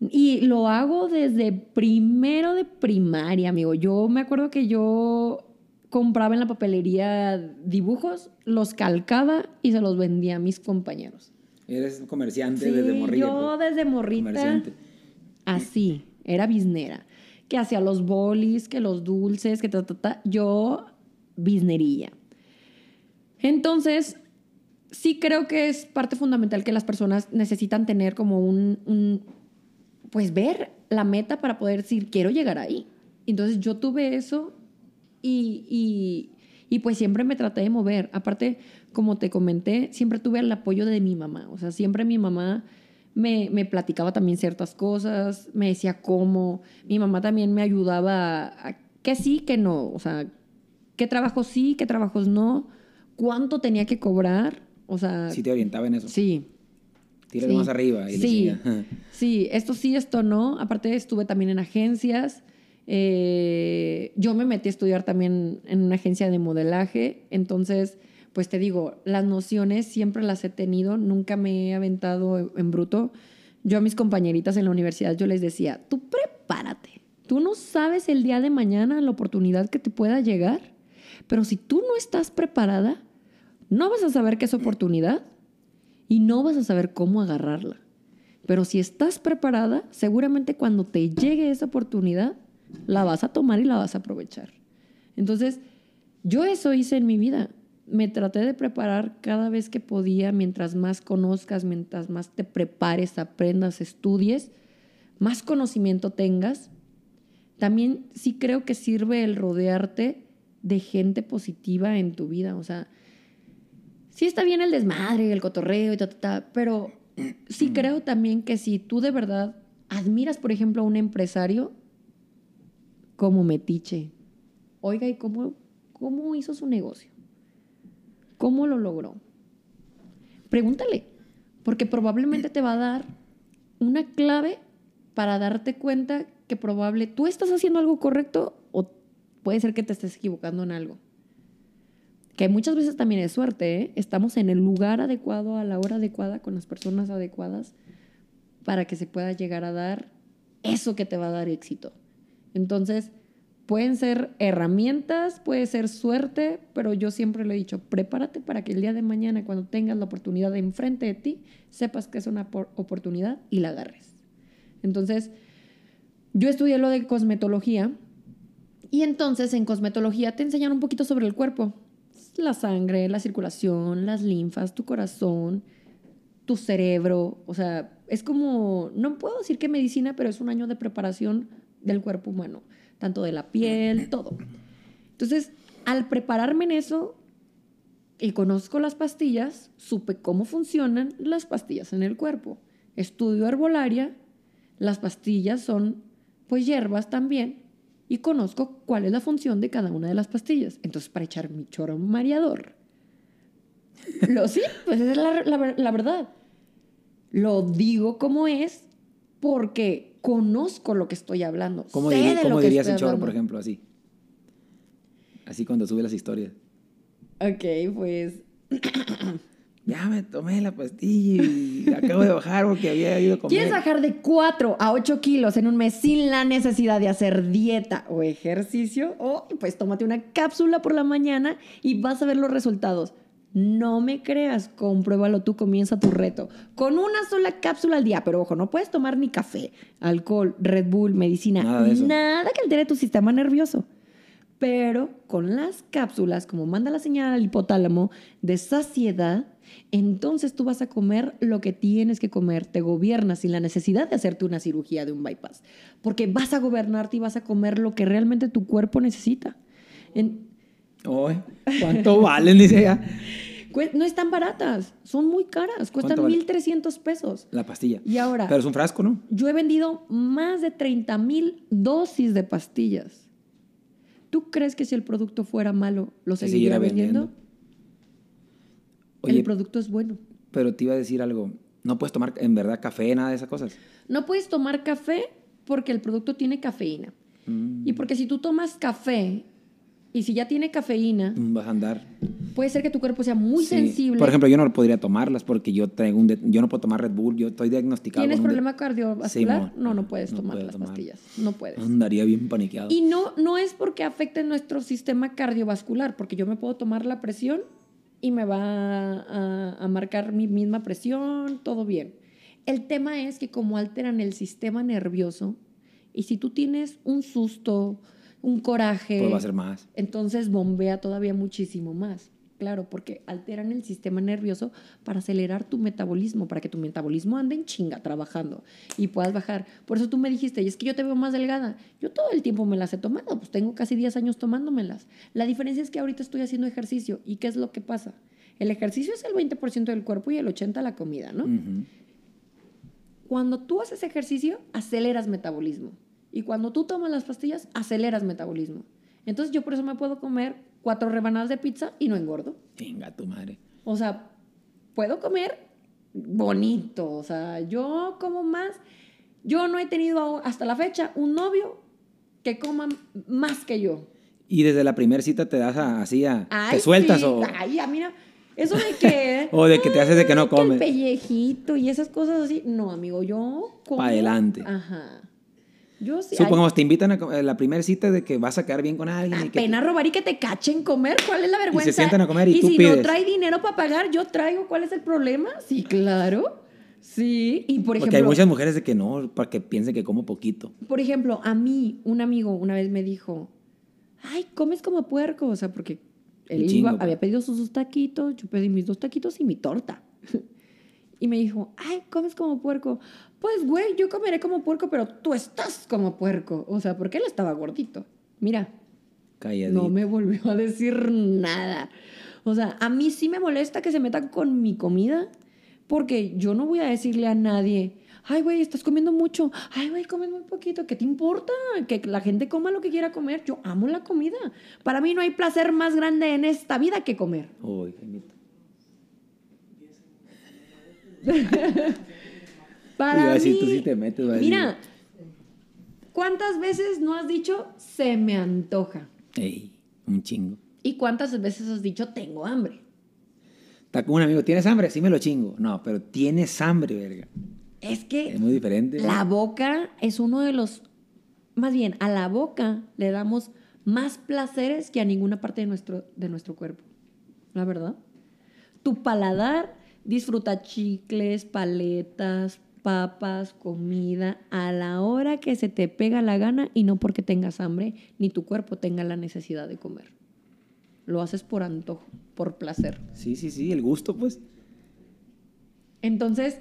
Y lo hago desde primero de primaria, amigo. Yo me acuerdo que yo compraba en la papelería dibujos, los calcaba y se los vendía a mis compañeros. Eres comerciante Sí, desde morrilla. yo pues. desde morrita. Comerciante. Así, era biznera. Que hacía los bolis, que los dulces, que ta, ta, ta. Yo, biznerilla. Entonces, sí creo que es parte fundamental que las personas necesitan tener como un, un, pues ver la meta para poder decir, quiero llegar ahí. Entonces yo tuve eso y, y, y pues siempre me traté de mover. Aparte, como te comenté, siempre tuve el apoyo de mi mamá. O sea, siempre mi mamá me, me platicaba también ciertas cosas, me decía cómo. Mi mamá también me ayudaba a, a que sí, que no. O sea, qué trabajos sí, qué trabajos no, cuánto tenía que cobrar. O sea, Sí te orientaba en eso. sí. Tírale Sí. más arriba. Y sí, decía, sí, esto sí, esto no. Aparte estuve también en agencias. Eh, yo me metí a estudiar también en una agencia de modelaje. Entonces, pues te digo, las nociones siempre las he tenido. Nunca me he aventado en bruto. Yo a mis compañeritas en la universidad yo les decía, tú prepárate. Tú no sabes el día de mañana la oportunidad que te pueda llegar. Pero si tú no estás preparada, no vas a saber qué es oportunidad y no vas a saber cómo agarrarla. Pero si estás preparada, seguramente cuando te llegue esa oportunidad, la vas a tomar y la vas a aprovechar. Entonces, yo eso hice en mi vida. Me traté de preparar cada vez que podía, mientras más conozcas, mientras más te prepares, aprendas, estudies, más conocimiento tengas. También sí creo que sirve el rodearte de gente positiva en tu vida. O sea, sí está bien el desmadre, el cotorreo y ta, ta, ta, pero sí creo también que si tú de verdad admiras, por ejemplo, a un empresario como Metiche, oiga, ¿y cómo, cómo hizo su negocio? ¿Cómo lo logró? Pregúntale, porque probablemente te va a dar una clave para darte cuenta que probable tú estás haciendo algo correcto o puede ser que te estés equivocando en algo que muchas veces también es suerte, ¿eh? estamos en el lugar adecuado, a la hora adecuada, con las personas adecuadas, para que se pueda llegar a dar eso que te va a dar éxito. Entonces, pueden ser herramientas, puede ser suerte, pero yo siempre le he dicho, prepárate para que el día de mañana, cuando tengas la oportunidad de enfrente de ti, sepas que es una por- oportunidad y la agarres. Entonces, yo estudié lo de cosmetología y entonces en cosmetología te enseñan un poquito sobre el cuerpo. La sangre, la circulación, las linfas, tu corazón, tu cerebro. O sea, es como, no puedo decir que medicina, pero es un año de preparación del cuerpo humano, tanto de la piel, todo. Entonces, al prepararme en eso y conozco las pastillas, supe cómo funcionan las pastillas en el cuerpo. Estudio herbolaria, las pastillas son pues hierbas también y conozco cuál es la función de cada una de las pastillas. Entonces, para echar mi choro mareador, lo sí, pues esa es la, la- la verdad. Lo digo como es porque conozco lo que estoy hablando. ¿Cómo, sé diri- de cómo lo que dirías estoy choro, por ejemplo, así? Así cuando sube las historias. Ok, pues Ya me tomé la pastilla y acabo de bajar porque había ido a comer. ¿Quieres bajar de 4 a 8 kilos en un mes sin la necesidad de hacer dieta o ejercicio? O pues tómate una cápsula por la mañana y vas a ver los resultados. No me creas, compruébalo tú, comienza tu reto. Con una sola cápsula al día, pero ojo, no puedes tomar ni café, alcohol, Red Bull, medicina, Nada que altere tu sistema nervioso. Pero con las cápsulas, como manda la señal al hipotálamo de saciedad, entonces tú vas a comer lo que tienes que comer, te gobiernas sin la necesidad de hacerte una cirugía de un bypass, porque vas a gobernarte y vas a comer lo que realmente tu cuerpo necesita. En- ¿Cuánto valen? Dice ella. no están baratas, son muy caras, cuestan ¿Cuánto vale? 1.300 pesos. La pastilla. Y ahora, Pero es un frasco, ¿no? yo he vendido más de 30 mil dosis de pastillas. ¿Tú crees que si el producto fuera malo, lo Se seguiría seguirá vendiendo? vendiendo. Oye, el producto es bueno. pero te iba a decir algo. No puedes tomar en verdad café, nada de esas cosas. No puedes tomar café porque el producto tiene cafeína. Mm, Y porque si tú tomas café y si ya tiene cafeína, vas a andar. puede ser que tu cuerpo sea muy Sí. sensible. Por ejemplo, yo no podría tomarlas porque yo traigo un yo no puedo tomar Red Bull, yo estoy diagnosticado. ¿Tienes problema cardiovascular? Simón. no, no puedes No tomar las tomar. pastillas. No puedes. Andaría bien paniqueado. Y no, no es porque afecte nuestro sistema cardiovascular, porque yo me puedo tomar la presión y me va a, a marcar mi misma presión, todo bien. El tema es que como alteran el sistema nervioso, y si tú tienes un susto, un coraje, Pues va a ser más. entonces bombea todavía muchísimo más. Claro, porque alteran el sistema nervioso para acelerar tu metabolismo, para que tu metabolismo ande en chinga trabajando y puedas bajar. Por eso tú me dijiste, y es que yo te veo más delgada. Yo todo el tiempo me las he tomado, pues tengo casi 10 años tomándomelas. La diferencia es que ahorita estoy haciendo ejercicio. ¿Y qué es lo que pasa? El ejercicio es el 20% del cuerpo y el 80% la comida, ¿no? Cuando tú haces ejercicio, aceleras metabolismo. Y cuando tú tomas las pastillas, aceleras metabolismo. Entonces yo por eso me puedo comer cuatro rebanadas de pizza y no engordo. Venga, tu madre. O sea, puedo comer bonito. O sea, yo como más. Yo no he tenido hasta la fecha un novio que coma más que yo. Y desde la primera cita te das a- así a... Ay, ¿Te sueltas sí. o...? Ay, ya, mira. Eso de que. O de que te haces de que no comes. el pellejito y esas cosas así. No, amigo, yo como. Pa' adelante. Ajá. Yo sí. Supongamos, te invitan a a la primera cita de que vas a quedar bien con alguien. y que Apenas robar y que te cachen comer, ¿cuál es la vergüenza? sientan a comer y tú si no trae dinero para pagar, yo traigo, ¿cuál es el problema? Sí, claro. Sí, y por Porque ejemplo, hay muchas mujeres de que no, para que piensen que como poquito. por ejemplo, a mí un amigo una vez me dijo, "Ay, comes como puerco", o sea, porque él chingo, iba- pues. había pedido sus dos taquitos, yo pedí mis dos taquitos y mi torta. y me dijo, "Ay, comes como puerco." Pues, güey, yo comeré como puerco, pero tú estás como puerco. O sea, porque él estaba gordito. Mira, Calladito. no me volvió a decir nada. O sea, a mí sí me molesta que se metan con mi comida, porque yo no voy a decirle a nadie, ay, güey, estás comiendo mucho, ay, güey, comes muy poquito, ¿qué te importa? Que la gente coma lo que quiera comer. Yo amo la comida. Para mí no hay placer más grande en esta vida que comer. Uy. Para Iba a decir, mí, tú sí te metes, va a decir. mira, ¿cuántas veces no has dicho se me antoja? Ey, un chingo. ¿Y cuántas veces has dicho tengo hambre? Está con un amigo, ¿tienes hambre? Sí me lo chingo. No, pero tienes hambre, verga. Es que Es muy diferente. la boca es uno de los, más bien, a la boca le damos más placeres que a ninguna parte de nuestro, de nuestro cuerpo. La verdad. Tu paladar disfruta chicles, paletas, papas, comida, a la hora que se te pega la gana y no porque tengas hambre ni tu cuerpo tenga la necesidad de comer. Lo haces por antojo, por placer. Sí, sí, sí, el gusto, pues. Entonces,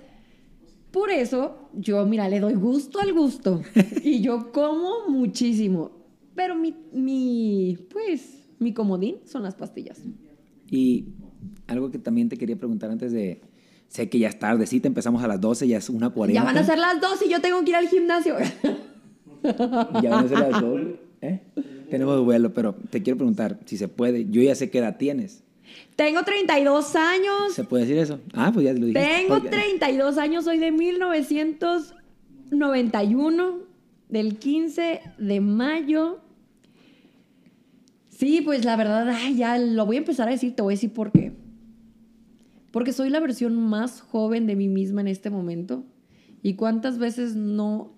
por eso yo, mira, le doy gusto al gusto. y yo como muchísimo. Pero mi, mi, pues, mi comodín son las pastillas. Y algo que también te quería preguntar antes de... Sé que ya es tardecita, empezamos a las 12, ya es una 40. Ya van a ser las dos y yo tengo que ir al gimnasio. Ya van a ser las 2. ¿eh? Tenemos vuelo, pero te quiero preguntar si se puede. Yo ya sé qué edad tienes. tengo 32 años. ¿Se puede decir eso? Ah, pues ya lo dije. Tengo 32 años, soy de 1991, del 15 de mayo. Sí, pues la verdad, ay, ya lo voy a empezar a decir, te voy a decir por qué. Porque soy la versión más joven de mí misma en este momento. Y cuántas veces no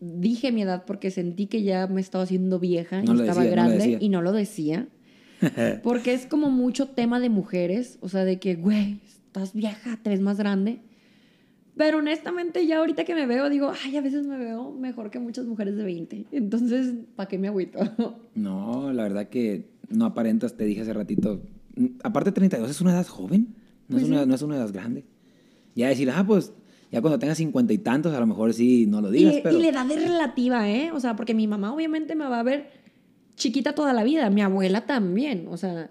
dije mi edad porque sentí que ya me estaba haciendo vieja No y estaba decía, no grande decía. y no lo decía. Porque es como mucho tema de mujeres, o sea, de que, güey, estás vieja, te ves más grande. Pero honestamente, ya ahorita que me veo, digo, ay, a veces me veo mejor que muchas mujeres de 20. Entonces, ¿para qué me agüito? No, la verdad que no aparentas, te dije hace ratito. Aparte, 32 es una edad joven, no, Pues es, una, sí. no es una edad grande. Ya decir, ah, pues ya cuando tengas cincuenta y tantos, a lo mejor sí no lo digas, y, pero. y la edad es relativa, ¿eh? O sea, porque mi mamá obviamente me va a ver chiquita toda la vida, mi abuela también. O sea,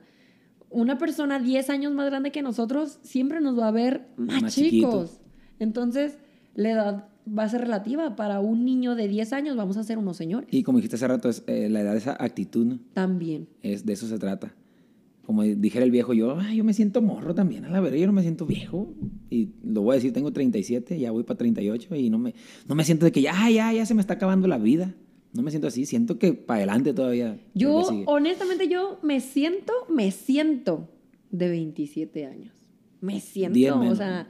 una persona 10 años más grande que nosotros siempre nos va a ver más, Más chicos. Entonces, la edad va a ser relativa. Para un niño de 10 años vamos a ser unos señores. Y como dijiste hace rato, es, eh, la edad es actitud, ¿no? También. Es, de eso se trata. Como dijera el viejo, yo, "Ay, yo me siento morro también, a la verdad, yo no me siento viejo. Y lo voy a decir, tengo 37, ya voy para 38 y no me, no me siento de que ya, ya, ya se me está acabando la vida. No me siento así, siento que para adelante todavía. Yo, honestamente, yo me siento, me siento de 27 años. Me siento, o sea...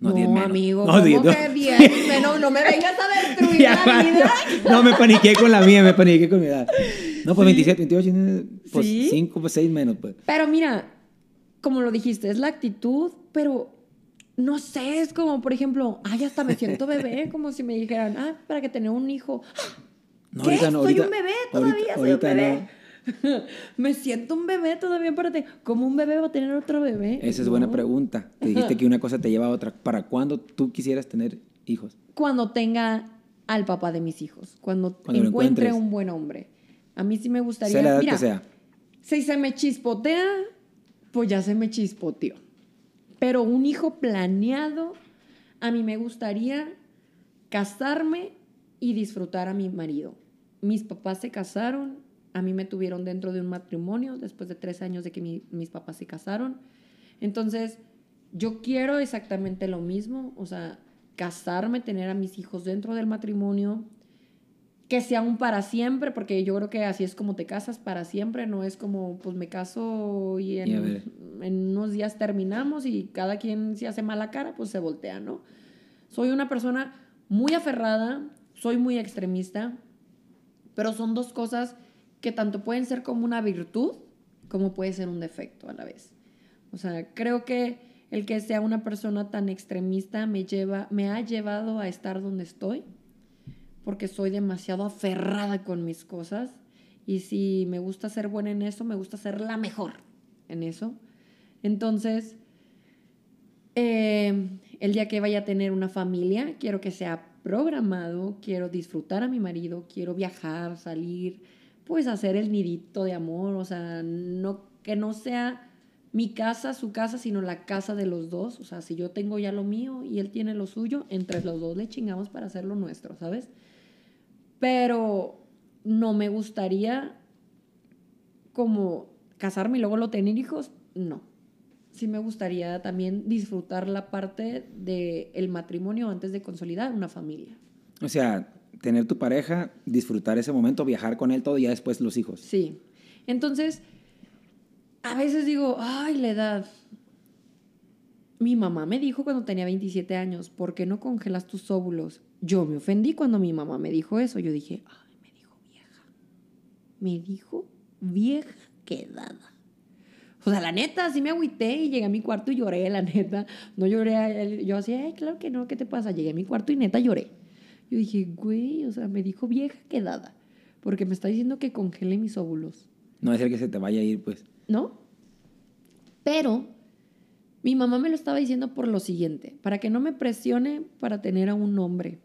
No, No, diez menos. amigo, No, ¿cómo diez, no. que diez menos? No me vengas a destruir Ya, la vida. no, me paniqué con la mía, me paniqué con mi edad. No, pues 27, 28, eh, pues Sí. 5, pues 6 menos, pues. Pero mira, como lo dijiste, es la actitud, pero no sé, es como, por ejemplo, ay, hasta me siento bebé, como si me dijeran, ah, para que tener un hijo. No, ¿Qué? ahorita no, soy ahorita- un bebé todavía, ahorita- soy un bebé. me siento un bebé todavía, espérate, ¿cómo un bebé va a tener otro bebé? Esa es buena No. pregunta. Te dijiste que una cosa te lleva a otra. ¿Para cuándo tú quisieras tener hijos? Cuando tenga al papá de mis hijos, cuando, encuentre un buen hombre. A mí sí me gustaría, Sea la edad mira, que sea. Si se me chispotea, pues ya se me chispoteó. Pero un hijo planeado, a mí me gustaría casarme y disfrutar a mi marido. Mis papás se casaron, a mí me tuvieron dentro de un matrimonio después de tres años de que mi- mis papás se casaron. Entonces, yo quiero exactamente lo mismo, o sea, casarme, tener a mis hijos dentro del matrimonio, que sea un para siempre, porque yo creo que así es como te casas para siempre, no es como, pues me caso y en, unos días terminamos y cada quien se hace mala cara, pues se voltea, ¿no? Soy una persona muy aferrada, soy muy extremista, pero son dos cosas que tanto pueden ser como una virtud como puede ser un defecto a la vez. O sea, creo que el que sea una persona tan extremista me lleva me ha llevado a estar donde estoy porque soy demasiado aferrada con mis cosas y si me gusta ser buena en eso, me gusta ser la mejor en eso. Entonces, eh, el día que vaya a tener una familia, quiero que sea programado, quiero disfrutar a mi marido, quiero viajar, salir, pues hacer el nidito de amor, o sea, no, que no sea mi casa, su casa, sino la casa de los dos. O sea, si yo tengo ya lo mío y él tiene lo suyo, entre los dos le chingamos para hacer lo nuestro, ¿sabes? Pero no me gustaría como casarme y luego lo tener hijos, no. Sí me gustaría también disfrutar la parte del el matrimonio antes de consolidar una familia. O sea, tener tu pareja, disfrutar ese momento, viajar con él todo y ya después los hijos. Sí. Entonces, a veces digo, ay, la edad. Mi mamá me dijo cuando tenía 27 años, ¿por qué no congelas tus óvulos? Yo me ofendí cuando mi mamá me dijo eso. Yo dije, ay, me dijo vieja. Me dijo vieja quedada. O sea, la neta, sí me agüité y llegué a mi cuarto y lloré, la neta. No lloré, yo así, ay, claro que no, ¿qué te pasa? Llegué a mi cuarto y neta lloré. Yo dije, güey, o sea, me dijo vieja quedada. Porque me está diciendo que congele mis óvulos. No es el que se te vaya a ir, pues. ¿no? Pero mi mamá me lo estaba diciendo por lo siguiente, para que no me presione para tener a un hombre,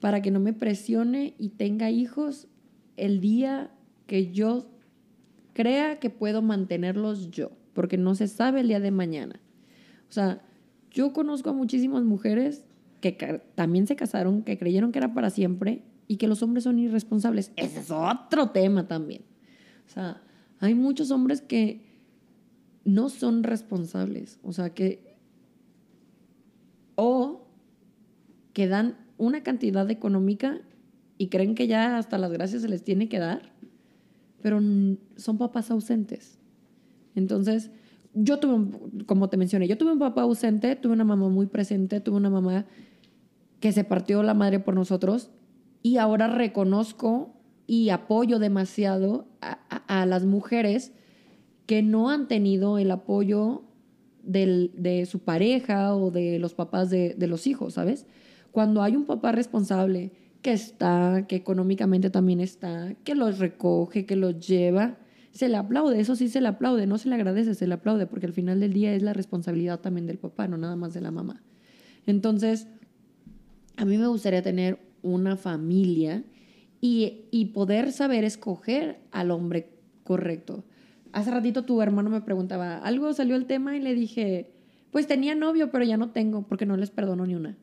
para que no me presione y tenga hijos el día que yo crea que puedo mantenerlos yo, porque no se sabe el día de mañana. O sea, yo conozco a muchísimas mujeres que también se casaron, que creyeron que era para siempre y que los hombres son irresponsables. Ese es otro tema también. O sea, hay muchos hombres que no son responsables. O sea, que. O que dan una cantidad económica y creen que ya hasta las gracias se les tiene que dar, pero son papás ausentes. Entonces, yo tuve, como te mencioné, yo tuve un papá ausente, tuve una mamá muy presente, tuve una mamá que se partió la madre por nosotros y ahora reconozco y apoyo demasiado a, las mujeres que no han tenido el apoyo del- de su pareja o de los papás de, de los hijos, ¿sabes? Cuando hay un papá responsable que está, que económicamente también está, que los recoge, que los lleva, se le aplaude, eso sí se le aplaude, no se le agradece, se le aplaude, porque al final del día es la responsabilidad también del papá, no nada más de la mamá. Entonces, a mí me gustaría tener una familia y, y poder saber escoger al hombre correcto. Hace ratito tu hermano me preguntaba, algo salió el tema y le dije, pues tenía novio, pero ya no tengo porque no les perdono ni una.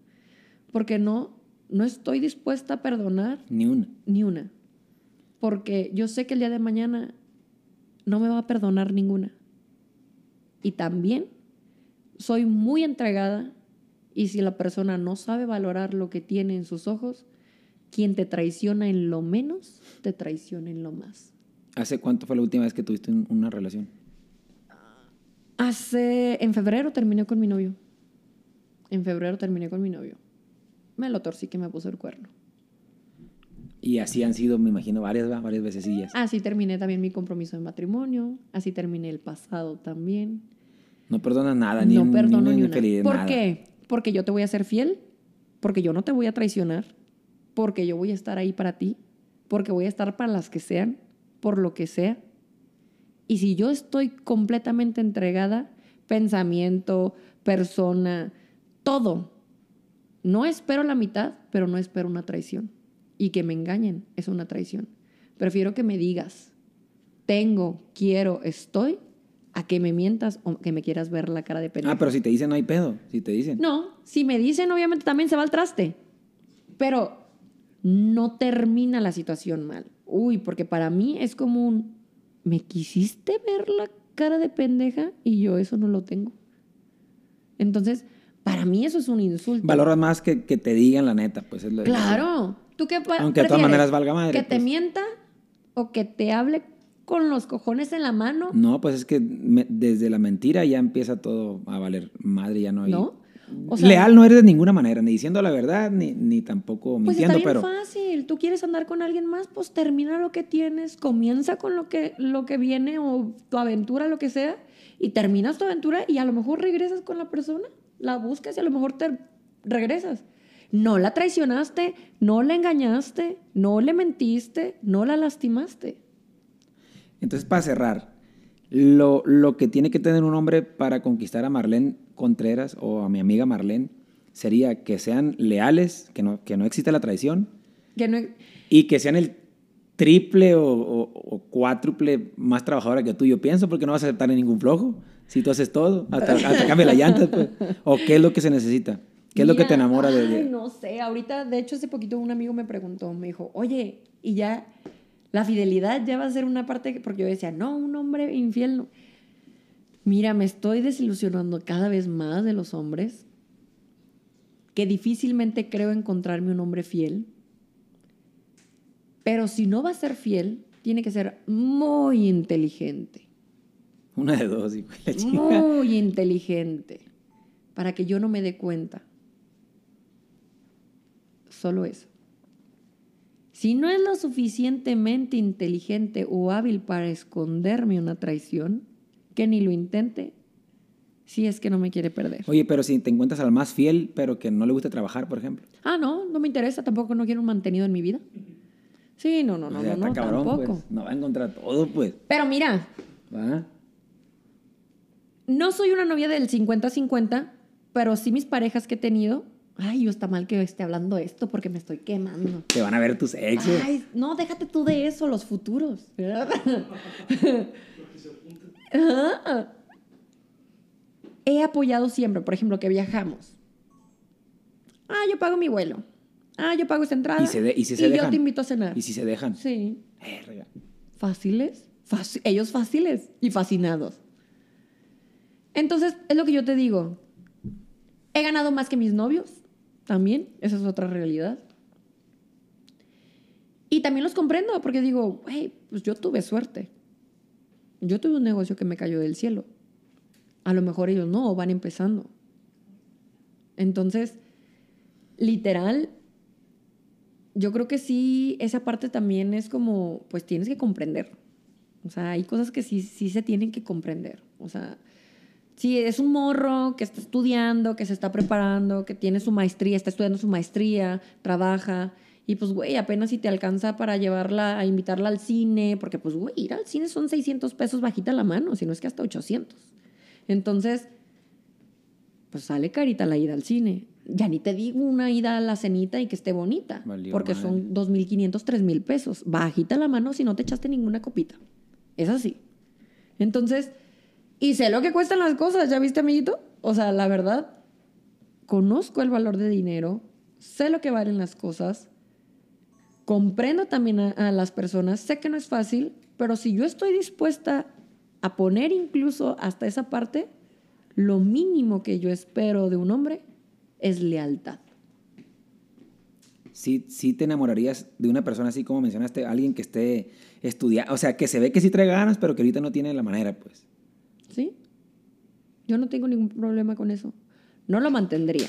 Porque no, no estoy dispuesta a perdonar Ni una. ni una. Porque yo sé que el día de mañana no me va a perdonar ninguna. Y también soy muy entregada y si la persona no sabe valorar lo que tiene en sus ojos, quien te traiciona en lo menos, te traiciona en lo más. ¿Hace cuánto fue la última vez que tuviste un- una relación? Hace, en febrero terminé con mi novio. En febrero terminé con mi novio. Me lo torcí que me puso el cuerno. Y así han sido, me imagino, varias, ¿va? varias vececillas. Así terminé también mi compromiso de matrimonio. Así terminé el pasado también. No perdonas nada, ni no un- perdono ni ni una infidelidad, ¿Por nada. qué? Porque yo te voy a ser fiel, porque yo no te voy a traicionar, porque yo voy a estar ahí para ti, porque voy a estar para las que sean, por lo que sea. Y si yo estoy completamente entregada, pensamiento, persona, todo, no espero la mitad, pero no espero una traición. Y que me engañen es una traición. Prefiero que me digas, tengo, quiero, estoy, a que me mientas o que me quieras ver la cara de pendejo. Ah, pero si te dicen no hay pedo, si te dicen. No, si me dicen, obviamente también se va al traste. Pero no termina la situación mal. Uy, porque para mí es como un. ¿Me quisiste ver la cara de pendeja? Y yo eso no lo tengo. Entonces, para mí eso es un insulto. Valoras más que, que te digan la neta, pues es lo Claro. ¿Tú qué Aunque de todas maneras valga madre, ¿Que te pues. mienta o que te hable con los cojones en la mano? No, pues es que me- desde la mentira ya empieza todo a valer madre, ya no hay. ¿No? O sea- Leal no eres de ninguna manera, ni diciendo la verdad, ni, ni tampoco Pues está mintiendo, bien pero. fácil. Tú quieres andar con alguien más, pues termina lo que tienes, comienza con lo que, lo que viene o tu aventura, lo que sea, y terminas tu aventura y a lo mejor regresas con la persona, la buscas y a lo mejor te regresas. No la traicionaste, no la engañaste, no le mentiste, no la lastimaste. Entonces, para cerrar, lo, lo que tiene que tener un hombre para conquistar a Marlene Contreras o a mi amiga Marlene sería que sean leales, que no, que no exista la traición Que no, y que sean el triple o, o- o cuádruple más trabajadora que tú. Yo pienso porque no vas a aceptar en ningún flojo si tú haces todo, hasta, hasta cambia la llanta. pues. ¿O qué es lo que se necesita? ¿Qué es lo que te enamora de, Ay, no sé, ahorita, de hecho, hace poquito un amigo me preguntó, me dijo, oye, y ya, la fidelidad ya va a ser una parte, que-" porque yo decía, no, un hombre infiel no. Mira, me estoy desilusionando cada vez más de los hombres, que difícilmente creo encontrarme un hombre fiel, pero si no va a ser fiel, tiene que ser muy inteligente Una de dos, hijo de la chingada. muy inteligente. para que yo no me dé cuenta. Solo eso. Si no es lo suficientemente inteligente o hábil para esconderme una traición, que ni lo intente, si es que no me quiere perder. Oye, pero si te encuentras al más fiel, pero que no le gusta trabajar, por ejemplo. Ah, no, no me interesa, tampoco no quiero un mantenido en mi vida. Sí, no, no, no, O sea, no, está no, cabrón, tampoco. pues. No va a encontrar todo, pues. Pero mira, ¿Va? no soy una novia del 50-50, pero sí mis parejas que he tenido. Ay, yo está mal que esté hablando esto porque me estoy quemando. Te van a ver tus exes. Ay, no, déjate tú de eso, los futuros. Ajá. He apoyado siempre, por ejemplo, que viajamos. Ah, yo pago mi vuelo. Ah, yo pago esta entrada. Y, se de- y si se yo dejan. te invito a cenar. Y si se dejan. Sí. Verga. Fáciles. Fácil- ellos fáciles y fascinados. Entonces, es lo que yo te digo. He ganado más que mis novios. También. Esa es otra realidad. Y también los comprendo porque digo, hey, pues yo tuve suerte. Yo tuve un negocio que me cayó del cielo. A lo mejor ellos no, van empezando. Entonces, literal, yo creo que sí, esa parte también es como, pues tienes que comprender. O sea, hay cosas que sí, sí se tienen que comprender. O sea, si es un morro que está estudiando, que se está preparando, que tiene su maestría, está estudiando su maestría, trabaja, y pues, güey, apenas si te alcanza para llevarla, a invitarla al cine, porque pues, güey, ir al cine son 600 pesos bajita la mano, si no es que hasta 800. Entonces, pues sale carita la ida al cine. Ya ni te digo una ida a la cenita y que esté bonita, Valió porque madre. son 2.500, 3.000 pesos. Bajita la mano si no te echaste ninguna copita. Es así. Entonces, y sé lo que cuestan las cosas, ¿ya viste, amiguito? O sea, la verdad, conozco el valor de dinero, sé lo que valen las cosas, comprendo también a, las personas, sé que no es fácil, pero si yo estoy dispuesta a poner incluso hasta esa parte, lo mínimo que yo espero de un hombre es lealtad. Sí, sí te enamorarías de una persona así como mencionaste, alguien que esté estudiando, o sea, que se ve que sí trae ganas, pero que ahorita no tiene la manera, pues. Yo no tengo ningún problema con eso. No lo mantendría.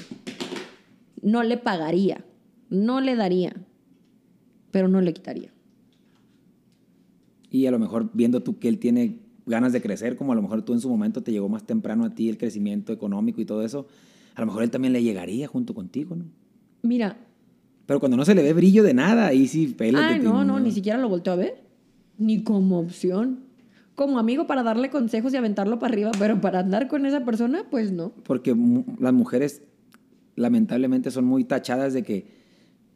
No le pagaría. No le daría. Pero no le quitaría. Y a lo mejor viendo tú que él tiene ganas de crecer, como a lo mejor tú en su momento te llegó más temprano a ti el crecimiento económico y todo eso, a lo mejor él también le llegaría junto contigo, ¿no? Mira, Pero cuando no se le ve brillo de nada, ahí sí, pélate. ay, no, no, ni siquiera lo volteo a ver. Ni como opción. Como amigo para darle consejos y aventarlo para arriba, pero para andar con esa persona, pues no. Porque las mujeres lamentablemente son muy tachadas de que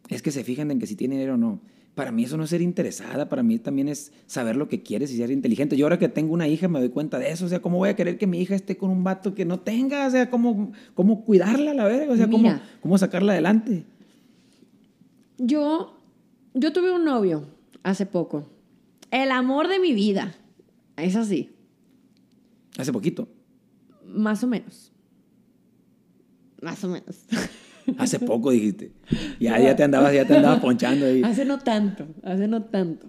es que se fijan en que si tiene dinero o no. Para mí eso no es ser interesada, para mí también es saber lo que quieres y ser inteligente. Yo ahora que tengo una hija me doy cuenta de eso, o sea, ¿cómo voy a querer que mi hija esté con un vato que no tenga? O sea, ¿cómo, cómo cuidarla a la verga? O sea, ¿cómo, cómo sacarla adelante? Yo, yo tuve un novio hace poco. El amor de mi vida. Es así. Hace poquito, Más o menos. Más o menos. hace poco dijiste. Ya, ya te andabas, ya te andabas ponchando ahí. Hace no tanto, hace no tanto.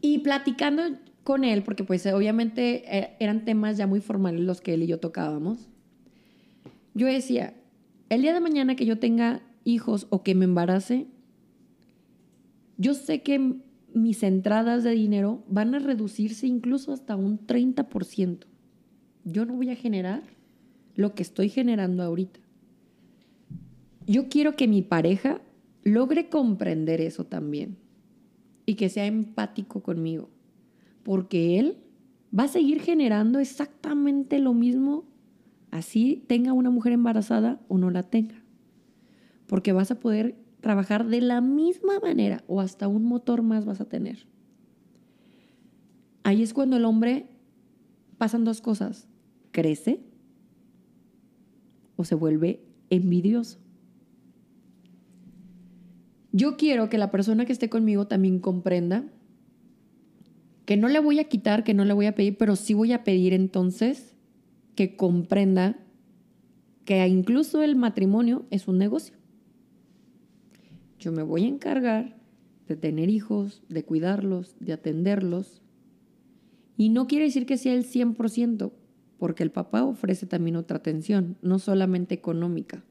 Y platicando con él, porque pues obviamente eh, eran temas ya muy formales los que él y yo tocábamos, yo decía, el día de mañana que yo tenga hijos o que me embarace, yo sé que mis entradas de dinero van a reducirse incluso hasta un 30%. Yo no voy a generar lo que estoy generando ahorita. Yo quiero que mi pareja logre comprender eso también y que sea empático conmigo, porque él va a seguir generando exactamente lo mismo así tenga una mujer embarazada o no la tenga, porque vas a poder trabajar de la misma manera o hasta un motor más vas a tener. Ahí es cuando el hombre pasan dos cosas, crece o se vuelve envidioso. Yo quiero que la persona que esté conmigo también comprenda que no le voy a quitar, que no le voy a pedir, pero sí voy a pedir entonces que comprenda que incluso el matrimonio es un negocio. Yo me voy a encargar de tener hijos, de cuidarlos, de atenderlos. Y no quiere decir que sea el 100%, porque el papá ofrece también otra atención, no solamente económica.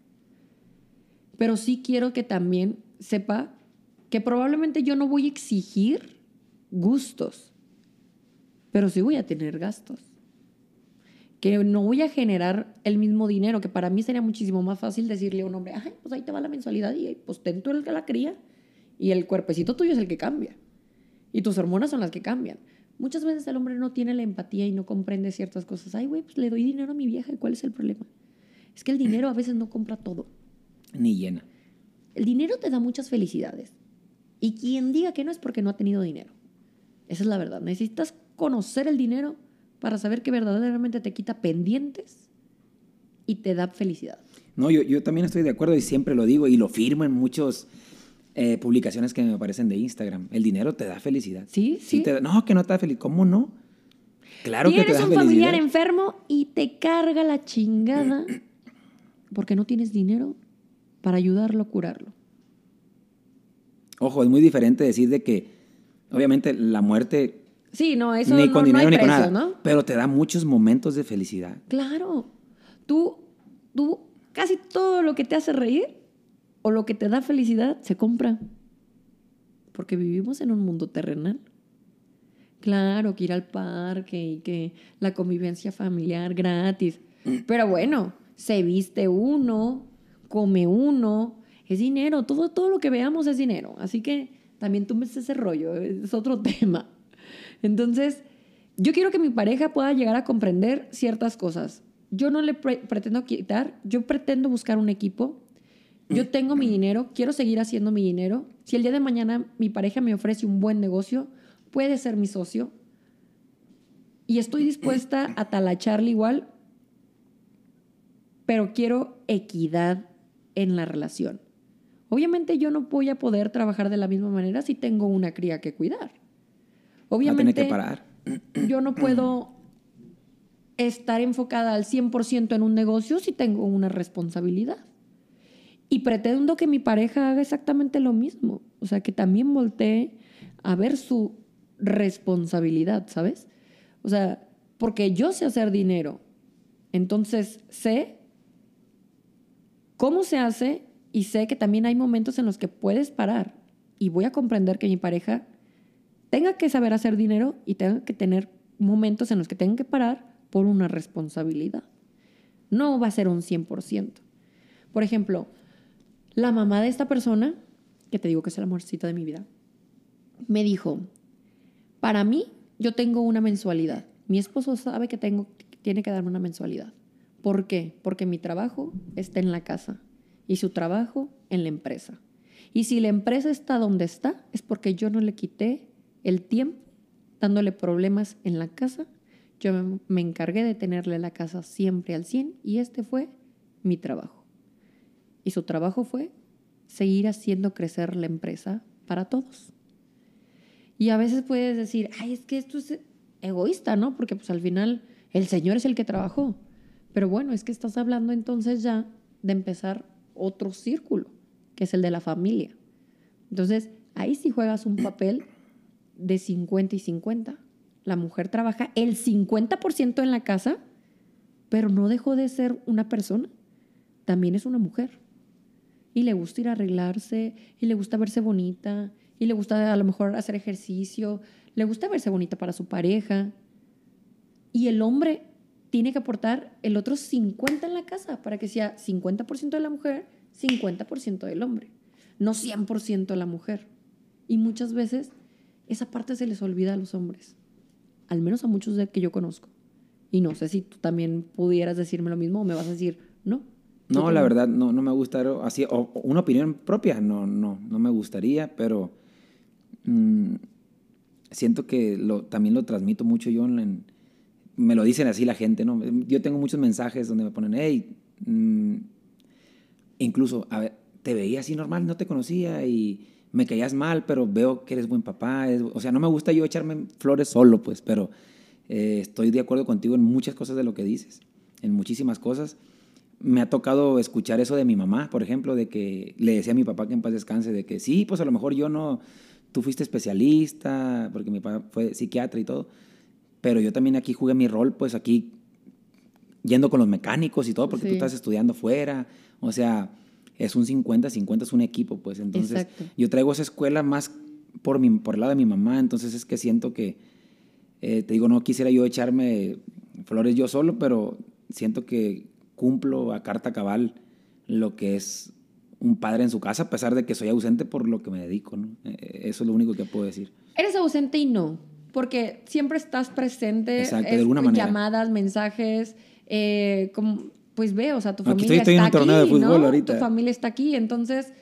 Pero sí quiero que también sepa que probablemente yo no voy a exigir gustos, pero sí voy a tener gastos. Que no voy a generar el mismo dinero, que para mí sería muchísimo más fácil decirle a un hombre, ay, pues ahí te va la mensualidad y pues ten tú el que la cría y el cuerpecito tuyo es el que cambia. Y tus hormonas son las que cambian. Muchas veces el hombre no tiene la empatía y no comprende ciertas cosas. Ay, güey, pues le doy dinero a mi vieja, ¿y cuál es el problema? Es que el dinero a veces no compra todo. Ni llena. El dinero te da muchas felicidades. Y quien diga que no es porque no ha tenido dinero. Esa es la verdad. Necesitas conocer el dinero para saber que verdaderamente te quita pendientes y te da felicidad. No, yo, yo también estoy de acuerdo y siempre lo digo y lo firmo en muchos eh, publicaciones que me aparecen de Instagram. El dinero te da felicidad. Sí, sí. te da- no, que no te da felicidad. ¿Cómo no? Claro que te Tienes da un familiar felicidad. enfermo y te carga la chingada porque no tienes dinero para ayudarlo a curarlo. Ojo, es muy diferente decir de que, obviamente, la muerte Sí, no, eso ni no, con no dinero hay ni con precio, nada. ¿no? Pero te da muchos momentos de felicidad. Claro. Tú, tú, casi todo lo que te hace reír o lo que te da felicidad se compra. Porque vivimos en un mundo terrenal. Claro, que ir al parque y que la convivencia familiar gratis. Pero bueno, se viste uno, come uno, es dinero. Todo, todo lo que veamos es dinero. Así que también tú metes ese rollo, es otro tema. Entonces, yo quiero que mi pareja pueda llegar a comprender ciertas cosas. Yo no le pre- pretendo quitar, yo pretendo buscar un equipo. Yo tengo mi dinero, quiero seguir haciendo mi dinero. Si el día de mañana mi pareja me ofrece un buen negocio, puede ser mi socio. Y estoy dispuesta a talacharle igual, pero quiero equidad en la relación. Obviamente yo no voy a poder trabajar de la misma manera si tengo una cría que cuidar. Tener Obviamente que parar. yo no puedo estar enfocada al 100% en un negocio si tengo una responsabilidad. Y pretendo que mi pareja haga exactamente lo mismo. O sea, que también voltee a ver su responsabilidad, ¿sabes? O sea, porque yo sé hacer dinero. Entonces sé cómo se hace y sé que también hay momentos en los que puedes parar. Y voy a comprender que mi pareja tenga que saber hacer dinero y tenga que tener momentos en los que tenga que parar por una responsabilidad. No va a ser un 100%. Por ejemplo, la mamá de esta persona, que te digo que es la amorcita de mi vida, me dijo, para mí yo tengo una mensualidad. Mi esposo sabe que tengo, tiene que darme una mensualidad. ¿Por qué? Porque mi trabajo está en la casa y su trabajo en la empresa. Y si la empresa está donde está, es porque yo no le quité el tiempo dándole problemas en la casa. Yo me, encargué de tenerle la casa siempre al 100 y este fue mi trabajo. Y su trabajo fue seguir haciendo crecer la empresa para todos. Y a veces puedes decir, ay, es que esto es egoísta, ¿no? Porque pues al final el Señor es el que trabajó. Pero bueno, es que estás hablando entonces ya de empezar otro círculo, que es el de la familia. Entonces, ahí sí juegas un papel de 50 y 50. La mujer trabaja el 50% en la casa, pero no dejó de ser una persona. También es una mujer. Y le gusta ir a arreglarse, y le gusta verse bonita, y le gusta a lo mejor hacer ejercicio, le gusta verse bonita para su pareja. Y el hombre tiene que aportar el otro 50 en la casa para que sea 50% de la mujer, 50% del hombre, no 100% de la mujer. Y muchas veces esa parte se les olvida a los hombres, al menos a muchos de que yo conozco. Y no sé si tú también pudieras decirme lo mismo o me vas a decir, no. No, la verdad, no, no me gustaría así, o, o una opinión propia, no, no, no me gustaría, pero mm, siento que lo, también lo transmito mucho yo en, en- me lo dicen así la gente, ¿no? Yo tengo muchos mensajes donde me ponen, hey, mm, incluso, a ver, te veía así normal, no te conocía y me caías mal, pero veo que eres buen papá. o sea, no me gusta yo echarme flores solo, pues, pero eh, estoy de acuerdo contigo en muchas cosas de lo que dices, en muchísimas cosas. Me ha tocado escuchar eso de mi mamá, por ejemplo, de que le decía a mi papá que en paz descanse, de que sí, pues a lo mejor yo no, tú fuiste especialista, porque mi papá fue psiquiatra y todo, pero yo también aquí jugué mi rol, pues aquí yendo con los mecánicos y todo, porque tú estás estudiando fuera. O sea, es un 50-50, es un equipo, pues. Entonces, Exacto. yo traigo esa escuela más por, mi, por el lado de mi mamá, entonces es que siento que, eh, te digo, no quisiera yo echarme flores yo solo, pero siento que cumplo a carta cabal lo que es un padre en su casa, a pesar de que soy ausente por lo que me dedico, ¿no? Eh, Eso es lo único que puedo decir. Eres ausente y no, porque siempre estás presente. Exacto, de alguna manera. Llamadas, mensajes, eh, como, pues ve, o sea, tu Aquí familia estoy- estoy en está un torneo de aquí, fútbol ¿no? ahorita. Tu familia está aquí, entonces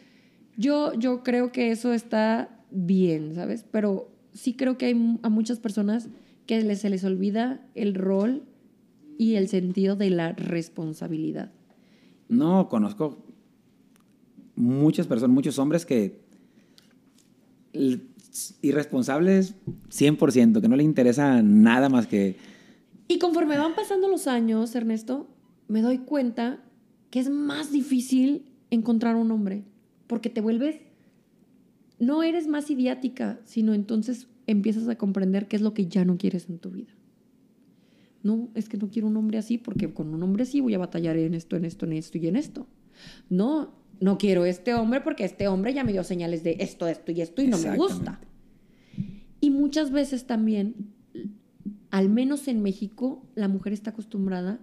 yo, yo creo que eso está bien, ¿sabes? Pero sí creo que hay a muchas personas que les- se les olvida el rol y el sentido de la responsabilidad. No, conozco muchas personas, muchos hombres que irresponsables 100%, que no les interesa nada más que... Y conforme van pasando los años, Ernesto, me doy cuenta que es más difícil encontrar un hombre, porque te vuelves, no eres más idiática, sino entonces empiezas a comprender qué es lo que ya no quieres en tu vida. No, es que no quiero un hombre así, porque con un hombre así voy a batallar en esto, en esto, en esto y en esto. No, no quiero este hombre porque este hombre ya me dio señales de esto, esto y esto y no me gusta. Y muchas veces también, al menos en México, la mujer está acostumbrada,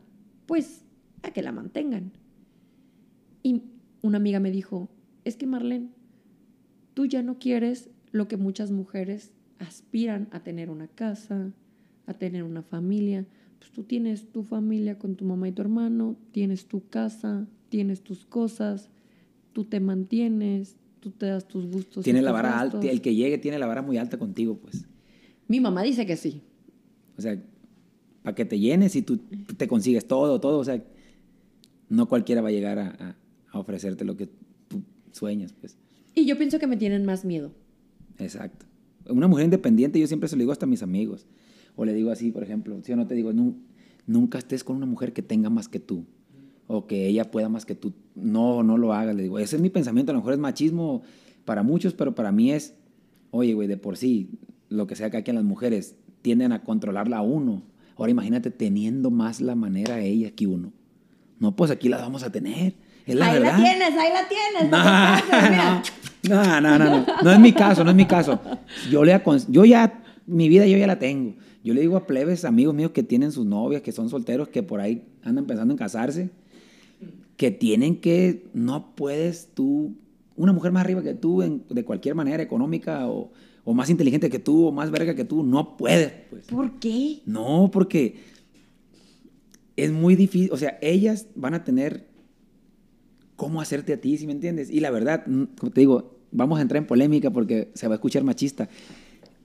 pues, a que la mantengan. Y una amiga me dijo, es que Marlene, tú ya no quieres lo que muchas mujeres aspiran a tener una casa, a tener una familia. Pues tú tienes tu familia con tu mamá y tu hermano, tienes tu casa, tienes tus cosas, tú te mantienes, tú te das tus gustos. Tiene la vara gastos". alta, el que llegue tiene la vara muy alta contigo, pues. Mi mamá dice que sí. O sea, para que te llenes y tú te consigues todo, todo, o sea, no cualquiera va a llegar a, a- a ofrecerte lo que tú sueñas, pues. Y yo pienso que me tienen más miedo. Exacto. Una mujer independiente, yo siempre se lo digo hasta a mis amigos. O le digo así, por ejemplo, si yo no te digo, "Nu- nunca estés con una mujer que tenga más que tú. O que ella pueda más que tú. No, no lo hagas. Le digo, ese es mi pensamiento. A lo mejor es machismo para muchos, pero para mí es, oye, güey, de por sí, lo que sea que aquí en las mujeres tienden a controlarla a uno. Ahora imagínate teniendo más la manera a ella que uno. No, pues aquí la vamos a tener. Es la ahí verdad. la tienes, ahí la tienes. No, no, no, no, no, no es mi caso, no es mi caso. Yo, le yo ya, mi vida yo ya la tengo. Yo le digo a plebes, amigos míos que tienen sus novias, que son solteros, que por ahí andan pensando en casarse, que tienen que, no puedes tú, una mujer más arriba que tú, en- de cualquier manera, económica o, o más inteligente que tú, o más verga que tú, no puedes, pues. ¿Por qué? No, porque es muy difícil, o sea, ellas van a tener cómo hacerte a ti, ¿sí me entiendes? Y la verdad, como te digo, vamos a entrar en polémica porque se va a escuchar machista.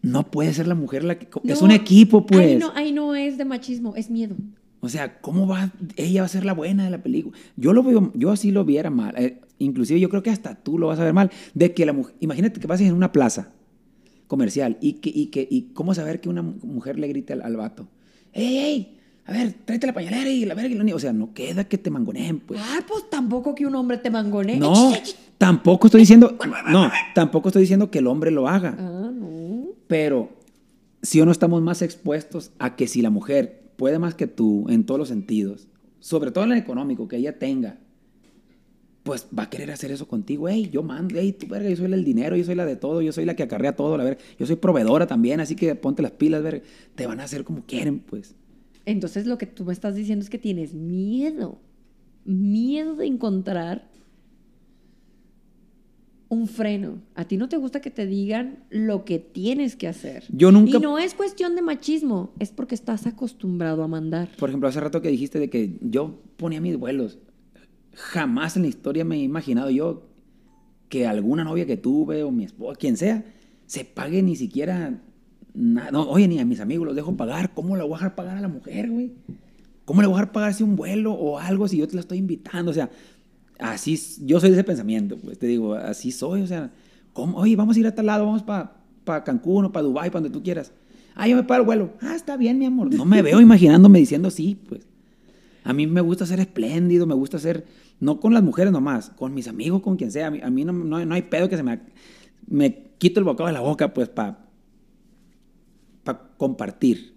No puede ser la mujer la que... es un equipo, pues. Ahí no, ahí no es de machismo, es miedo. O sea, ¿cómo va? Ella va a ser la buena de la película. Yo lo veo, yo así lo viera mal. Eh, inclusive yo creo que hasta tú lo vas a ver mal. De que la mujer, imagínate que pases en una plaza comercial y que, y que, y cómo saber que una mu- mujer le grite al, al vato, ¡Ey, ey! A ver, tráete la pañalera y la verga y la niña". O sea, no queda que te mangoneen, pues. Ay, pues tampoco que un hombre te mangone. No, tampoco estoy diciendo, no, tampoco estoy diciendo que el hombre lo haga. Ah, no. Pero si o no estamos más expuestos a que si la mujer puede más que tú en todos los sentidos, sobre todo en el económico, que ella tenga, pues va a querer hacer eso contigo. Hey, yo mando, hey, tú verga, yo soy la del dinero, yo soy la de todo, yo soy la que acarrea todo, la verga. Yo soy proveedora también, así que ponte las pilas, verga. Te van a hacer como quieren, pues. Entonces lo que tú me estás diciendo es que tienes miedo. Miedo de encontrar un freno. A ti no te gusta que te digan lo que tienes que hacer. Yo nunca- Y no es cuestión de machismo, es porque estás acostumbrado a mandar. Por ejemplo, hace rato que dijiste de que yo ponía mis vuelos. Jamás en la historia me he imaginado yo que alguna novia que tuve o mi esposa, quien sea, se pague ni siquiera nada. No, oye, ni a mis amigos los dejo pagar. ¿Cómo le voy a dejar pagar a la mujer, güey? ¿Cómo le voy a dejar pagar si un vuelo o algo si yo te la estoy invitando? O sea, así, yo soy de ese pensamiento, pues te digo, así soy. O sea, ¿cómo? Oye, vamos a ir a tal lado, vamos para Cancún o para Dubái, para donde tú quieras. Ah, yo me pago el vuelo. Ah, está bien, mi amor. No me veo imaginándome diciendo sí, pues. A mí me gusta ser espléndido, me gusta ser, no con las mujeres nomás, con mis amigos, con quien sea. A mí, a mí no, no, no hay pedo que se me, me quito el bocado de la boca, pues, para compartir.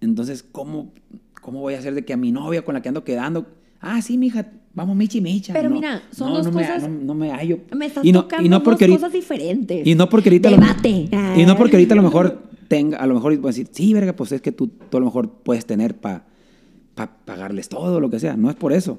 Entonces, ¿cómo, ¿cómo voy a hacer de que a mi novia con la que ando quedando? Ah, sí, mija, vamos michi micha. Pero No, mira, son no, dos no me- cosas- no, no me hallo. Me estás Y tocando y no porque dos cosas diferentes. Y no porque ahorita... a lo- Debate. y no porque ahorita a lo mejor tenga, a lo mejor puedes decir, sí, verga, pues es que tú, tú a lo mejor puedes tener para pagarles todo, lo que sea. No es por eso.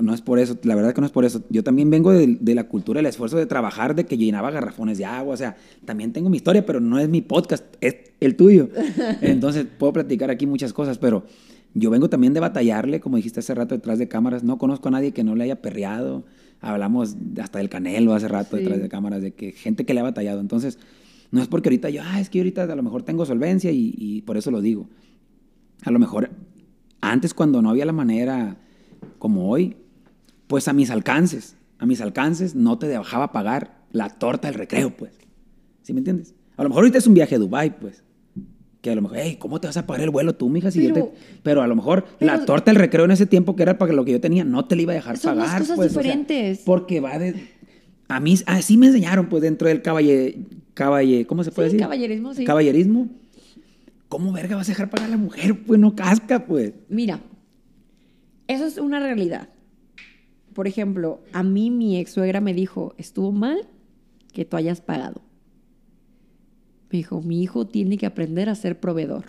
No es por eso, la verdad que no es por eso. Yo también vengo de, de la cultura del esfuerzo de trabajar, de que llenaba garrafones de agua. O sea, también tengo mi historia, pero no es mi podcast, es el tuyo. Entonces puedo platicar aquí muchas cosas, pero yo vengo también de batallarle, como dijiste hace rato, detrás de cámaras. No conozco a nadie que no le haya perreado. Hablamos hasta del canelo hace rato Sí. detrás de cámaras, de que gente que le ha batallado. Entonces, no es porque ahorita yo, ah, es que ahorita a lo mejor tengo solvencia y, y por eso lo digo. A lo mejor antes cuando no había la manera como hoy, pues a mis alcances, a mis alcances no te dejaba pagar la torta del recreo, pues. ¿Sí me entiendes? A lo mejor ahorita es un viaje a Dubai, pues. Que a lo mejor, hey, ¿cómo te vas a pagar el vuelo tú, mija? Si yo Pero- te- Pero a lo mejor la torta del recreo en ese tiempo, que era para lo que yo tenía, no te la iba a dejar Son pagar. cosas pues, o sea, diferentes. porque va de... A mí, así me enseñaron, pues, dentro del caballe... caballe ¿Cómo se puede Sí, decir? caballerismo, sí. Caballerismo. ¿Cómo verga vas a dejar pagar a la mujer? Pues no casca, pues. Mira, eso es una realidad. Por ejemplo, a mí mi ex suegra me dijo, estuvo mal que tú hayas pagado. Me dijo, mi hijo tiene que aprender a ser proveedor.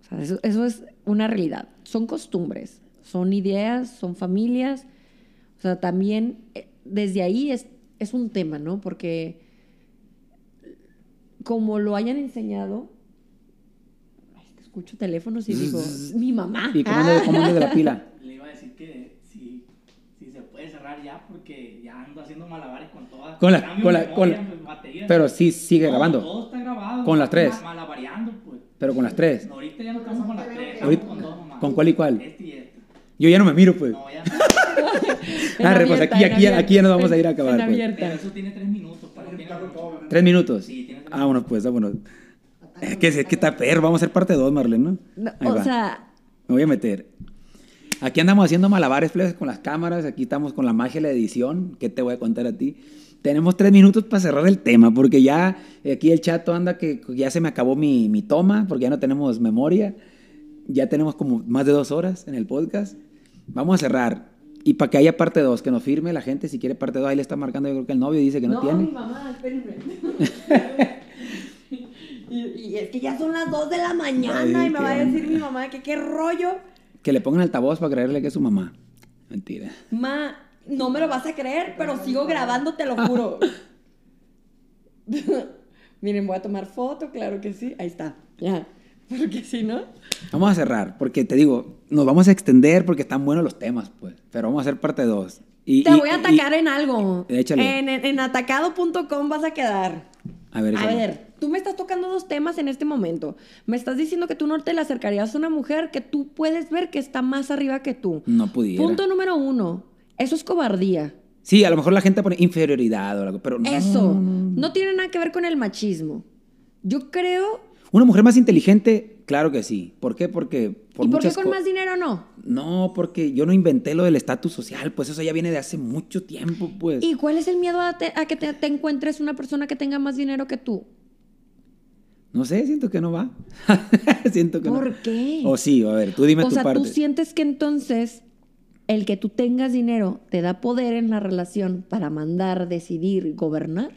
O sea, eso, eso es una realidad. Son costumbres, son ideas, son familias. O sea, también eh, desde ahí es, es un tema, ¿no? Porque como lo hayan enseñado, ay, es que escucho teléfonos y digo, mi mamá. ¿Y cómo cómo de la pila? Le iba a decir que si, si se puede cerrar ya porque ya ando haciendo malabares con todas. Con la- con la- memoria, con la- pues, batería. Pero sí sigue No, grabando. Todo está grabado. Con las tres. Malabareando, pues. Pero con las tres. No, ahorita ya no estamos con las tres. Ahorita- con dos nomás. ¿con cuál y cuál? Este y este. Yo ya no me miro, pues. No, ya En Arre, pues abierta, aquí, aquí, aquí ya nos vamos a ir a acabar. Pues. Pero eso tiene tres minutos. Para que tenga mucho. ¿Tres minutos? Sí, tiene tres Vámonos, pues, vámonos. Es que, es que está perro. Vamos a hacer parte dos, Marlene, ¿no? No, Ahí o va. sea, Me voy a meter. Aquí andamos haciendo malabares, con las cámaras. Aquí estamos con la magia de la edición. ¿Qué te voy a contar a ti? Tenemos tres minutos para cerrar el tema, porque ya eh, aquí el chato anda que ya se me acabó mi, mi toma, porque ya no tenemos memoria. Ya tenemos como más de dos horas en el podcast. Vamos a cerrar. Y para que haya parte dos, que nos firme la gente si quiere parte dos. Ahí le está marcando, yo creo que el novio dice que no, tiene. mi mamá, espérenme. y, y es que ya son las 2 de la mañana Ay, y me va a decir mi mamá que qué rollo. Que le pongan altavoz para creerle que es su mamá. Mentira. Ma, no me lo vas a creer, pero sigo grabando, te lo juro. Miren, voy a tomar foto, claro que sí. Ahí está, ya. Porque si no. Vamos a cerrar, porque te digo, nos vamos a extender porque están buenos los temas, pues. Pero vamos a hacer parte dos. Y, Te y- voy a atacar en algo. Échale. En, en- en atacado.com vas a quedar. A ver, A ver, tú me estás tocando dos temas en este momento. Me estás diciendo que tú no te le acercarías a una mujer que tú puedes ver que está más arriba que tú. No pudiera. Punto número uno. Eso es cobardía. Sí, a lo mejor la gente pone inferioridad o algo, pero no. Eso no tiene nada que ver con el machismo. Yo creo. Una mujer más inteligente, claro que sí. ¿Por qué? Porque por ¿Y por qué con co- más dinero no? No, porque yo no inventé lo del estatus social, pues eso ya viene de hace mucho tiempo, pues. ¿Y cuál es el miedo a, te- a que te, te encuentres una persona que tenga más dinero que tú? No sé, siento que no va. siento que no. ¿Por qué? O sí, a ver, tú dime o tu sea, parte. tú sientes que entonces el que tú tengas dinero te da poder en la relación para mandar, decidir, gobernar.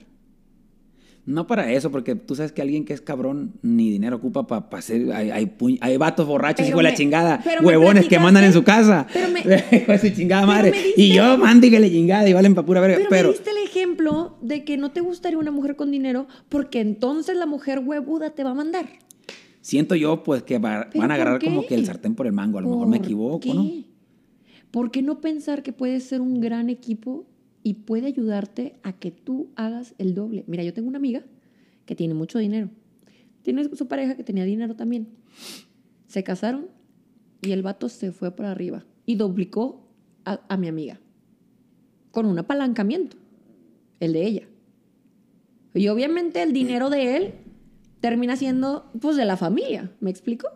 No para eso, porque tú sabes que alguien que es cabrón ni dinero ocupa para hacer. Hay, hay, puñ- hay vatos borrachos, hijo de la chingada, huevones que mandan en su casa. pero me- hijo de su chingada madre. diste- Y yo mando que le chingada y valen para pura verga. Pero, Pero, me diste el ejemplo de que no te gustaría una mujer con dinero porque entonces la mujer huevuda te va a mandar. siento yo, pues, que va- ¿Pero van a agarrar como que el sartén por el mango. A lo mejor me ¿Por equivoco, qué? ¿no? ¿Por qué no pensar que puede ser un gran equipo y puede ayudarte a que tú hagas el doble? Mira, yo tengo una amiga que tiene mucho dinero. Tiene su pareja que tenía dinero también. Se casaron y el vato se fue por arriba y duplicó a, mi amiga con un apalancamiento, el de ella. Y obviamente el dinero de él termina siendo pues de la familia, ¿me explico?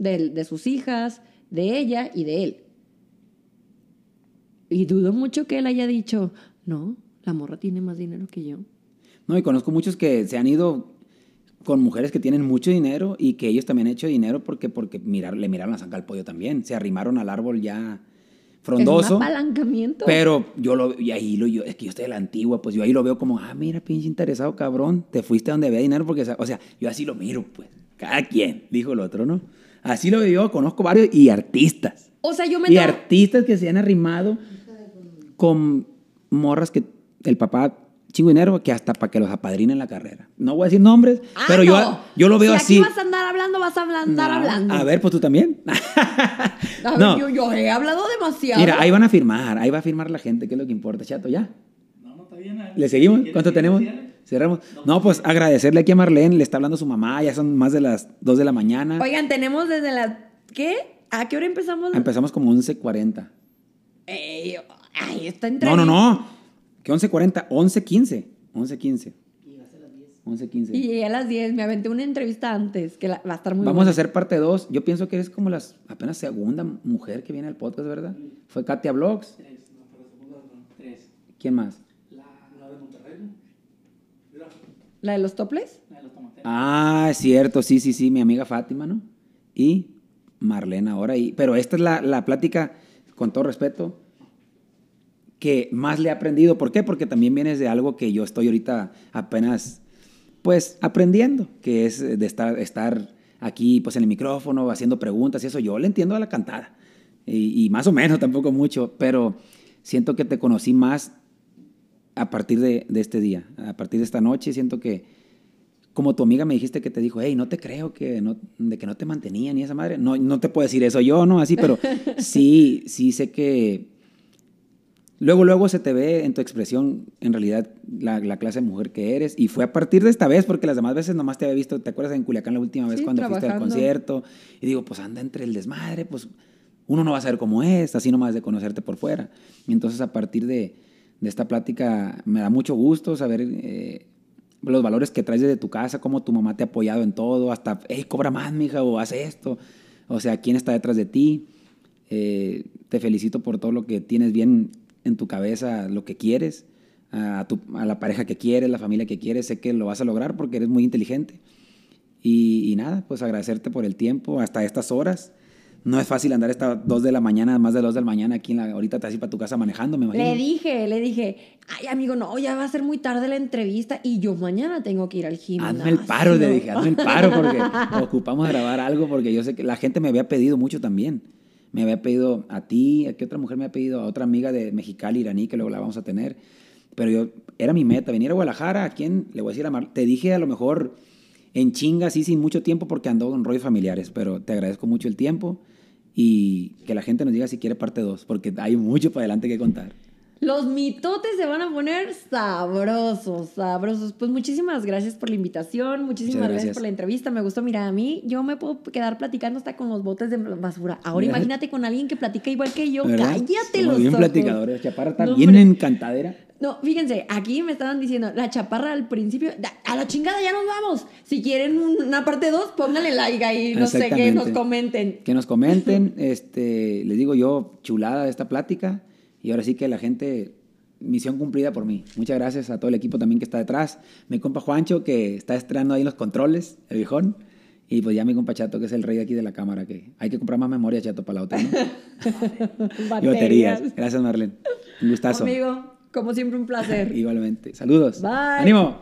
De sus hijas, de ella y de él. Y dudo mucho que él haya dicho, no, la morra tiene más dinero que yo. No, y conozco muchos que se han ido con mujeres que tienen mucho dinero y que ellos también han hecho dinero porque, porque mirar, le miraron la zanca al pollo también. Se arrimaron al árbol ya frondoso. Es un apalancamiento. Pero yo lo y ahí lo yo, es que yo estoy de la antigua, pues yo ahí lo veo como, ah, mira, pinche interesado, cabrón, te fuiste donde había dinero porque, o sea, yo así lo miro, pues. Cada quien, dijo el otro, ¿no? Así lo veo conozco varios y artistas. o sea, yo me Y artistas que se han arrimado con morras que el papá chingo dinero que hasta para que los apadrinen la carrera. No voy a decir nombres, Ah, pero no. yo, yo lo veo si así. vas a andar hablando, vas a andar No. hablando. A ver, pues tú también. A ver, no. yo, yo he hablado demasiado. Mira, ahí van a firmar, ahí va a firmar la gente, que es lo que importa, chato, ya. No, no, está bien. eh. ¿Le seguimos? ¿Quieres ¿Cuánto tenemos? Cerramos. No, pues agradecerle aquí a Marlene, le está hablando su mamá, ya son más de las 2 de la mañana. Oigan, tenemos desde las... ¿Qué? ¿A qué hora empezamos? Empezamos como 11.40. Ey, ay, esta entrevista. No, no, no. ¿Qué 11.40? 11.15. 11.15. 11.15. Y llegué a las 10, me aventé una entrevista antes, que la- va a estar muy Vamos buena. a hacer parte 2. Yo pienso que eres como la apenas segunda mujer que viene al podcast, ¿verdad? Fue Katia Vlogs. Tres, no, pero segunda no, tres. ¿Quién más? La, la de Monterrey, ¿La de los toples? la de los tomateros. Ah, es cierto, sí, sí, sí, mi amiga Fátima, ¿no? Y Marlene ahora. Y, pero esta es la, la plática, con todo respeto, que más le he aprendido. ¿Por qué? Porque también vienes de algo que yo estoy ahorita apenas, pues, aprendiendo, que es de estar, estar aquí, pues, en el micrófono, haciendo preguntas y eso. Yo le entiendo a la cantada. Y, y más o menos, tampoco mucho, pero siento que te conocí más a partir de, de este día, a partir de esta noche. Siento que, como tu amiga me dijiste que te dijo, hey, no te creo que no, de que no te mantenía ni esa madre. No, no te puedo decir eso yo, ¿no? Así, pero sí, sí sé que luego, luego se te ve en tu expresión, en realidad, la, la clase de mujer que eres. Y fue a partir de esta vez, porque las demás veces nomás te había visto, ¿te acuerdas en Culiacán la última vez Sí, cuando fuiste al concierto? Y digo, pues anda entre el desmadre, pues uno no va a saber cómo es, así nomás de conocerte por fuera. Y entonces a partir de, de esta plática me da mucho gusto saber eh, los valores que traes desde tu casa, cómo tu mamá te ha apoyado en todo, hasta, hey, cobra más, mija, o haz esto. O sea, quién está detrás de ti. Eh, te felicito por todo lo que tienes bien en tu cabeza, lo que quieres, a, tu- a la pareja que quieres, la familia que quieres. Sé que lo vas a lograr porque eres muy inteligente. Y, y nada, pues agradecerte por el tiempo hasta estas horas. No es fácil andar hasta 2 de la mañana, más de 2 de la mañana aquí en la, ahorita te vas a ir para tu casa manejando, me imagino. Le dije, le dije, ay, amigo, no, ya va a ser muy tarde la entrevista y yo mañana tengo que ir al gimnasio. Hazme el paro, le dije, hazme el paro porque ocupamos grabar algo porque yo sé que la gente me había pedido mucho también. Me había pedido a ti, a qué otra mujer me ha pedido, a otra amiga de Mexicali, iraní, que luego la vamos a tener. Pero yo, era mi meta, venir a Guadalajara, ¿a quién? Le voy a decir a Mar, te dije a lo mejor en chinga, así sin mucho tiempo porque ando en rollos familiares, pero te agradezco mucho el tiempo y que la gente nos diga si quiere parte 2, porque hay mucho para adelante que contar. Los mitotes se van a poner sabrosos, sabrosos. Pues muchísimas gracias por la invitación, muchísimas gracias. gracias. por la entrevista. Me gustó, mira, a mí yo me puedo quedar platicando hasta con los botes de basura. Ahora ¿Verdad? imagínate con alguien que platica igual que yo. ¿Verdad? Cállate Somos los bien ojos. platicadores. Chaparra está No, bien hombre. encantadera. No, fíjense, aquí me estaban diciendo, la chaparra al principio, "Da- a la chingada ya nos vamos. Si quieren una parte 2, pónganle like ahí, no sé, que nos comenten. Que nos comenten, este, les digo yo, chulada de esta plática. Y ahora sí que la gente, misión cumplida por mí. Muchas gracias a todo el equipo también que está detrás. Mi compa Juancho, que está estrenando ahí los controles, el viejón. Y pues ya mi compa Chato, que es el rey de aquí de la cámara, que hay que comprar más memoria, Chato, para la otra, ¿no? Y baterías. Gracias, Marlene. Un gustazo. Amigo, como siempre un placer. Igualmente. Saludos. Bye. ¡Ánimo!